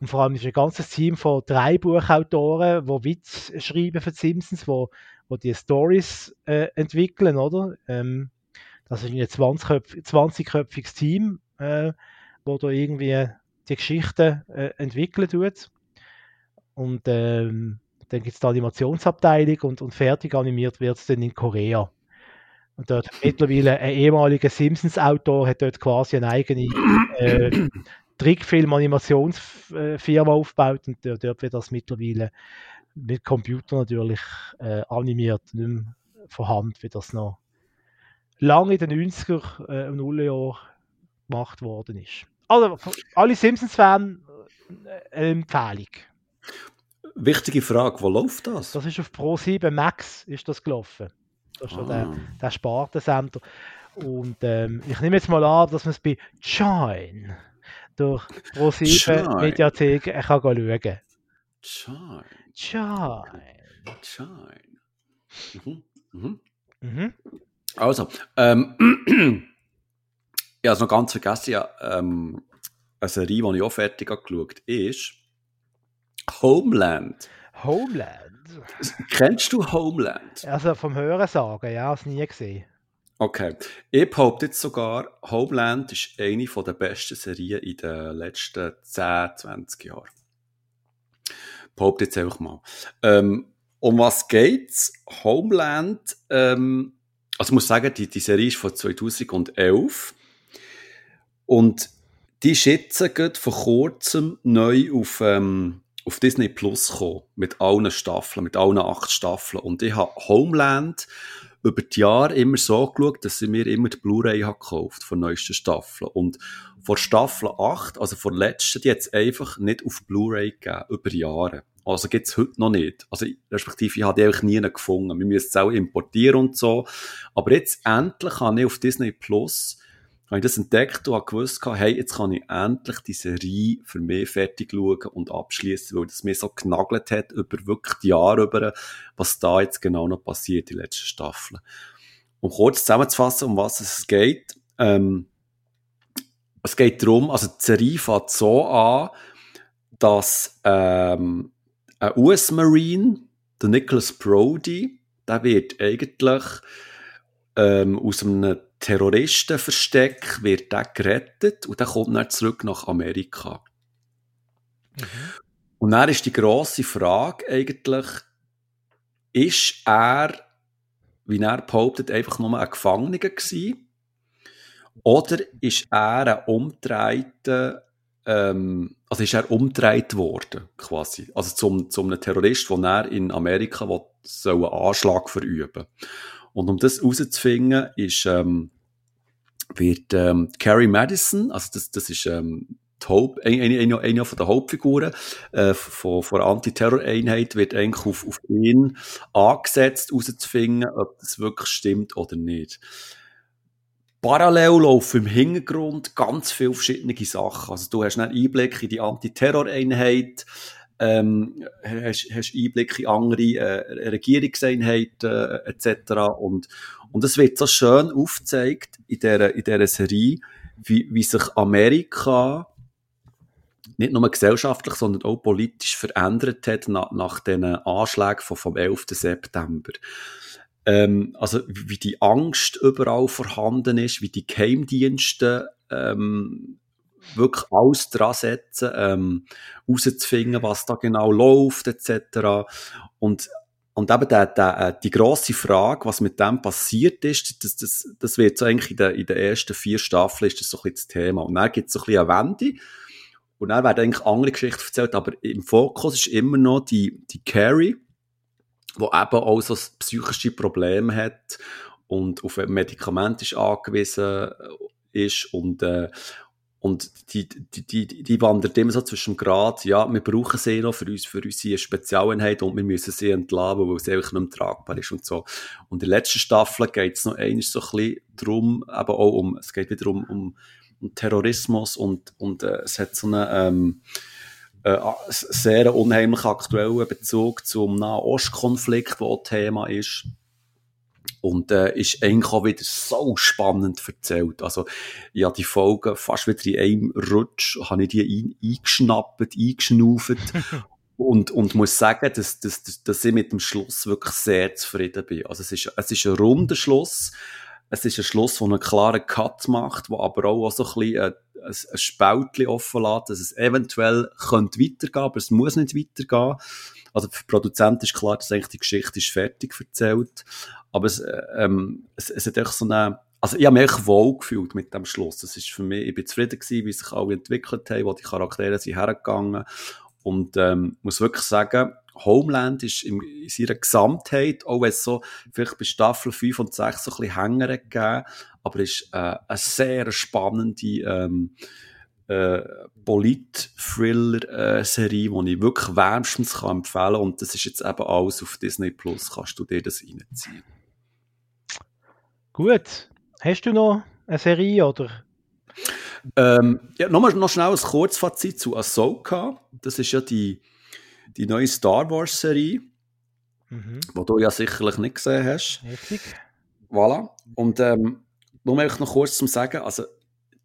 und vor allem ist ein ganzes Team von drei Buchautoren, die Witz schreiben für die Simpsons, wo, wo die Stories äh, entwickeln, oder? Ähm, das ist ein 20-köpfiges Team, äh, wo da irgendwie die Geschichte äh, entwickeln tut. Und ähm, dann gibt es die Animationsabteilung und, und fertig animiert wird es dann in Korea. Und dort mittlerweile ein ehemaliger Simpsons-Autor hat dort quasi eine eigene äh, Trickfilm-Animationsfirma aufgebaut und dort wird das mittlerweile mit Computer natürlich äh, animiert, nicht mehr von Hand, wie das noch lange in den 90er äh, und Nullerjahren gemacht worden ist. Also, alle Simpsons-Fans äh, eine Empfehlung. Wichtige Frage, wo läuft das? Das ist auf Pro 7 Max ist das gelaufen. Das ist ah. der, der Spartensender. Und ähm, ich nehme jetzt mal an, dass man es bei Join durch Pro7 Mediathek kann schauen kann. Join. Join. Join. Mhm. Mhm. Mhm. Also, ähm, ich habe es noch ganz vergessen, ja, ähm, eine Serie, die ich auch fertig habe, ist Homeland. Homeland? Kennst du Homeland? Also vom Hören sagen, ja, es nie gesehen. Okay. Ich behaupte jetzt sogar, Homeland ist eine der besten Serien in den letzten 10, 20 Jahren. Behaupte jetzt einfach mal. Ähm, um was geht's? Homeland, ähm, also ich muss sagen, die, die Serie ist von 2011 und die ist jetzt vor kurzem neu auf, ähm, auf Disney Plus gekommen, mit allen Staffeln, mit allen acht Staffeln. Und ich habe Homeland über die Jahre immer so geschaut, dass ich mir immer die Blu-ray gekauft von neuesten Staffeln. Und vor Staffel 8, also vor letzten, die hat einfach nicht auf Blu-ray gegeben, über Jahre. Also gibt's heute noch nicht. Also, respektive, ich habe die eigentlich nie gefunden. Wir müssen es auch importieren und so. Aber jetzt endlich habe ich auf Disney Plus habe ich das entdeckt und habe gewusst, hey, jetzt kann ich endlich die Serie für mich fertig schauen und abschließen, weil das mir so genagelt hat über wirklich die Jahre über, was da jetzt genau noch passiert den letzten Staffeln. Um kurz zusammenzufassen, um was es geht. Ähm, es geht darum, also die Serie fängt so an, dass ähm, ein US-Marine, der Nicholas Brody, der wird eigentlich ähm, aus einem Terroristenversteck wird er gerettet und dann kommt er zurück nach Amerika. Mhm. Und dann ist die grosse Frage eigentlich, ist er, wie er behauptet, einfach nur ein Gefangener gewesen? Oder ist er ein umdrehter, ähm, also ist er umdreht worden, quasi? Also zum, zum einem Terrorist, den er in Amerika soll einen Anschlag verüben. Und um das herauszufinden, ist, ähm, wird ähm, Carrie Madison, also das, das ist ähm, die Haupt, eine, eine, eine von der Hauptfiguren äh, von, der Antiterror-Einheit, wird eigentlich auf, auf ihn angesetzt, herauszufinden, ob das wirklich stimmt oder nicht. Parallel laufen im Hintergrund ganz viele verschiedene Sachen. Also du hast einen Einblick in die Antiterror-Einheit, ähm, hast, hast Einblick in andere äh, Regierungseinheiten äh, etc. Und, und es wird so schön aufgezeigt in dieser, in dieser Serie, wie, wie sich Amerika nicht nur gesellschaftlich, sondern auch politisch verändert hat nach, nach den Anschlägen vom, vom 11. September. Ähm, also wie die Angst überall vorhanden ist, wie die Geheimdienste ähm, wirklich alles dran setzen, ähm, rauszufinden, was da genau läuft, etc. Und, und eben der, der, äh, die grosse Frage, was mit dem passiert ist, das, das, das wird so eigentlich in den, in den ersten vier Staffeln ist das so ein bisschen das Thema. Und dann gibt es so ein bisschen eine Wende. Und dann werden eigentlich andere Geschichten erzählt, aber im Fokus ist immer noch die, die Carrie, die eben auch so psychische Probleme hat und auf ein Medikament ist angewiesen ist und, äh, und die, die, die, die wandert immer so zwischen dem Grad, ja, wir brauchen sie noch für uns, für unsere Spezialeinheit und wir müssen sie entladen, weil sie einfach nicht mehr tragbar ist und so. Und in der letzten Staffel geht es noch einmal so ein bisschen darum, eben auch um, es geht wieder um, um, Terrorismus und, und äh, es hat so eine, ähm, äh, sehr unheimlich aktuellen Bezug zum Nahostkonflikt, der Thema ist. Und äh, ist eigentlich auch wieder so spannend erzählt. Also, ja, die Folgen fast wieder in einem Rutsch, habe ich die ein, eingeschnappt, eingeschnauft. und, und muss sagen, dass, dass, dass, ich mit dem Schluss wirklich sehr zufrieden bin. Also, es ist, es ist ein runder Schluss. Es ist ein Schluss, der einen klaren Cut macht, der aber auch so ein bisschen ein, ein, ein Spältchen offen lässt, dass es eventuell könnte weitergehen, aber es muss nicht weitergehen. Also für Produzenten ist klar, dass eigentlich die Geschichte ist fertig erzählt. Aber es, ähm, es, es hat echt so eine, also ich habe mich echt wohl gefühlt mit dem Schluss. Das ist für mich, ich bin zufrieden gewesen, wie sich alle entwickelt haben, wo die Charaktere sind hergegangen. Und ähm, muss wirklich sagen, Homeland ist in, in seiner Gesamtheit, auch wenn es so vielleicht bei Staffel 5 und 6 so ein bisschen Hänger gegeben aber ist äh, eine sehr spannende ähm, äh, Polit-Thriller-Serie, die ich wirklich wärmstens kann empfehlen kann. Und das ist jetzt eben alles auf Disney Plus, kannst du dir das reinziehen. Gut. Hast du noch eine Serie oder? Ähm, ja, nochmal noch schnell ein Kurzfazit zu Ahsoka. Das ist ja die, die neue Star Wars-Serie, mhm. die du ja sicherlich nicht gesehen hast. Richtig. Voilà. Und ähm, nur noch kurz zum Sagen, also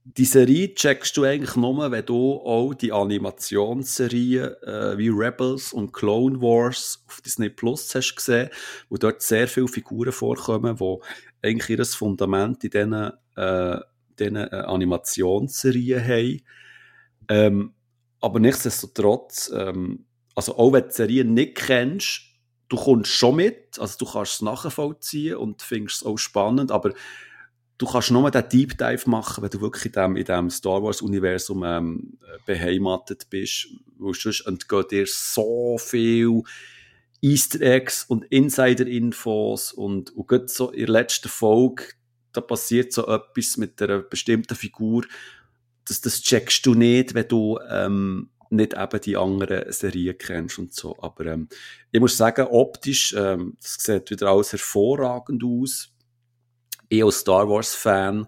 die Serie checkst du eigentlich nur, wenn du auch die Animationsserien äh, wie Rebels und Clone Wars auf Disney Plus hast gesehen, wo dort sehr viele Figuren vorkommen, wo eigentlich ihr Fundament in diesen, äh, diesen äh, Animationsserien haben. Ähm, aber nichtsdestotrotz, ähm, also auch wenn du die Serie nicht kennst, du kommst schon mit, also du kannst es nachvollziehen und findest es auch spannend, aber du kannst nur den Deep Dive machen, wenn du wirklich in dem, in dem Star Wars-Universum ähm, beheimatet bist. Weil sonst entgehen dir so viel Easter Eggs und Insider-Infos und, und gerade so in der letzten Folge, da passiert so etwas mit einer bestimmten Figur, das, das checkst du nicht, wenn du ähm, nicht eben die anderen Serien kennst und so. Aber ähm, ich muss sagen, optisch, ähm, das sieht wieder alles hervorragend aus ich als Star Wars-Fan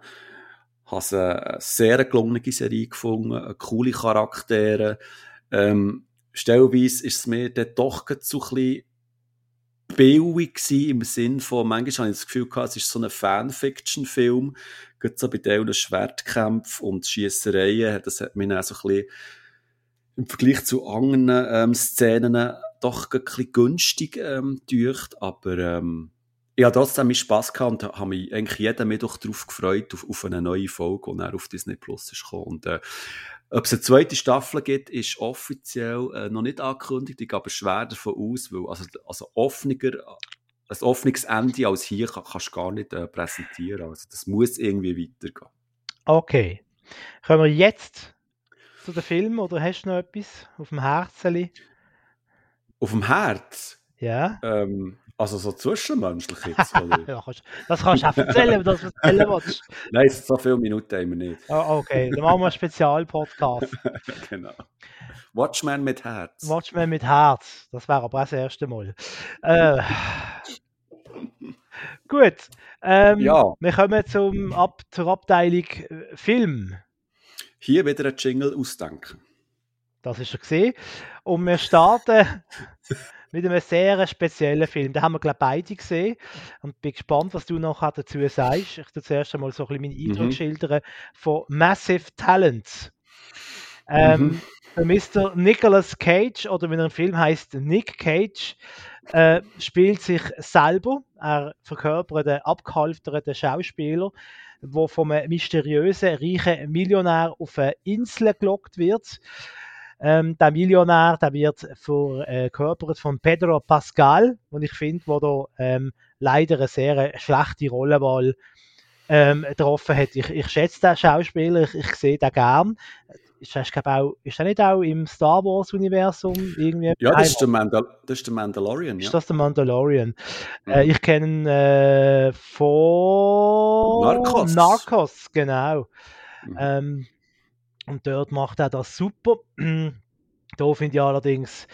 habe eine sehr gelungene Serie gefunden, coole Charaktere. Ähm, stellweise ist es mir dann doch so ein bisschen billig gewesen, im Sinn von, manchmal habe ich das Gefühl gehabt, es ist so ein Fanfiction-Film, gerade so bei diesen Schwertkämpfen und Schiessereien, das hat mich dann so ein bisschen im Vergleich zu anderen ähm, Szenen doch ein bisschen günstig ähm, durch, aber ähm, ich habe trotzdem Spass gehabt und habe mich eigentlich jeden Mittwoch darauf gefreut, auf, auf eine neue Folge, die dann auf Disney Plus ist gekommen. Und, äh, ob es eine zweite Staffel gibt, ist offiziell äh, noch nicht angekündigt. Ich gehe schwer davon aus, weil also, also offener, ein offenes Ende als hier kann, kannst du gar nicht äh, präsentieren. Also das muss irgendwie weitergehen. Okay. Kommen wir jetzt zu dem Film oder hast du noch etwas auf dem Herzen? Auf dem Herz? Ja. Ähm, Also so zwischenmenschlich jetzt, ja, kannst, das kannst du auch erzählen, wenn du das erzählen willst. Nein, so viele Minuten haben wir nicht. Oh, okay, dann machen wir einen Spezialpodcast. genau. Watchmen mit Herz. Watchmen mit Herz. Das wäre aber auch das erste Mal. Äh, gut. Ähm, Ja. Wir kommen zum, ab, zur Abteilung äh, Film. Hier wieder ein Jingle ausdenken. Das ist schon gesehen. Und wir starten mit einem sehr speziellen Film. Den haben wir, glaube ich, beide gesehen. Und bin gespannt, was du noch dazu sagst. Ich tue zuerst einmal so ein bisschen meinen Eindruck Mhm. schildern von Massive Talent. Ähm, Mhm. Mr. Nicolas Cage, oder wie er im Film heißt, Nick Cage, äh, spielt sich selber. Er verkörpert einen abgehalfterten Schauspieler, der vom mysteriösen, reichen Millionär auf eine Insel gelockt wird. Ähm, der Millionär, der wird verkörpert von Pedro Pascal, und ich finde, wo da ähm, leider eine sehr schlechte Rollenwahl ähm, getroffen hat. Ich, ich schätze den Schauspieler, ich, ich sehe den gern. Ist, glaub, auch, ist er nicht auch im Star Wars-Universum irgendwie? Ja, das ist, der Mandal das ist der Mandalorian, ist ja. das der Mandalorian? Mhm. Äh, ich kenne ihn äh, von Narcos. Narcos, genau. Mhm. Ähm, und dort macht er das super. da finde ich allerdings,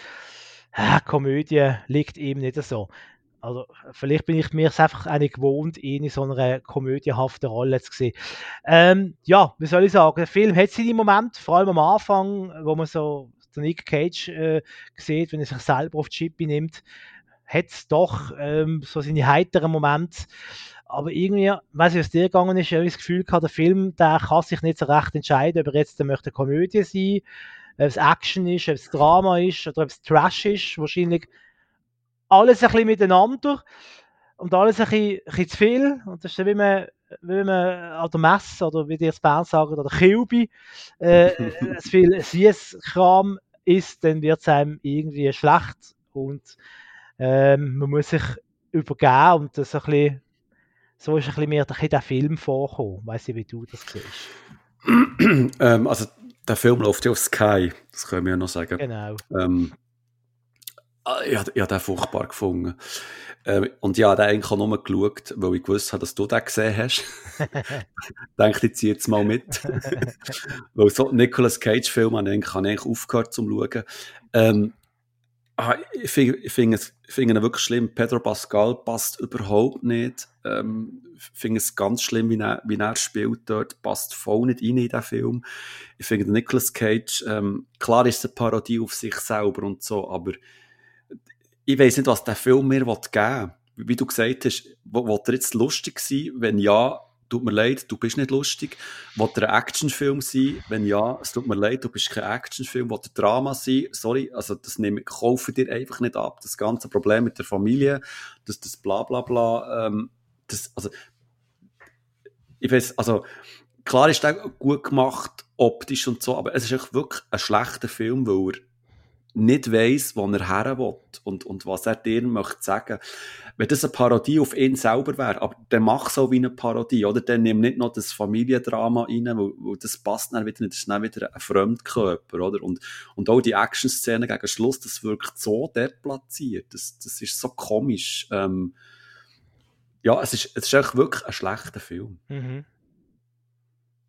äh, Komödie liegt ihm nicht so. Also, vielleicht bin ich mir es einfach nicht gewohnt, ihn in so einer komödiehaften Rolle zu sehen. Ähm, ja, wie soll ich sagen, der Film hat seine Momente, vor allem am Anfang, wo man so den Nick Cage äh, sieht, wenn er sich selber auf die Chippe nimmt, hat es doch ähm, so seine heiteren Momente. Aber irgendwie, weiß ich, was dir gegangen ist, habe ich das Gefühl gehabt, der Film, der kann sich nicht so recht entscheiden, ob er jetzt der möchte eine Komödie sein, ob es Action ist, ob es Drama ist oder ob es Trash ist. Wahrscheinlich alles ein bisschen miteinander und alles ein bisschen, ein bisschen zu viel. Und das ist so, wie man, wie man an der Messe oder wie die Bern sagen, oder Kilby, äh, äh, zu viel Süßkram isst, dann wird es einem irgendwie schlecht und ähm, man muss sich übergeben und das ein bisschen, so ist ein bisschen mehr der Film vorgekommen. Ich weiss nicht, wie du das siehst. ähm, also, der Film läuft ja auf Sky, das können wir ja noch sagen. Genau. Ähm, ah, ich habe ich hab den furchtbar gefunden. Ähm, und ja, den eigentlich auch nur geschaut, weil ich gewusst habe, dass du den gesehen hast. Denke, ich ziehe jetzt mal mit. weil so Nicolas Cage-Filme habe ich eigentlich, ich aufgehört zum Schauen. Ähm, ah, ich finde ich ich finde ihn wirklich schlimm. Pedro Pascal passt überhaupt nicht. Ähm, finde es ganz schlimm, wie er, wie er spielt dort. Passt voll nicht rein in den Film. Ich finde Nicolas Cage, ähm, klar ist es eine Parodie auf sich selber und so, aber ich weiß nicht, was der Film mir geben will. Wie du gesagt hast, will er jetzt lustig sein? Wenn ja, tut mir leid, du bist nicht lustig. Will er ein Actionfilm sein? Wenn ja, es tut mir leid, du bist kein Actionfilm. Will er Drama sein? Sorry, also das nehme ich, kaufe dir einfach nicht ab. Das ganze Problem mit der Familie, das, das bla bla bla, ähm, das, also, ich weiß, also, klar ist der gut gemacht, optisch und so, aber es ist wirklich ein schlechter Film, weil er nicht weiss, wo er her will und, und was er dir möchte sagen. Wenn das eine Parodie auf ihn selber wäre, aber dann mach so wie eine Parodie, oder? Dann nimm nicht noch das Familiendrama rein, weil, weil das passt dann wieder nicht, das ist dann wieder ein Fremdkörper, oder? Und, und auch die Action-Szene gegen Schluss, das wirkt so deplatziert, das, das ist so komisch. Ähm, ja, es ist, es ist echt wirklich ein schlechter Film. Mhm.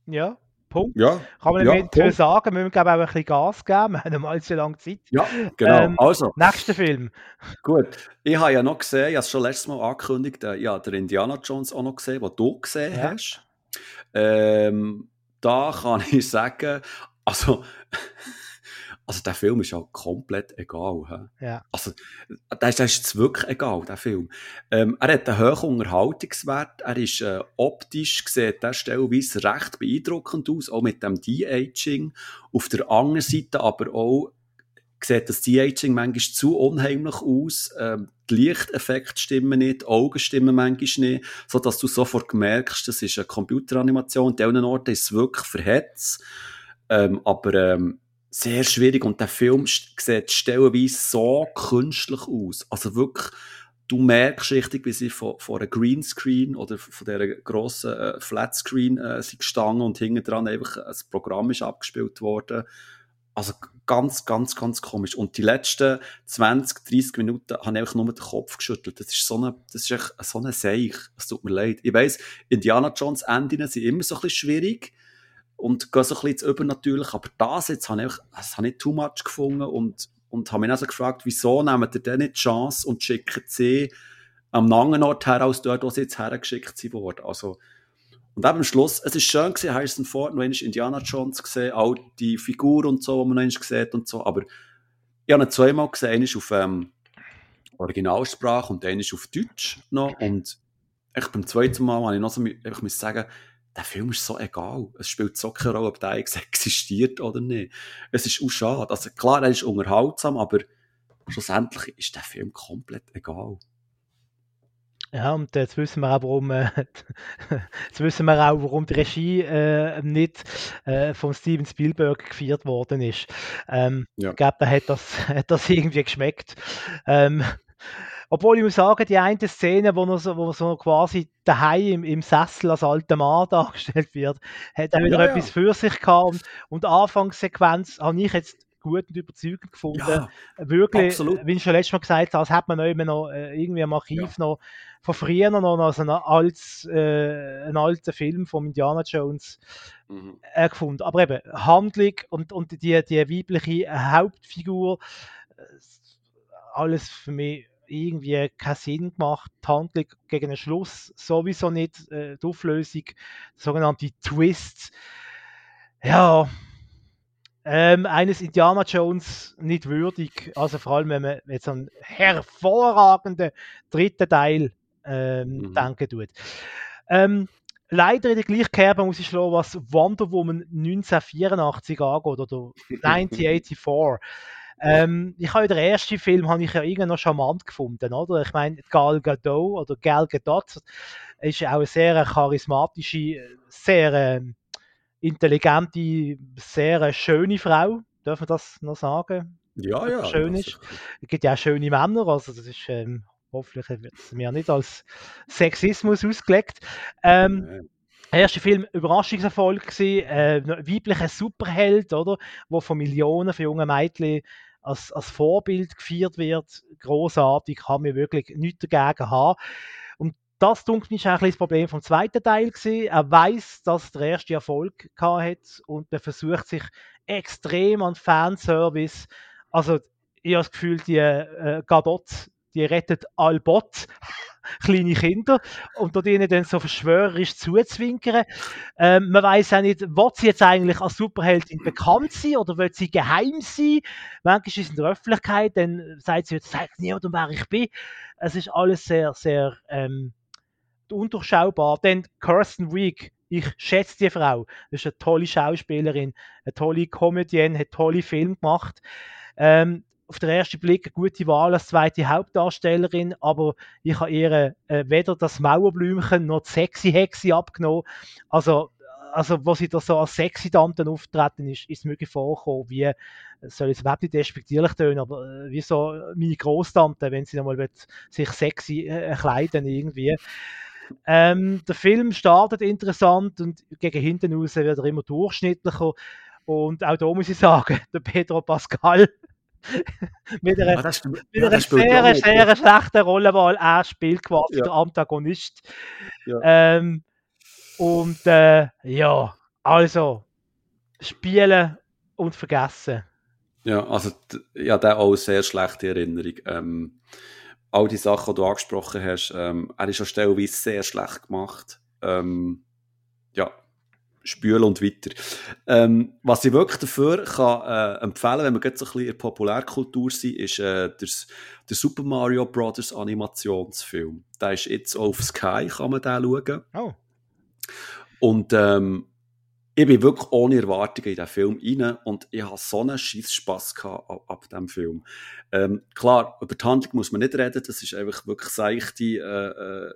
Ja, Punkt. Ja, Kann man Ja, nicht mehr Punkt. sagen, wir müssen glaube ich, auch ein bisschen Gas geben, wir haben mal zu lange Zeit. ja, genau. Ähm, also, Nächster Film. Gut, ich habe ja noch gesehen, ich habe es schon letztes Mal angekündigt, äh, ja, der Indiana Jones auch noch gesehen, den du gesehen Ja. hast. Ähm, da kann ich sagen, also, also der Film ist ja komplett egal. He? Ja. Also, der ist, der ist wirklich egal, der Film. Ähm, er hat einen hohen Unterhaltungswert, er ist äh, optisch, sieht der stellenweise recht beeindruckend aus, auch mit dem De-Aging. Auf der anderen Seite aber auch sieht das De-Aging manchmal zu unheimlich aus. Ähm, die Lichteffekte stimmen nicht, die Augen stimmen manchmal nicht, so dass du sofort merkst, das ist eine Computeranimation. An diesen Orten ist es wirklich verhetzt. Ähm, aber ähm, sehr schwierig und der Film sieht stellenweise so künstlich aus. Also wirklich, du merkst richtig, wie sie von, von einem Greenscreen oder von dieser grossen äh, Flatscreen äh, sind gestanden und hinten dran einfach ein Programm ist abgespielt worden. Also ganz, ganz, ganz komisch. Und die letzten 20, 30 Minuten habe ich einfach nur den Kopf geschüttelt. Das ist so eine, das ist echt so eine Seich. Es tut mir leid. Ich weiss, Indiana Jones Enden sind immer so ein bisschen schwierig und gehen so ein bisschen ins Übernatürliche. Aber das jetzt habe ich, das habe ich too much gefunden und, und habe mich also gefragt, wieso nehmen die denn nicht die Chance und schicken sie am langen Ort her, als dort, wo sie jetzt hergeschickt wurden. Also, und eben am Schluss, es ist schön gewesen, Harrison Ford, noch Indiana Jones gesehen, auch die Figur und so, die man noch sieht und so, aber ich habe ihn zweimal gesehen, einmal auf ähm, Originalsprache und einmal auf Deutsch noch und ich beim zweiten Mal habe ich noch so einfach sagen, der Film ist so egal. Es spielt so keine Rolle, ob der existiert oder nicht. Es ist auch schade. Also klar, er ist unterhaltsam, aber schlussendlich ist der Film komplett egal. Ja, und jetzt wissen wir auch, warum, äh, jetzt wissen wir auch, warum die Regie äh, nicht äh, von Steven Spielberg geführt worden ist. Ähm, ja. Ich glaube, da hat das, hat das irgendwie geschmeckt. Ähm, obwohl ich muss sagen, die eine Szene, wo er so, wo so quasi daheim im, im Sessel als alter Mann dargestellt wird, hat auch wieder ja, etwas ja. für sich gehabt. Und, und die Anfangssequenz habe ich jetzt gut und überzeugend gefunden. Ja, Wirklich, absolut. wie ich schon letztes Mal gesagt habe, als hätte man noch, noch äh, irgendwie im Archiv noch von früher noch also ein, altes, äh, einen alten Film von Indiana Jones mhm. äh, gefunden. Aber eben, Handlung und, und die, die weibliche Hauptfigur, äh, alles für mich irgendwie keinen Sinn gemacht. Die Handlung gegen den Schluss sowieso nicht. Äh, die Auflösung, sogenannte Twists. Ja, ähm, eines Indiana Jones nicht würdig. Also vor allem, wenn man jetzt einen hervorragenden dritten Teil ähm, mhm. denken tut. Ähm, leider in der gleichen Kerbe muss ich schlagen, was Wonder Woman 1984 angeht oder 1984. Ähm, ich habe den ersten Film habe ich ja irgendwie noch charmant gefunden, oder? Ich meine, Gal Gadot oder Gal Gadot ist auch eine sehr charismatische, sehr ähm, intelligente, sehr schöne Frau. Dürfen wir das noch sagen? Ja, ja. Schön ist. Es gibt ja auch schöne Männer, also das ist ähm, hoffentlich wird es mir nicht als Sexismus ausgelegt. Ähm, der erste Film Überraschungserfolg gewesen, äh, weiblicher Superheld, oder, wo von Millionen von jungen Mädchen als, als Vorbild gefeiert wird. Großartig, kann mir wirklich nichts dagegen haben das, denke ich, ist ein das Problem vom zweiten Teil gewesen. Er weiß, dass der erste Erfolg hat und er versucht sich extrem an Fanservice. Also, ich habe das Gefühl, die äh, Gadot, die rettet all Bot, kleine Kinder, und dort ihnen dann so verschwörerisch zuzwinkern. Ähm, man weiß auch nicht, wird sie jetzt eigentlich als Superheldin bekannt sein oder wird sie geheim sein? Manchmal ist in der Öffentlichkeit, dann sagt sie, jetzt sagt niemand, wer ich bin. Es ist alles sehr, sehr ähm, undurchschaubar. Denn Kirsten Wiig, ich schätze die Frau. Das ist eine tolle Schauspielerin, eine tolle Comedienne, hat tolle Filme gemacht. Ähm, auf den ersten Blick eine gute Wahl als zweite Hauptdarstellerin, aber ich habe ihr äh, weder das Mauerblümchen noch die sexy Hexe abgenommen. Also, also wo sie da so als sexy Tante auftreten ist, ist es mir vorgekommen, wie, soll es überhaupt nicht despektierlich tönen, aber äh, wie so meine Großtante, wenn sie nochmal sich sexy äh, kleiden irgendwie. Ähm, der Film startet interessant und gegen hinten raus wird er immer durchschnittlicher. Und auch da muss ich sagen, der Pedro Pascal mit einer, ah, mit ja, einer sehr, sehr schlechten Rollenwahl. Er spielt quasi ja. der Antagonist. Ja. Ähm, und äh, ja, also spielen und vergessen. Ja, also ja, der auch sehr schlechte Erinnerung. Ähm, all die Sachen, die du angesprochen hast, ähm, er ist an Stelle sehr schlecht gemacht. Ähm, ja, spülen und weiter. Ähm, was ich wirklich dafür kann, äh, empfehlen wenn wir jetzt so ein bisschen in der Populärkultur sind, ist äh, der, der, Super Mario Bros. Animationsfilm. Der ist jetzt auf Sky, kann man den schauen. Oh. Und ähm, ich bin wirklich ohne Erwartungen in diesen Film rein und ich habe so einen scheiß Spass gehabt ab, ab diesem Film. Ähm, klar, über die Handlung muss man nicht reden, das ist einfach wirklich seichte äh, äh,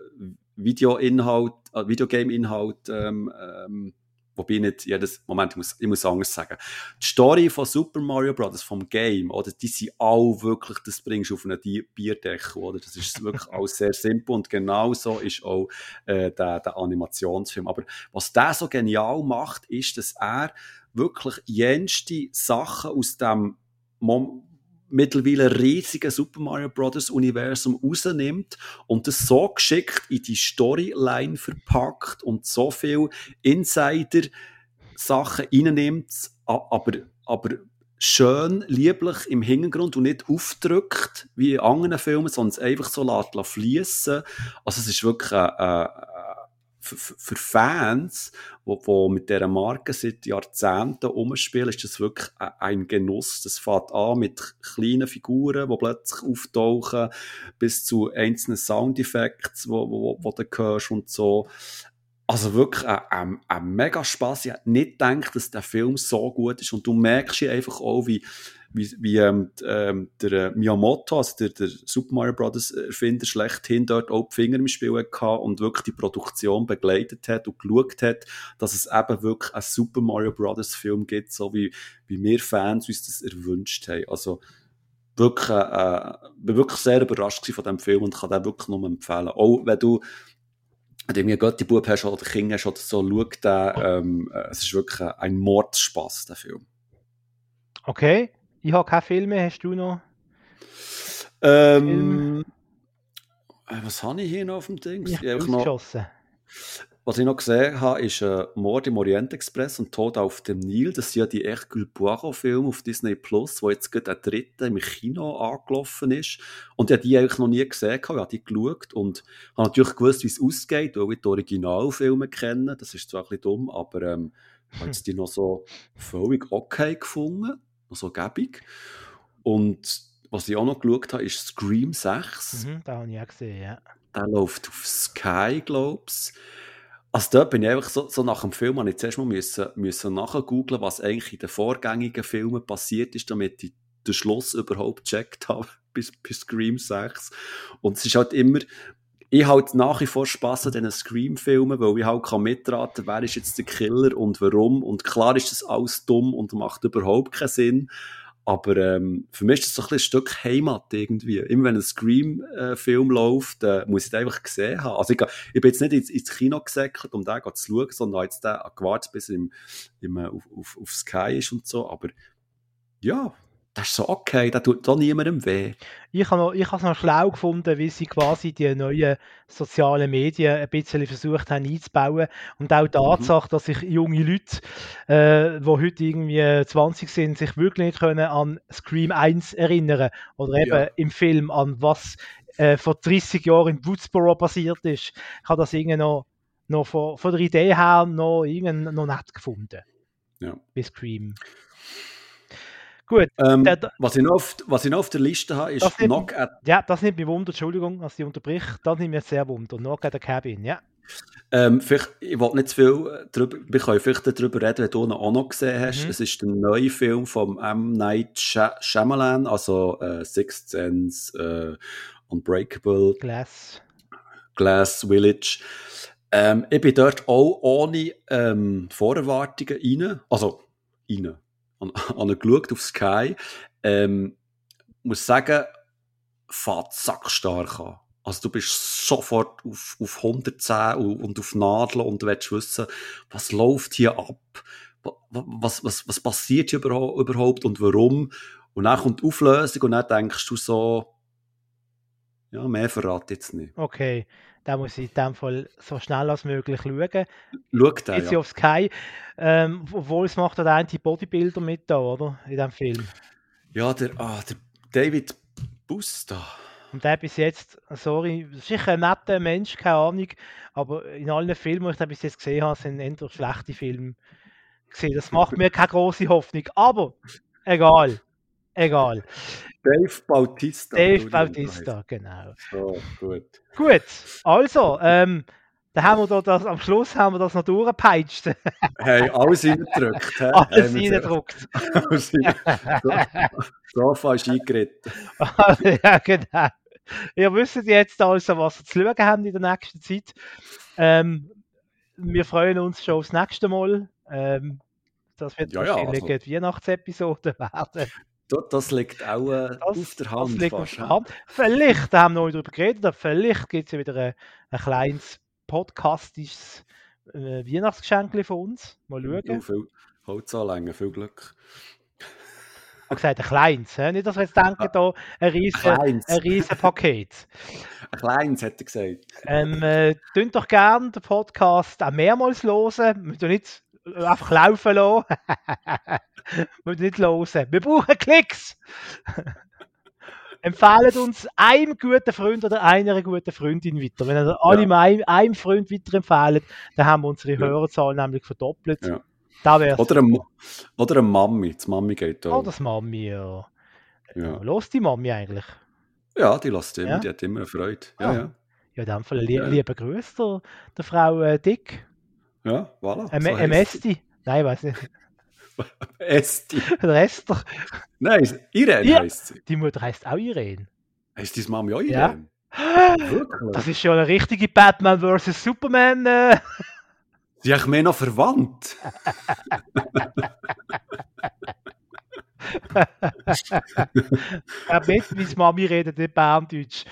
Videoinhalt, äh, Videogame-Inhalt, ähm, ähm, wobei nicht jedes, Moment, ich muss, ich muss anders sagen. Die Story von Super Mario Bros., vom Game, oder, die sind all wirklich, das bringst du auf einen Bierdeckel, oder, das ist wirklich alles sehr simpel und genauso ist auch äh, der, der Animationsfilm. Aber was der so genial macht, ist, dass er wirklich jenste Sachen aus dem Mom mittlerweile riesigen Super Mario Bros. Universum rausnimmt und das so geschickt in die Storyline verpackt und so viel Insider Sachen reinnimmt, aber, aber schön, lieblich im Hintergrund und nicht aufdrückt wie in anderen Filmen, sondern es einfach so fließen. Also es ist wirklich eine, eine für, für Fans, die, die mit dieser Marke seit Jahrzehnten umspielen, ist das wirklich ein Genuss. Das fängt an mit kleinen Figuren, die plötzlich auftauchen, bis zu einzelnen Soundeffekts, wo, wo, wo du hörst und so. Also wirklich ein, ein, ein mega Spaß. Ich hätte nicht gedacht, dass der Film so gut ist. Und du merkst ja einfach auch, wie, wie, wie ähm, ähm, der äh, Miyamoto, also der, der Super Mario Bros. Erfinder, schlechthin dort auch die Finger im Spiel hatte und wirklich die Produktion begleitet hat und geschaut hat, dass es eben wirklich einen Super Mario Bros. Film gibt, so wie, wie wir Fans uns das erwünscht haben. Also wirklich, äh, bin wirklich sehr überrascht von diesem Film und kann den wirklich nur empfehlen. Auch wenn du wenn du irgendwie Götti-Bub hast oder Kinder hast oder so, schau den, ähm, äh, es ist wirklich ein Mordspaß, der Film. Okay. Ich habe keine Filme, hast du noch? Ähm, äh, was habe ich hier noch auf dem Ding? Ich habe noch, was ich noch gesehen habe, ist äh, Mord im Orient Express und Tod auf dem Nil. Das sind ja die Hercule Poirot-Filme auf Disney Plus, wo jetzt gerade der dritte im Kino angelaufen ist. Und ich habe die eigentlich noch nie gesehen, ich habe die geschaut und habe natürlich gewusst, wie es ausgeht, weil ich die Originalfilme kenne. Das ist zwar ein bisschen dumm, aber ähm, ich habe jetzt die noch so völlig okay gefunden so gäbig. Und was ich auch noch geschaut habe, ist Scream 6. Mhm, da habe ich auch gesehen, ja. Der läuft auf Sky, glaube ich. Also da bin ich einfach so, so nach dem Film, habe ich zuerst mal müssen, müssen nachgoogeln, was eigentlich in den vorgängigen Filmen passiert ist, damit ich den Schluss überhaupt gecheckt habe bis, bis Scream 6. Und es ist halt immer, ich halt nach wie vor Spass an diesen Scream-Filmen, weil ich halt kann mitraten, wer ist jetzt der Killer und warum. Und klar ist das alles dumm und macht überhaupt keinen Sinn. Aber ähm, für mich ist das so ein, ein Stück Heimat irgendwie. Immer wenn ein Scream-Film läuft, äh, muss ich den einfach gesehen haben. Also ich, ich bin jetzt nicht ins, ins Kino gesäckelt, um den zu schauen, sondern jetzt den gewartet, bis er im, im, äh, auf, auf, auf Sky ist und so. Aber ja, das ist so okay, das tut doch niemandem weh. Ich habe es noch, noch schlau gefunden, wie sie quasi die neuen sozialen Medien ein bisschen versucht haben einzubauen. Und auch die mhm. Tatsache, mhm. dass sich junge Leute, äh, die heute irgendwie 20 sind, sich wirklich nicht können an Scream 1 erinnern oder eben ja. im Film an was äh, vor 30 Jahren in Woodsboro passiert ist. Ich habe das irgendwie noch, noch von, von der Idee her noch, noch nett gefunden. Ja. Bei Scream. Gut. Ähm, der, was, ich noch auf, was ich noch auf der Liste habe, ist Knock at... Ja, das nimmt mich Wunder, Entschuldigung, dass ich unterbrich. Das nimmt mich sehr Wunder. Knock at the Cabin, ja. Ähm, vielleicht, ich wollte nicht zu viel darüber, wir können vielleicht darüber reden, wenn du ihn auch noch gesehen hast. Mhm. Es ist der neue Film von M. Night Shyamalan, also äh, Sixth Sense, äh, Unbreakable, Glass, Glass Village. Ähm, ich bin dort auch ohne ähm, Vorerwartungen rein, also rein an, an geschaut auf Sky. Ähm, muss sagen, fährt sackstark an. Also du bist sofort auf, auf 110 und auf Nadeln und du willst wissen, was läuft hier ab? Was, was, was passiert hier überhaupt und warum? Und dann kommt die Auflösung und dann denkst du so, ja, mehr verrate jetzt nicht. Okay, da muss ich in dem Fall so schnell als möglich schauen. Schau den, Jetzt ja. auf Sky, ähm, obwohl es macht da die Bodybuilder mit da, oder? In dem Film. Ja, der, ah, der David Busta. Und der bis jetzt, sorry, sicher ein netter Mensch, keine Ahnung, aber in allen Filmen, die ich bis jetzt gesehen habe, sind eher schlechte Filme gesehen. Das macht mir keine große Hoffnung, aber egal. Egal. Dave Bautista. Dave Bautista, genau. So, gut. Gut, also, ähm, dann haben wir da das, am Schluss haben wir das noch durchgepeitscht. hey, alles reingedrückt. alles reingedrückt. so fast eingeritten. ja, genau. Ihr wisst jetzt also, was wir zu schauen haben in der nächsten Zeit. Ähm, wir freuen uns schon aufs nächste Mal. Ähm, das wird Ja, ja, wahrscheinlich also- die Weihnachtsepisode werden. Das, liegt auch äh, Das, auf der Hand. das liegt fast, auf der ja. Hand. Vielleicht, da haben wir noch nicht darüber geredet, aber vielleicht gibt es ja wieder ein, ein kleines podcastisches äh, Weihnachtsgeschenk von uns. Mal schauen. Oh, viel Glück. Ich habe gesagt, ein kleines. hä? Nicht, dass wir jetzt denken, da ein riesen, ein riesen Paket. Ein kleines, hat er gesagt. Ähm, äh, doch gerne den Podcast auch mehrmals hören. Wir tun nicht einfach laufen lassen. tun nicht hören. Wir brauchen Klicks. Empfehlen uns einem guten Freund oder einer guten Freundin weiter. Wenn ihr alle Ja. einem, einem Freund weiterempfehlen, dann haben wir unsere Ja. Hörerzahl nämlich verdoppelt. Ja. Da wär's. Oder eine, oder eine Mami. Die Mami geht Oh, auch. das Mami, ja. ja. Los die Mami eigentlich? ja, die lässt immer, die hat immer eine Freude. Ja, Ah. ja. Ja, in dem Fall Ja. lieber Grüß der, der Frau äh, Dick. Ja, so so heisst sie. Esti. Nein, weiß nicht. Esti. Der Esther. Nein, Irene Ja. heisst sie. Die Mutter heißt auch Irene. Heisst deine Mami auch Ja. Irene? Wirklich? Das ist schon eine richtige Batman vs. Superman. Äh. Sie haben mehr noch verwandt. Er weiß, wie Mami redet, nicht Berndeutsch.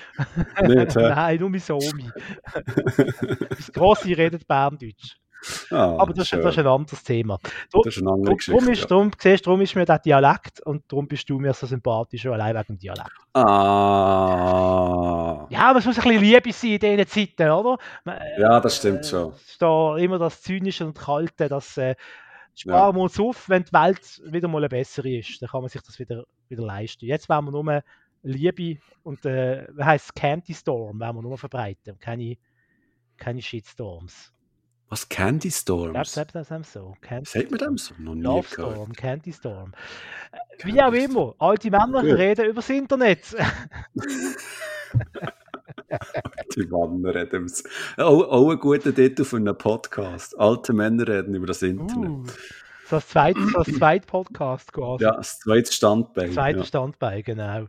Nicht? Nein, nur meine Omi. Das Grosse redet Berndeutsch. Ah, Aber das, ist- schön. das ist ein anderes Thema. Drum, Das ist eine andere Geschichte. drum, ist, ja. drum, siehst, drum ist mir der Dialekt und darum bist du mir so sympathisch, allein wegen dem Dialekt. Ah. Ja, aber es muss ein bisschen Liebe sein in diesen Zeiten, oder? Man- Ja, das stimmt äh, schon. Es ist da immer das Zynische und Kalte, das äh, sparen wir uns auf, wenn die Welt wieder mal eine bessere ist. Dann kann man sich das wieder, wieder leisten. Jetzt wollen wir nur Liebe und äh, es, Candy Storm wollen wir nur verbreiten keine, keine Shitstorms. Was? Candy Storms? selbst das haben so. Candy Sagt man dem so? Noch nie Love gehört. Storm, Candy Storm. Äh, Wie auch immer, alte Männer Gut. reden über das Internet. Die Männer reden ums- auch, auch ein guter Titel für einen Podcast. Alte Männer reden über das Internet. Uh, so zweites, so als zweites Podcast quasi. Ja, das zweite Standbein. Zweiter ja. Standbein, genau.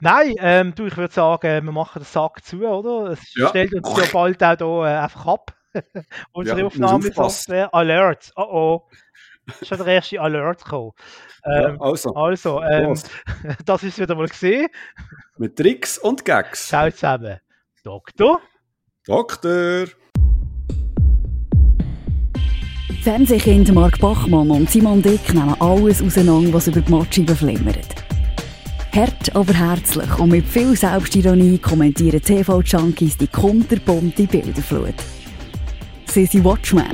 Nein, ähm, du, ich würde sagen, wir machen den Sack zu, oder? Es Ja. stellt uns ja bald auch hier äh, einfach ab. Unsere Ja, Aufnahmesoftware. Alert. Oh oh. Ist schon der erste Alert gekommen. Ja, Ähm, also, also, ähm, das ist wieder mal gesehen. mit Tricks und Gags. Ciao zusammen. Doktor. Doktor! Fernsehkinder Mark Bachmann und Simon Dick nehmen alles auseinander, was über die Matscheibe flimmert. Hart, aber herzlich und mit viel Selbstironie kommentieren TV-Junkies die kunterbunte Bilderflut. gesehen, he Watchmen.